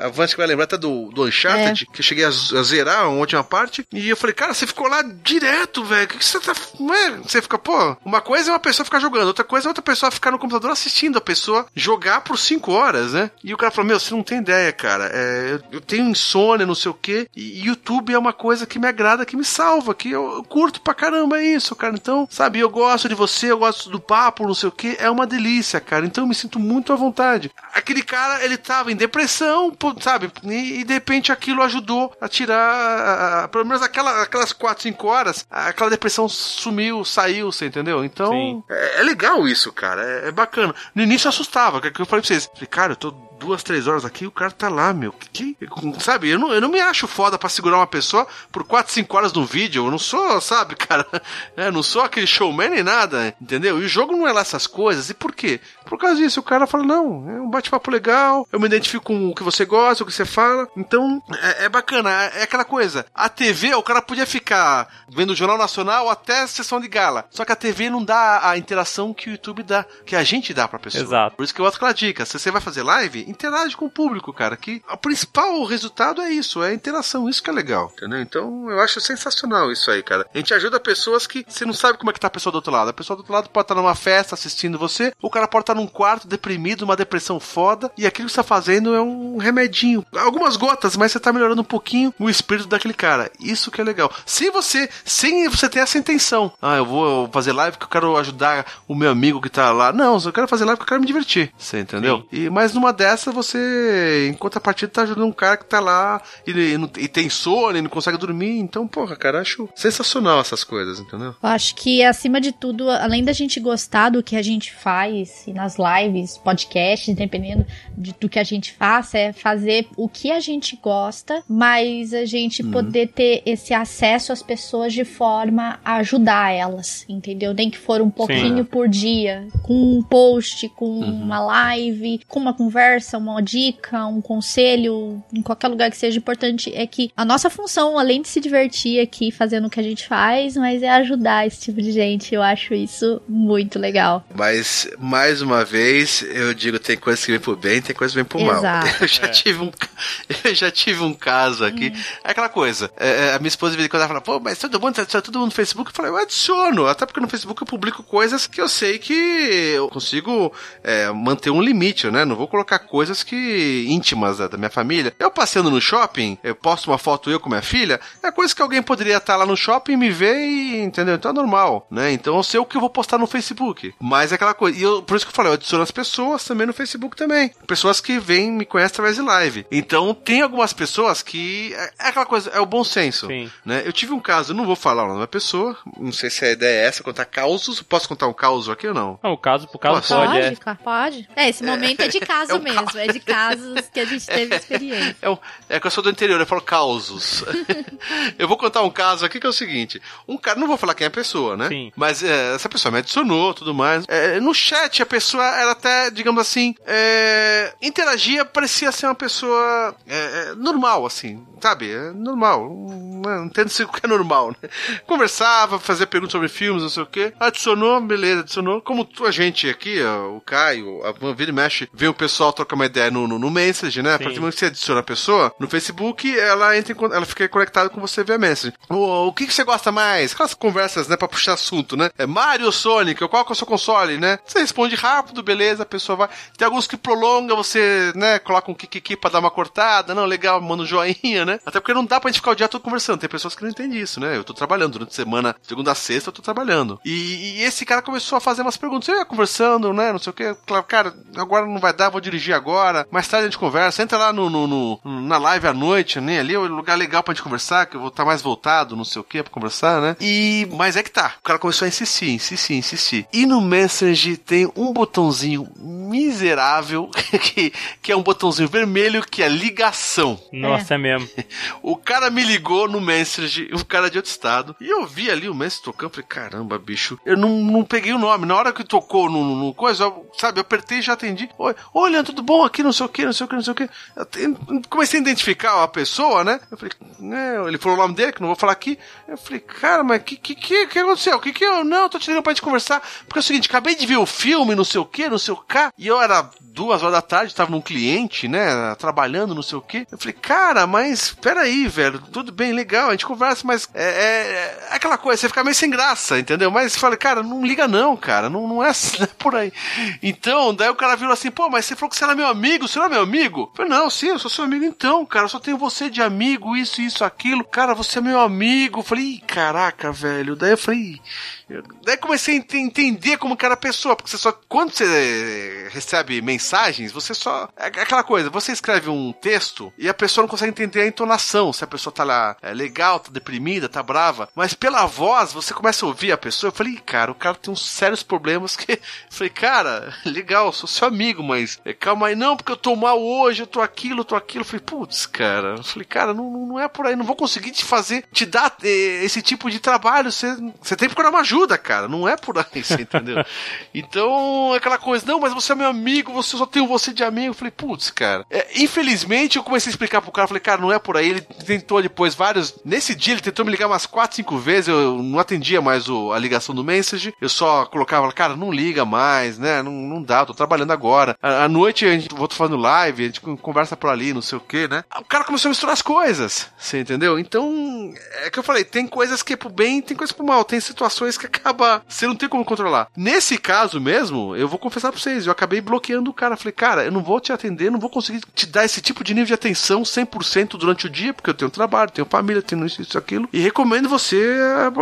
A Vance vai lembrar até do, do Uncharted, que eu cheguei a, a zerar a última parte. E eu falei, cara, você ficou lá direto, velho. O que, que você tá. Não é? Você fica, pô, uma coisa é uma pessoa ficar jogando, outra coisa é outra pessoa ficar no computador assistindo a pessoa jogar por 5 horas, né? E o cara falou, meu, você não tem ideia, cara. É, eu, eu tenho insônia, não sei o quê. E YouTube é uma coisa que me agrada, que me salva, que eu, eu curto pra caramba isso, cara. Então, sabe, eu gosto de você, eu gosto do papo, não sei o quê. É uma delícia, cara. Então eu me sinto muito à vontade. Aquele cara, ele tava em depressão, sabe? E, e de repente aquilo ajudou a tirar, a- a- pelo menos aquela, aquelas 4, 5 horas, aquela depressão sumiu, saiu, você entendeu? Então, Sim. é, é legal isso, cara. É, é bacana. No início eu assustava, que, que eu falei pra vocês. Falei, cara, eu tô duas, três horas aqui e o cara tá lá, meu. Meu? Que, sabe, eu não, eu não me acho foda pra segurar uma pessoa por 4, 5 horas no vídeo. Eu não sou, sabe, cara? É, não sou aquele showman nem nada, entendeu? E o jogo não é lá essas coisas. E por quê? Por causa disso, o cara fala, não, é um bate-papo legal, eu me identifico com o que você gosta, o que você fala. Então, é, é bacana, é, é aquela coisa. A TV, o cara podia ficar vendo o Jornal Nacional até a sessão de gala. Só que a TV não dá a interação que o YouTube dá, que a gente dá pra pessoa. Exato. Por isso que eu gosto aquela dica. Se você vai fazer live, interage com o público, cara. Que principal resultado é isso, é a interação. Isso que é legal, entendeu? Então eu acho sensacional isso aí, cara. A gente ajuda pessoas que você não sabe como é que tá a pessoa do outro lado. A pessoa do outro lado pode estar numa festa assistindo você, o cara pode estar num quarto deprimido, uma depressão foda, e aquilo que você tá fazendo é um remedinho. Algumas gotas, mas você tá melhorando um pouquinho o espírito daquele cara. Isso que é legal. Se você, sem você ter essa intenção, ah, eu vou fazer live porque eu quero ajudar o meu amigo que tá lá. Não, eu quero fazer live porque eu quero me divertir. Você entendeu? E, mas numa dessa, você, em contrapartida, tá ajudando um cara que tá lá e, e e tem sono e não consegue dormir. Então, porra, cara, acho sensacional essas coisas, entendeu? Eu acho que, acima de tudo, além da gente gostar do que a gente faz e nas lives, podcasts, dependendo de- do que a gente faça, é fazer o que a gente gosta, mas a gente poder ter esse acesso às pessoas de forma a ajudar elas, entendeu? Nem que for um pouquinho por dia, com um post, com uma live, com uma conversa, uma dica, um conselho, em qualquer lugar que seja importante, é que a nossa função, além de se divertir aqui fazendo o que a gente faz, mas é ajudar esse tipo de gente. Eu acho isso muito legal. Mas, mais uma vez, eu digo, tem coisas que vêm pro bem, tem coisas que vêm pro mal. Exato. Eu já, tive, um, eu já tive um caso aqui. É aquela coisa, é, é, a minha esposa de vez em quando ela fala, pô, mas todo mundo, tá, tá todo mundo no Facebook. Eu falei, eu adiciono, até porque no Facebook eu publico coisas que eu sei que eu consigo é, manter um limite, né? Não vou colocar coisas que íntimas da, da minha família. Eu passeando no shopping, eu posto uma foto eu com minha filha, é coisa que alguém poderia estar lá no shopping, me ver e, entendeu? Então é normal, né? Então eu sei o que eu vou postar no Facebook. Mas é aquela coisa, e eu, por isso que eu falei, eu adiciono as pessoas também no Facebook também. Pessoas que vêm, me conhecem através de live. Então tem algumas pessoas que, é, é aquela coisa, é o bom senso. Sim. Né? Eu tive um caso, eu não vou falar o nome da pessoa, não sei se a ideia é essa, contar causos. Posso contar um caos aqui ou não? Não, o caso, pro caso Nossa. pode, é. Pode, pode. É, esse momento é de caso é um mesmo, é de casos que a gente teve experiência. É, um- é que eu sou do interior, eu falo causos. eu vou contar um caso aqui que é o seguinte: um cara, não vou falar quem é a pessoa, né? Sim. Mas é, essa pessoa me adicionou tudo mais. É, no chat, a pessoa era até, digamos assim, é, interagia, parecia ser uma pessoa é, é, normal, assim, sabe? É normal. Não, não entendo se o que é normal, né? Conversava, fazia perguntas sobre filmes, não sei o quê. Adicionou, beleza, adicionou. Como a gente aqui, ó, o Caio, a Vira e Mexe, vê o pessoal trocar uma ideia no, no, no Message, né? A partir do momento que você adiciona a pessoa, no Facebook, ela entra em, ela fica conectada com você via Message. O, o que, que você gosta mais? Aquelas conversas, né, pra puxar assunto, né? É Mario ou Sonic? Qual que é o seu console, né? Você responde rápido, beleza, a pessoa vai. Tem alguns que prolongam, você, né, coloca um kikiki pra dar uma cortada. Não, legal, manda um joinha, né? Até porque não dá pra gente ficar o dia todo conversando. Tem pessoas que não entendem isso, né? Eu tô trabalhando durante a semana, segunda a sexta, eu tô trabalhando. E, e esse cara começou a fazer umas perguntas. Eu ia conversando, né? Não sei o que. Claro, cara, agora não vai dar, vou dirigir agora. Mais tarde a gente conversa. Entra lá no, no- no- na live à noite, né? Ali é um lugar legal pra gente conversar, que eu vou estar mais voltado, não sei o que, pra conversar, né? E. Mas é que tá. O cara começou a insistir, insistir, insistir. E no Message tem um botãozinho miserável, que, que é um botãozinho vermelho, que é ligação. Nossa, é, mesmo. O cara me ligou no Message, o cara de outro estado, e eu vi ali o Message tocando, falei, caramba, bicho, eu não, não peguei o nome. Na hora que tocou no, no coisa, eu, sabe, eu apertei e já atendi. Oi, oi, Leandro, tudo bom aqui, não sei o que, não sei o que, não sei o que. Comecei a identificar a pessoa, né? Eu falei, né, ele falou o nome dele, que não vou falar aqui. Eu falei, cara, mas que que, que, que aconteceu? Que que eu. Não, eu tô te ligando pra gente conversar. Porque é o seguinte, acabei de ver o filme, não sei o que, não sei o que, e eu era duas horas da tarde, tava num cliente, né, trabalhando, não sei o que. Eu falei, cara, mas peraí, velho, tudo bem, legal, a gente conversa, mas é, é- é aquela coisa, você fica meio sem graça, entendeu? Mas falei, cara, não liga não, cara, não, não é assim, é por aí. Então, daí o cara virou assim, pô, mas você falou que você era meu amigo, você não é meu amigo? Eu falei, não, sim, eu sou seu amigo então, cara, eu só tenho você de amigo, isso, isso, aquilo. Cara, você é meu amigo. Eu falei, caraca, velho. Daí eu falei, "Ih, eu- Daí comecei a ent- entender como que era a pessoa, porque você só. Quando você recebe mensagens, você só. É aquela coisa, você escreve um texto e a pessoa não consegue entender a entonação. Se a pessoa tá lá é, legal, tá deprimida, tá brava. Mas pela voz, você começa a ouvir a pessoa. Eu falei, "Ih, cara, o cara tem uns sérios problemas que. Eu falei, cara, legal, sou seu amigo, mas é, calma aí, não, porque eu tô mal hoje, eu tô aqui. aquilo, tô aquilo. Eu falei, putz, cara. Eu falei, cara, não, não é por aí, não vou conseguir te fazer, te dar eh, esse tipo de trabalho. Você, você tem que procurar uma ajuda, cara. Não é por aí, você entendeu? Então, aquela coisa, não, mas você é meu amigo, você só tem você de amigo. Eu falei, putz, cara. É, infelizmente, eu comecei a explicar pro cara, falei, cara, não é por aí. Ele tentou depois vários. Nesse dia, ele tentou me ligar umas 4, 5 vezes. Eu não atendia mais o, a ligação do message. Eu só colocava, cara, não liga mais, né? Não, não dá, eu tô trabalhando agora. À, à noite a gente vou fazendo live, a gente conversa por ali, não sei o que, né? O cara começou a misturar as coisas, você entendeu? Então, é que eu falei, tem coisas que é pro bem, tem coisas pro mal, tem situações que acaba, você não tem como controlar. Nesse caso mesmo, eu vou confessar pra vocês, eu acabei bloqueando o cara. Falei, cara, eu não vou te atender, não vou conseguir te dar esse tipo de nível de atenção 100% durante o dia, porque eu tenho trabalho, tenho família, tenho isso, isso, aquilo. E recomendo você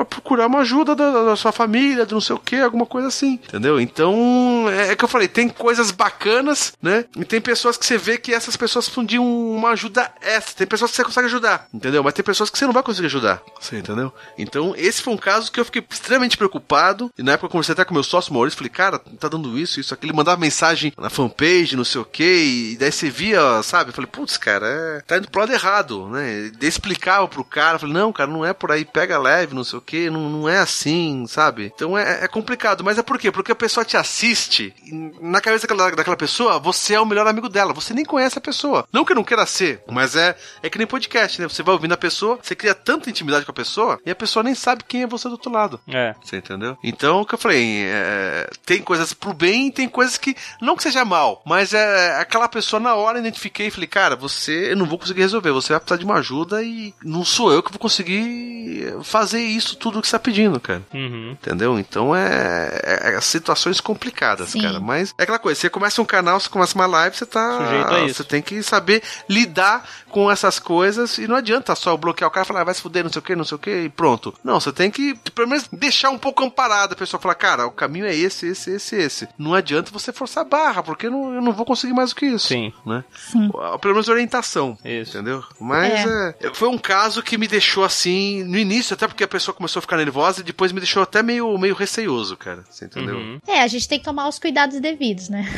procurar uma ajuda da, da sua família, de não sei o que, alguma coisa assim, entendeu? Então, é, é que eu falei, tem coisas bacanas, né? E tem pessoas que você vê que essas pessoas fundiam uma ajuda extra. Tem pessoas que você consegue ajudar, entendeu? Mas tem pessoas que você não vai conseguir ajudar, você entendeu? Então, esse foi um caso que eu fiquei extremamente preocupado. E na época eu conversei até com meu sócio Maurício, falei, cara, tá dando isso, isso, aquilo. Ele mandava mensagem na fanpage, não sei o que, e daí você via, sabe? Eu falei, putz, cara, é... tá indo pro lado errado, né? Daí explicava pro cara, falei, não, cara, não é por aí, pega leve, não sei o que, não, não é assim, sabe? Então é, é complicado. Mas é por quê? Porque a pessoa te assiste, na cabeça daquela, daquela pessoa, você é o melhor amigo dela. Você nem conhece a pessoa. Não que não queira ser, mas é, é que nem podcast, né? Você vai ouvindo a pessoa, você cria tanta intimidade com a pessoa, e a pessoa nem sabe quem é você do outro lado. É. Você entendeu? Então, o que eu falei, é, tem coisas pro bem, tem coisas que, não que seja mal, mas é aquela pessoa na hora identifiquei e falei, cara, você, eu não vou conseguir resolver, você vai precisar de uma ajuda e não sou eu que vou conseguir fazer isso tudo que você tá pedindo, cara. Uhum. Entendeu? Então é, é, é situações complicadas, Sim. cara. Mas é aquela coisa, você começa um canal, você começa uma live, você tá. Sujeito a isso. Você tem que saber lidar com essas coisas e não adianta só bloquear o cara e falar, ah, vai se fuder, não sei o que, não sei o que, e pronto. Não, você tem que, pelo menos, deixar um pouco amparado a pessoa falar, cara, o caminho é esse, esse, esse, esse. Não adianta você forçar a barra, porque eu não, eu não vou conseguir mais do que isso. Sim. Né? Sim. Pelo menos orientação. Isso. Entendeu? Mas é, foi um caso que me deixou assim, no início, até porque a pessoa começou a ficar nervosa e depois me deixou até meio, meio receioso, cara. Você entendeu? Uhum. É, a gente tem que tomar os cuidados devidos, né?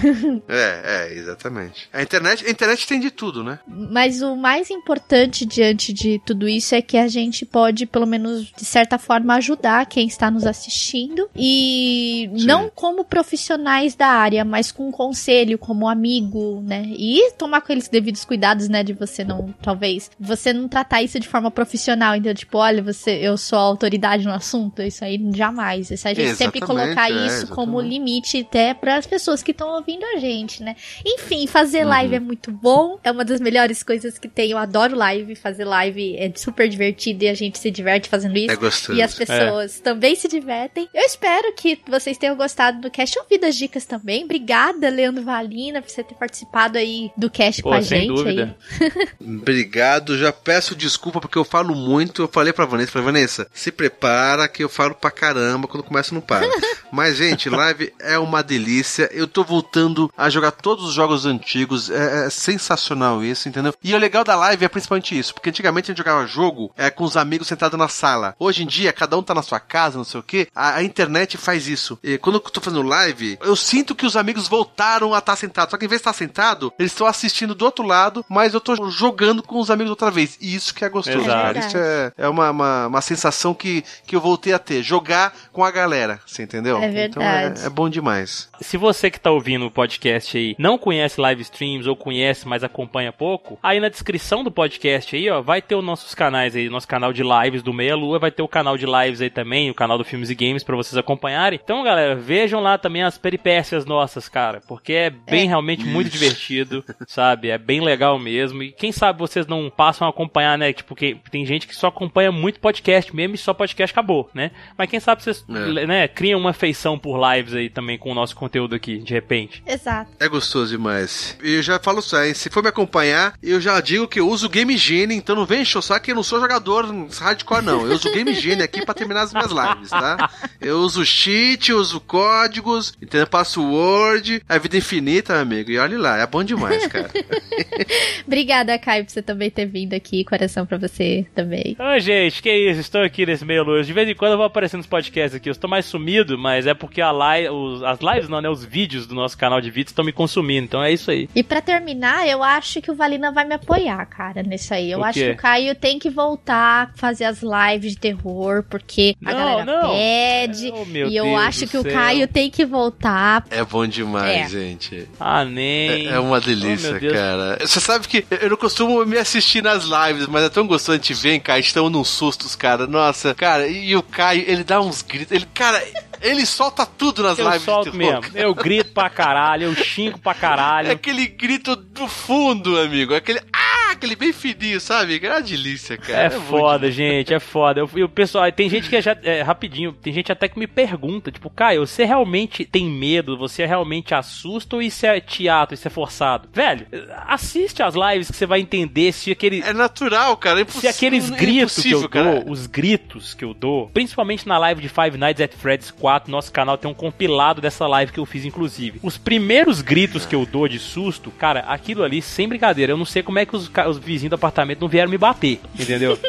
É, é, exatamente. A internet, a internet tem de tudo, né? Mas o mais importante diante de tudo isso é que a gente pode, pelo menos de certa forma, ajudar quem está nos assistindo. E Sim. não como profissionais da área, mas com conselho, como amigo, né? E tomar aqueles devidos cuidados, né? De você não, talvez, você não tratar isso de forma profissional. Então, tipo, olha, você, eu sou a autoridade no assunto. Isso aí jamais. Isso a gente sempre Exatamente, colocar é, isso como limite até para as pessoas que estão ouvindo a gente, né? Enfim, fazer Uhum. live é muito bom. É uma das melhores coisas que tem. Eu adoro live. Fazer live é super divertido e a gente se diverte fazendo isso. É gostoso. E as pessoas também se divertem. Eu espero que vocês tenham gostado do cast. Ouvido as dicas também. Obrigada, Leandro Valina, por você ter participado aí do cast Pô, com a sem gente. dúvida. Aí. Obrigado, já peço desculpa porque eu falo muito. Eu falei pra Vanessa, falei, Vanessa, se prepara que eu falo pra caramba quando começa não para. Mas, gente, live é uma delícia. Eu tô voltando a jogar todos os jogos antigos. É, é sensacional isso, entendeu? E o legal da live é principalmente isso, porque antigamente a gente jogava jogo é, com os amigos sentados na sala. Hoje em dia, cada um tá na sua casa, não sei o que. A, a internet faz isso. E quando eu tô fazendo live, eu sinto que os amigos voltaram a estar sentados. Só que em vez de estar sentado, eles estão assistindo do outro lado, mas eu tô jogando com os amigos outra vez. E isso que é gostoso, Exato. cara. Isso é, é uma, uma, uma sensação que, que eu voltei a ter. Jogar com a galera, você entendeu? É verdade. Então é, é bom demais. Se você que tá ouvindo o podcast aí não conhece live streams ou conhece, mas acompanha pouco, aí na descrição do podcast aí, ó, vai ter os nossos canais aí, nosso canal de lives do Meia Lua, vai ter o canal de lives aí também, o canal do Filmes e Games pra vocês acompanharem. Então, galera, vejam lá também as peripécias nossas, cara, porque é bem realmente muito divertido, sabe? É bem legal mesmo. E quem sabe vocês não passam a acompanhar, né? Tipo, que tem gente que só acompanha muito podcast mesmo e só podcast acabou, né? Mas quem sabe vocês, É. né, criam uma feição por lives aí também com o nosso conteúdo aqui, de repente. Exato. É gostoso demais. E eu já falo só, hein, se for me acompanhar, eu já digo que eu uso o Game Genie, então não vem encher o saco que eu não sou jogador hardcore, não. Eu uso o Game Genie aqui pra terminar as minhas lives, tá? Eu uso cheat, eu uso códigos, entendeu? Password, a vida infinita, meu amigo. E olha lá, é bom demais, cara. Obrigada, Caio, por você também ter vindo aqui. Coração pra você também. Ô, gente, que isso, estou aqui nesse meio luz. De vez em quando eu vou aparecer nos podcasts aqui. Eu estou mais sumido, mas é porque a live, os- as lives, não, né? Os vídeos do nosso canal de vídeos estão me consumindo. Então é isso aí. E pra terminar, eu acho que o Valina vai me apoiar, cara, nisso aí. Eu O acho quê? que o Caio tem que voltar a fazer as lives de terror, porque a Não, galera não. Pede. Oh, meu e eu Deus acho que o céu. Caio tem que voltar. É bom demais, É. gente. Ah, É, nem. é uma Oh, delícia, Deus. cara. Você sabe que eu não costumo me assistir nas lives, mas é tão gostoso a gente ver, cara. Estamos num sustos, cara. Nossa, cara, e, o Caio, ele dá uns gritos. Ele, cara, ele solta tudo nas Eu lives solto de terror. mesmo. Eu grito pra caralho, eu xingo pra É caralho. aquele grito do fundo, amigo. Aquele. Ah, aquele bem fininho, sabe? É uma delícia, cara. É bom foda, gente, é foda. Eu, e o pessoal, tem gente que já. É, rapidinho, tem gente até que me pergunta, tipo, Caio, você realmente tem medo? Você realmente assusta ou isso é teatro, isso é forçado? Velho, assiste as lives que você vai entender se aquele. É natural, cara. É imposs... Se aqueles é gritos que eu impossível, cara. dou, os gritos que eu dou, principalmente na live de Five Nights at Freddy's 4, nosso canal tem um compilado dessa live que eu fiz, inclusive. Os primeiros gritos que eu dou de susto, cara, aquilo ali, sem brincadeira, eu não sei como é que os, os vizinhos do apartamento não vieram me bater, entendeu?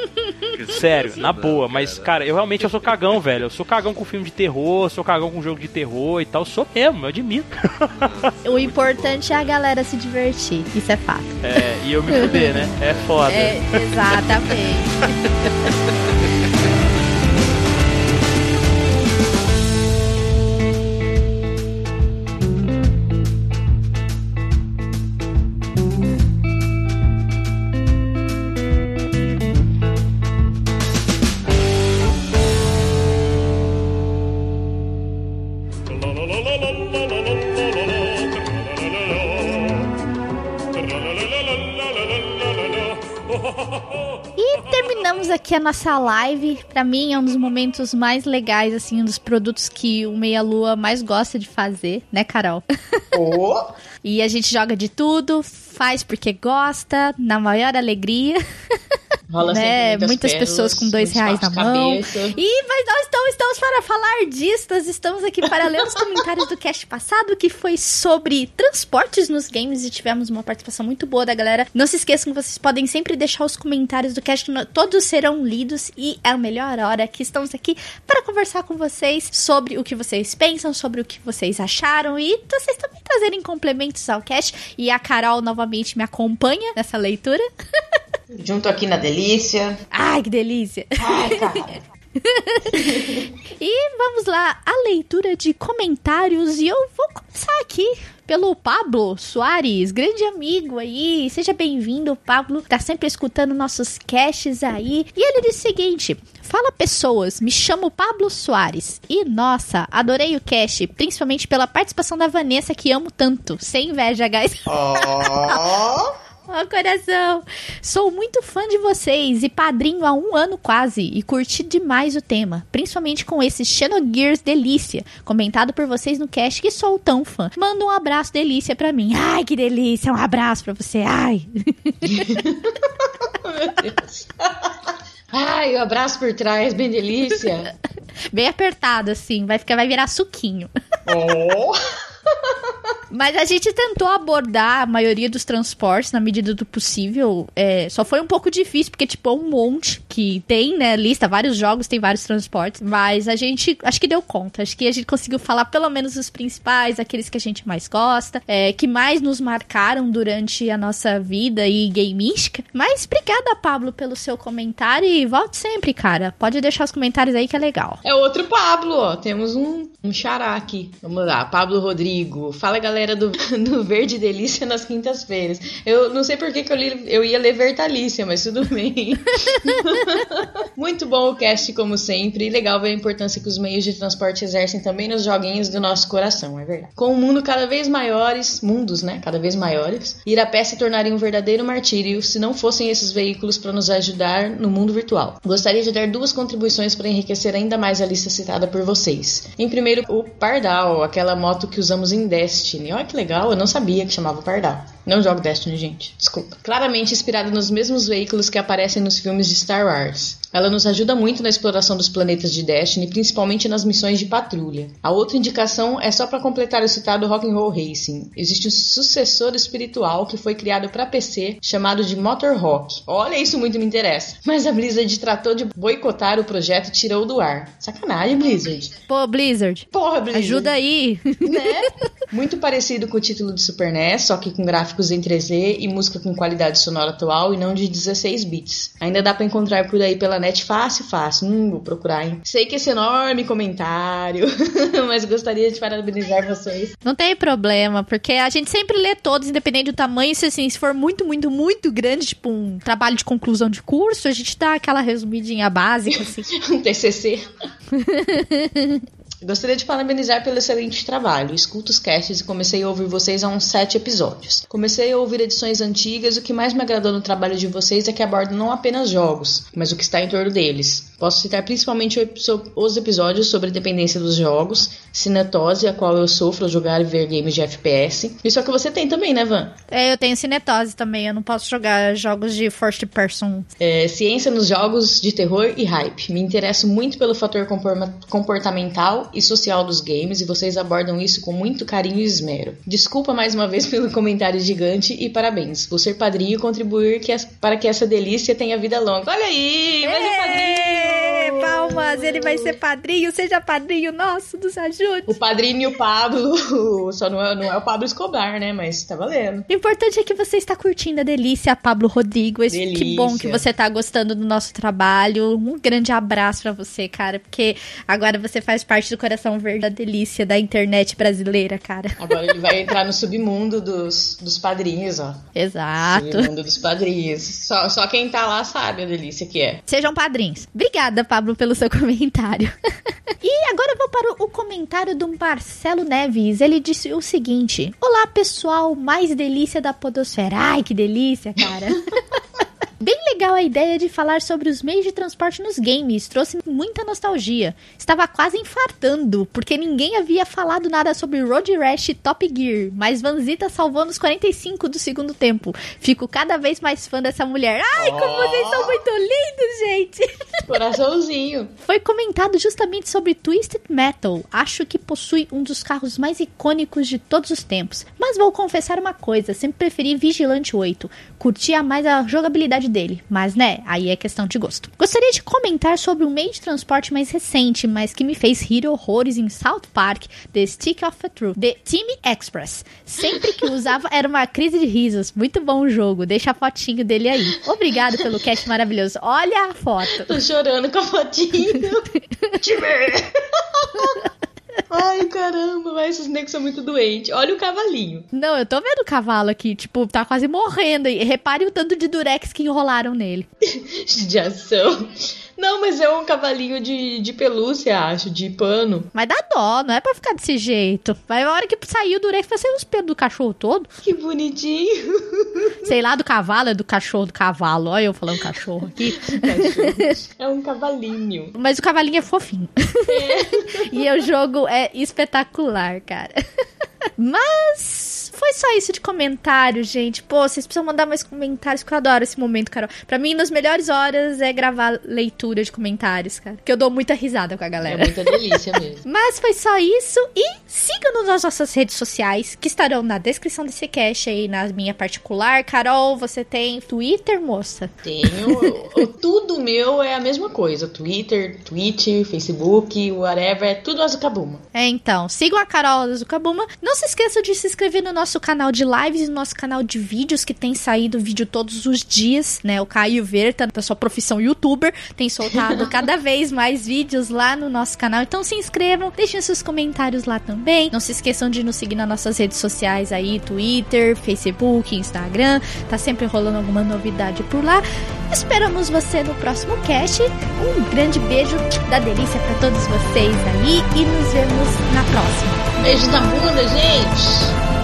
Sério, na boa, mas, cara, eu realmente eu sou cagão, velho. Eu sou cagão com filme de terror, sou cagão com jogo de terror e tal. Sou mesmo, eu admito. O importante é a galera se divertir. Isso é fato. É, e eu me fuder, né? É foda. É, exatamente. aqui a nossa live. Pra mim é um dos momentos mais legais, assim, um dos produtos que o Meia Lua mais gosta de fazer, né, Carol? Ô, E a gente joga de tudo, faz porque gosta, na maior alegria. rola Né, muitas pérolas, pessoas com dois reais na mão. cabeça. E mas nós então estamos para falar disso, nós estamos aqui para ler os comentários do cast passado, que foi sobre transportes nos games e tivemos uma participação muito boa da galera. Não se esqueçam que vocês podem sempre deixar os comentários do cast, todos serão lidos e é a melhor hora que estamos aqui para conversar com vocês sobre o que vocês pensam, sobre o que vocês acharam e vocês também trazerem complementos ao cast. E a Carol novamente me acompanha nessa leitura. Junto aqui na delícia. Ai, que delícia! Ai, cara. E vamos lá, a leitura de comentários. E eu vou começar aqui pelo Pablo Soares, grande amigo aí. Seja bem-vindo, Pablo. Tá sempre escutando nossos casts aí. E ele diz o seguinte: Fala pessoas, me chamo Pablo Soares. E nossa, adorei o cast, principalmente pela participação da Vanessa, que amo tanto. Sem inveja, guys. Ó. Coração! Sou muito fã de vocês e padrinho há um ano quase e curti demais o tema, principalmente com esse Xenogears Delícia, comentado por vocês no cast que sou tão fã. Manda um abraço delícia pra mim. Ai, que delícia! Um abraço pra você. Ai! Meu Deus. Ai, o abraço por trás, bem delícia. Bem apertado assim, vai ficar vai virar suquinho. Ó. Mas a gente tentou abordar a maioria dos transportes na medida do possível. É, só foi um pouco difícil, porque, tipo, é um monte que tem, né? Lista, vários jogos, tem vários transportes. Mas a gente, acho que deu conta. Acho que a gente conseguiu falar pelo menos os principais, aqueles que a gente mais gosta, é, que mais nos marcaram durante a nossa vida e gamística. Mas obrigada, Pablo, pelo seu comentário e volte sempre, cara. Pode deixar os comentários aí que é legal. É outro Pablo, ó. Temos um, um xará aqui. Vamos lá, Pablo Rodrigo. Fala, galera do, do Verde Delícia nas quintas-feiras. Eu não sei por que, que eu, li- eu ia ler Vertalícia, mas tudo bem. Muito bom o cast, como sempre. Legal ver a importância que os meios de transporte exercem também nos joguinhos do nosso coração, é verdade. Com o mundo cada vez maiores, mundos, né? Cada vez maiores, ir a pé se tornaria um verdadeiro martírio se não fossem esses veículos para nos ajudar no mundo virtual. Gostaria de dar duas contribuições para enriquecer ainda mais a lista citada por vocês. Em primeiro, o Pardal, aquela moto que usamos em Destiny. Olha que legal, eu não sabia que chamava Pardal. Não jogo Destiny, gente. Desculpa. Claramente inspirada nos mesmos veículos que aparecem nos filmes de Star Wars. Ela nos ajuda muito na exploração dos planetas de Destiny, principalmente nas missões de patrulha. A outra indicação é só para completar o citado Rock'n'Roll Racing. Existe um sucessor espiritual que foi criado para PC, chamado de Motor Rock. Olha, isso muito me interessa. Mas a Blizzard tratou de boicotar o projeto e tirou do ar. Sacanagem, Blizzard. Pô, Blizzard, Porra, Blizzard. ajuda aí. Né? Muito parecido com o título de Super NES, só que com gráficos gráficos em 3D e música com qualidade sonora atual e não de 16 bits. Ainda dá para encontrar por aí pela net fácil, fácil. Hum, vou procurar, hein? Sei que esse enorme comentário, mas gostaria de parabenizar vocês. Não tem problema, porque a gente sempre lê todos, independente do tamanho. Se, assim, se for muito, muito, muito grande, tipo um trabalho de conclusão de curso, a gente dá aquela resumidinha básica, assim. um TCC. Gostaria de parabenizar pelo excelente trabalho. Escuto os casts e comecei a ouvir vocês há uns sete episódios. Comecei a ouvir edições antigas e o que mais me agradou no trabalho de vocês é que abordam não apenas jogos, mas o que está em torno deles. Posso citar principalmente os episódios sobre dependência dos jogos, cinetose, a qual eu sofro ao jogar e ver games de FPS. Isso é o que você tem também, né, Van? É, eu tenho cinetose também, eu não posso jogar jogos de first person. É, ciência nos jogos de terror e hype. Me interesso muito pelo fator comportamental e social dos games e vocês abordam isso com muito carinho e esmero. Desculpa mais uma vez pelo comentário gigante e parabéns. Vou ser padrinho e contribuir que para que essa delícia tenha vida longa. Olha aí, mais um padrinho! palmas, ele vai ser padrinho, seja padrinho nosso, nos ajude. O padrinho e o Pablo, só não é, não é o Pablo Escobar, né? Mas tá valendo. O importante é que você está curtindo a delícia, Pablo Rodrigues. Delícia. Que bom que você tá gostando do nosso trabalho. Um grande abraço para você, cara, porque agora você faz parte do coração verde da delícia da internet brasileira, cara. Agora ele vai entrar no submundo dos, dos padrinhos, ó. Exato. Submundo dos padrinhos. Só, só quem tá lá sabe a delícia que é. Sejam padrinhos. Obrigada, Pablo, pelo seu comentário. e agora eu vou para o comentário do Marcelo Neves. Ele disse o seguinte: Olá, pessoal, mais delícia da Podosfera. Ai, que delícia, cara. Bem legal a ideia de falar sobre os meios de transporte nos games, trouxe muita nostalgia. Estava quase infartando, porque ninguém havia falado nada sobre Road Rash e Top Gear, mas Vanzita salvou nos 45 do segundo tempo. Fico cada vez mais fã dessa mulher. Ai, como oh. vocês são muito lindos, gente! Coraçãozinho. Foi comentado justamente sobre Twisted Metal. Acho que possui um dos carros mais icônicos de todos os tempos. Mas vou confessar uma coisa, sempre preferi Vigilante 8. Curtia mais a jogabilidade dele, mas né, aí é questão de gosto. Gostaria de comentar sobre um meio de transporte mais recente, mas que me fez rir horrores em South Park, The Stick of the Truth, The Team Express. Sempre que usava era uma crise de risos. Muito bom o jogo, deixa a fotinho dele aí. Obrigado pelo cast maravilhoso. Olha a foto. Tô chorando com a fotinho. Ai, caramba, mas esses negros são muito doentes. Olha o cavalinho. Não, eu tô vendo o cavalo aqui, tipo, tá quase morrendo. E repare o tanto de durex que enrolaram nele. de ação. Não, mas é um cavalinho de, de pelúcia, acho, de pano. Mas dá dó, não é pra ficar desse jeito. Vai a hora que saiu do Durex, vai sair os pelos do cachorro todo. Que bonitinho. Sei lá, do cavalo, é do cachorro, do cavalo. Olha eu falando cachorro aqui. É um cavalinho. Mas o cavalinho é fofinho. É. e o jogo é espetacular, cara. Mas foi só isso de comentário, gente. Pô, vocês precisam mandar mais comentários, que eu adoro esse momento, Carol. Pra mim, nas melhores horas é gravar leitura de comentários, cara. Que eu dou muita risada com a galera. É muita delícia mesmo. Mas foi só isso. E siga-nos nas nossas redes sociais, que estarão na descrição desse cast aí, na minha particular. Carol, você tem Twitter, moça? Tenho. tudo meu é a mesma coisa. Twitter, Twitch, Facebook, whatever. É tudo Azucabuma. É, então. Sigam a Carol Azucabuma. Não se esqueçam de se inscrever no nosso canal de lives e no nosso canal de vídeos, que tem saído vídeo todos os dias, né? O Caio Verta, da sua profissão youtuber, tem soltado cada vez mais vídeos lá no nosso canal. Então se inscrevam, deixem seus comentários lá também. Não se esqueçam de nos seguir nas nossas redes sociais aí, Twitter, Facebook, Instagram. Tá sempre rolando alguma novidade por lá. Esperamos você no próximo cast. Um grande beijo da delícia para todos vocês aí e nos vemos na próxima. Beijo na bunda, gente!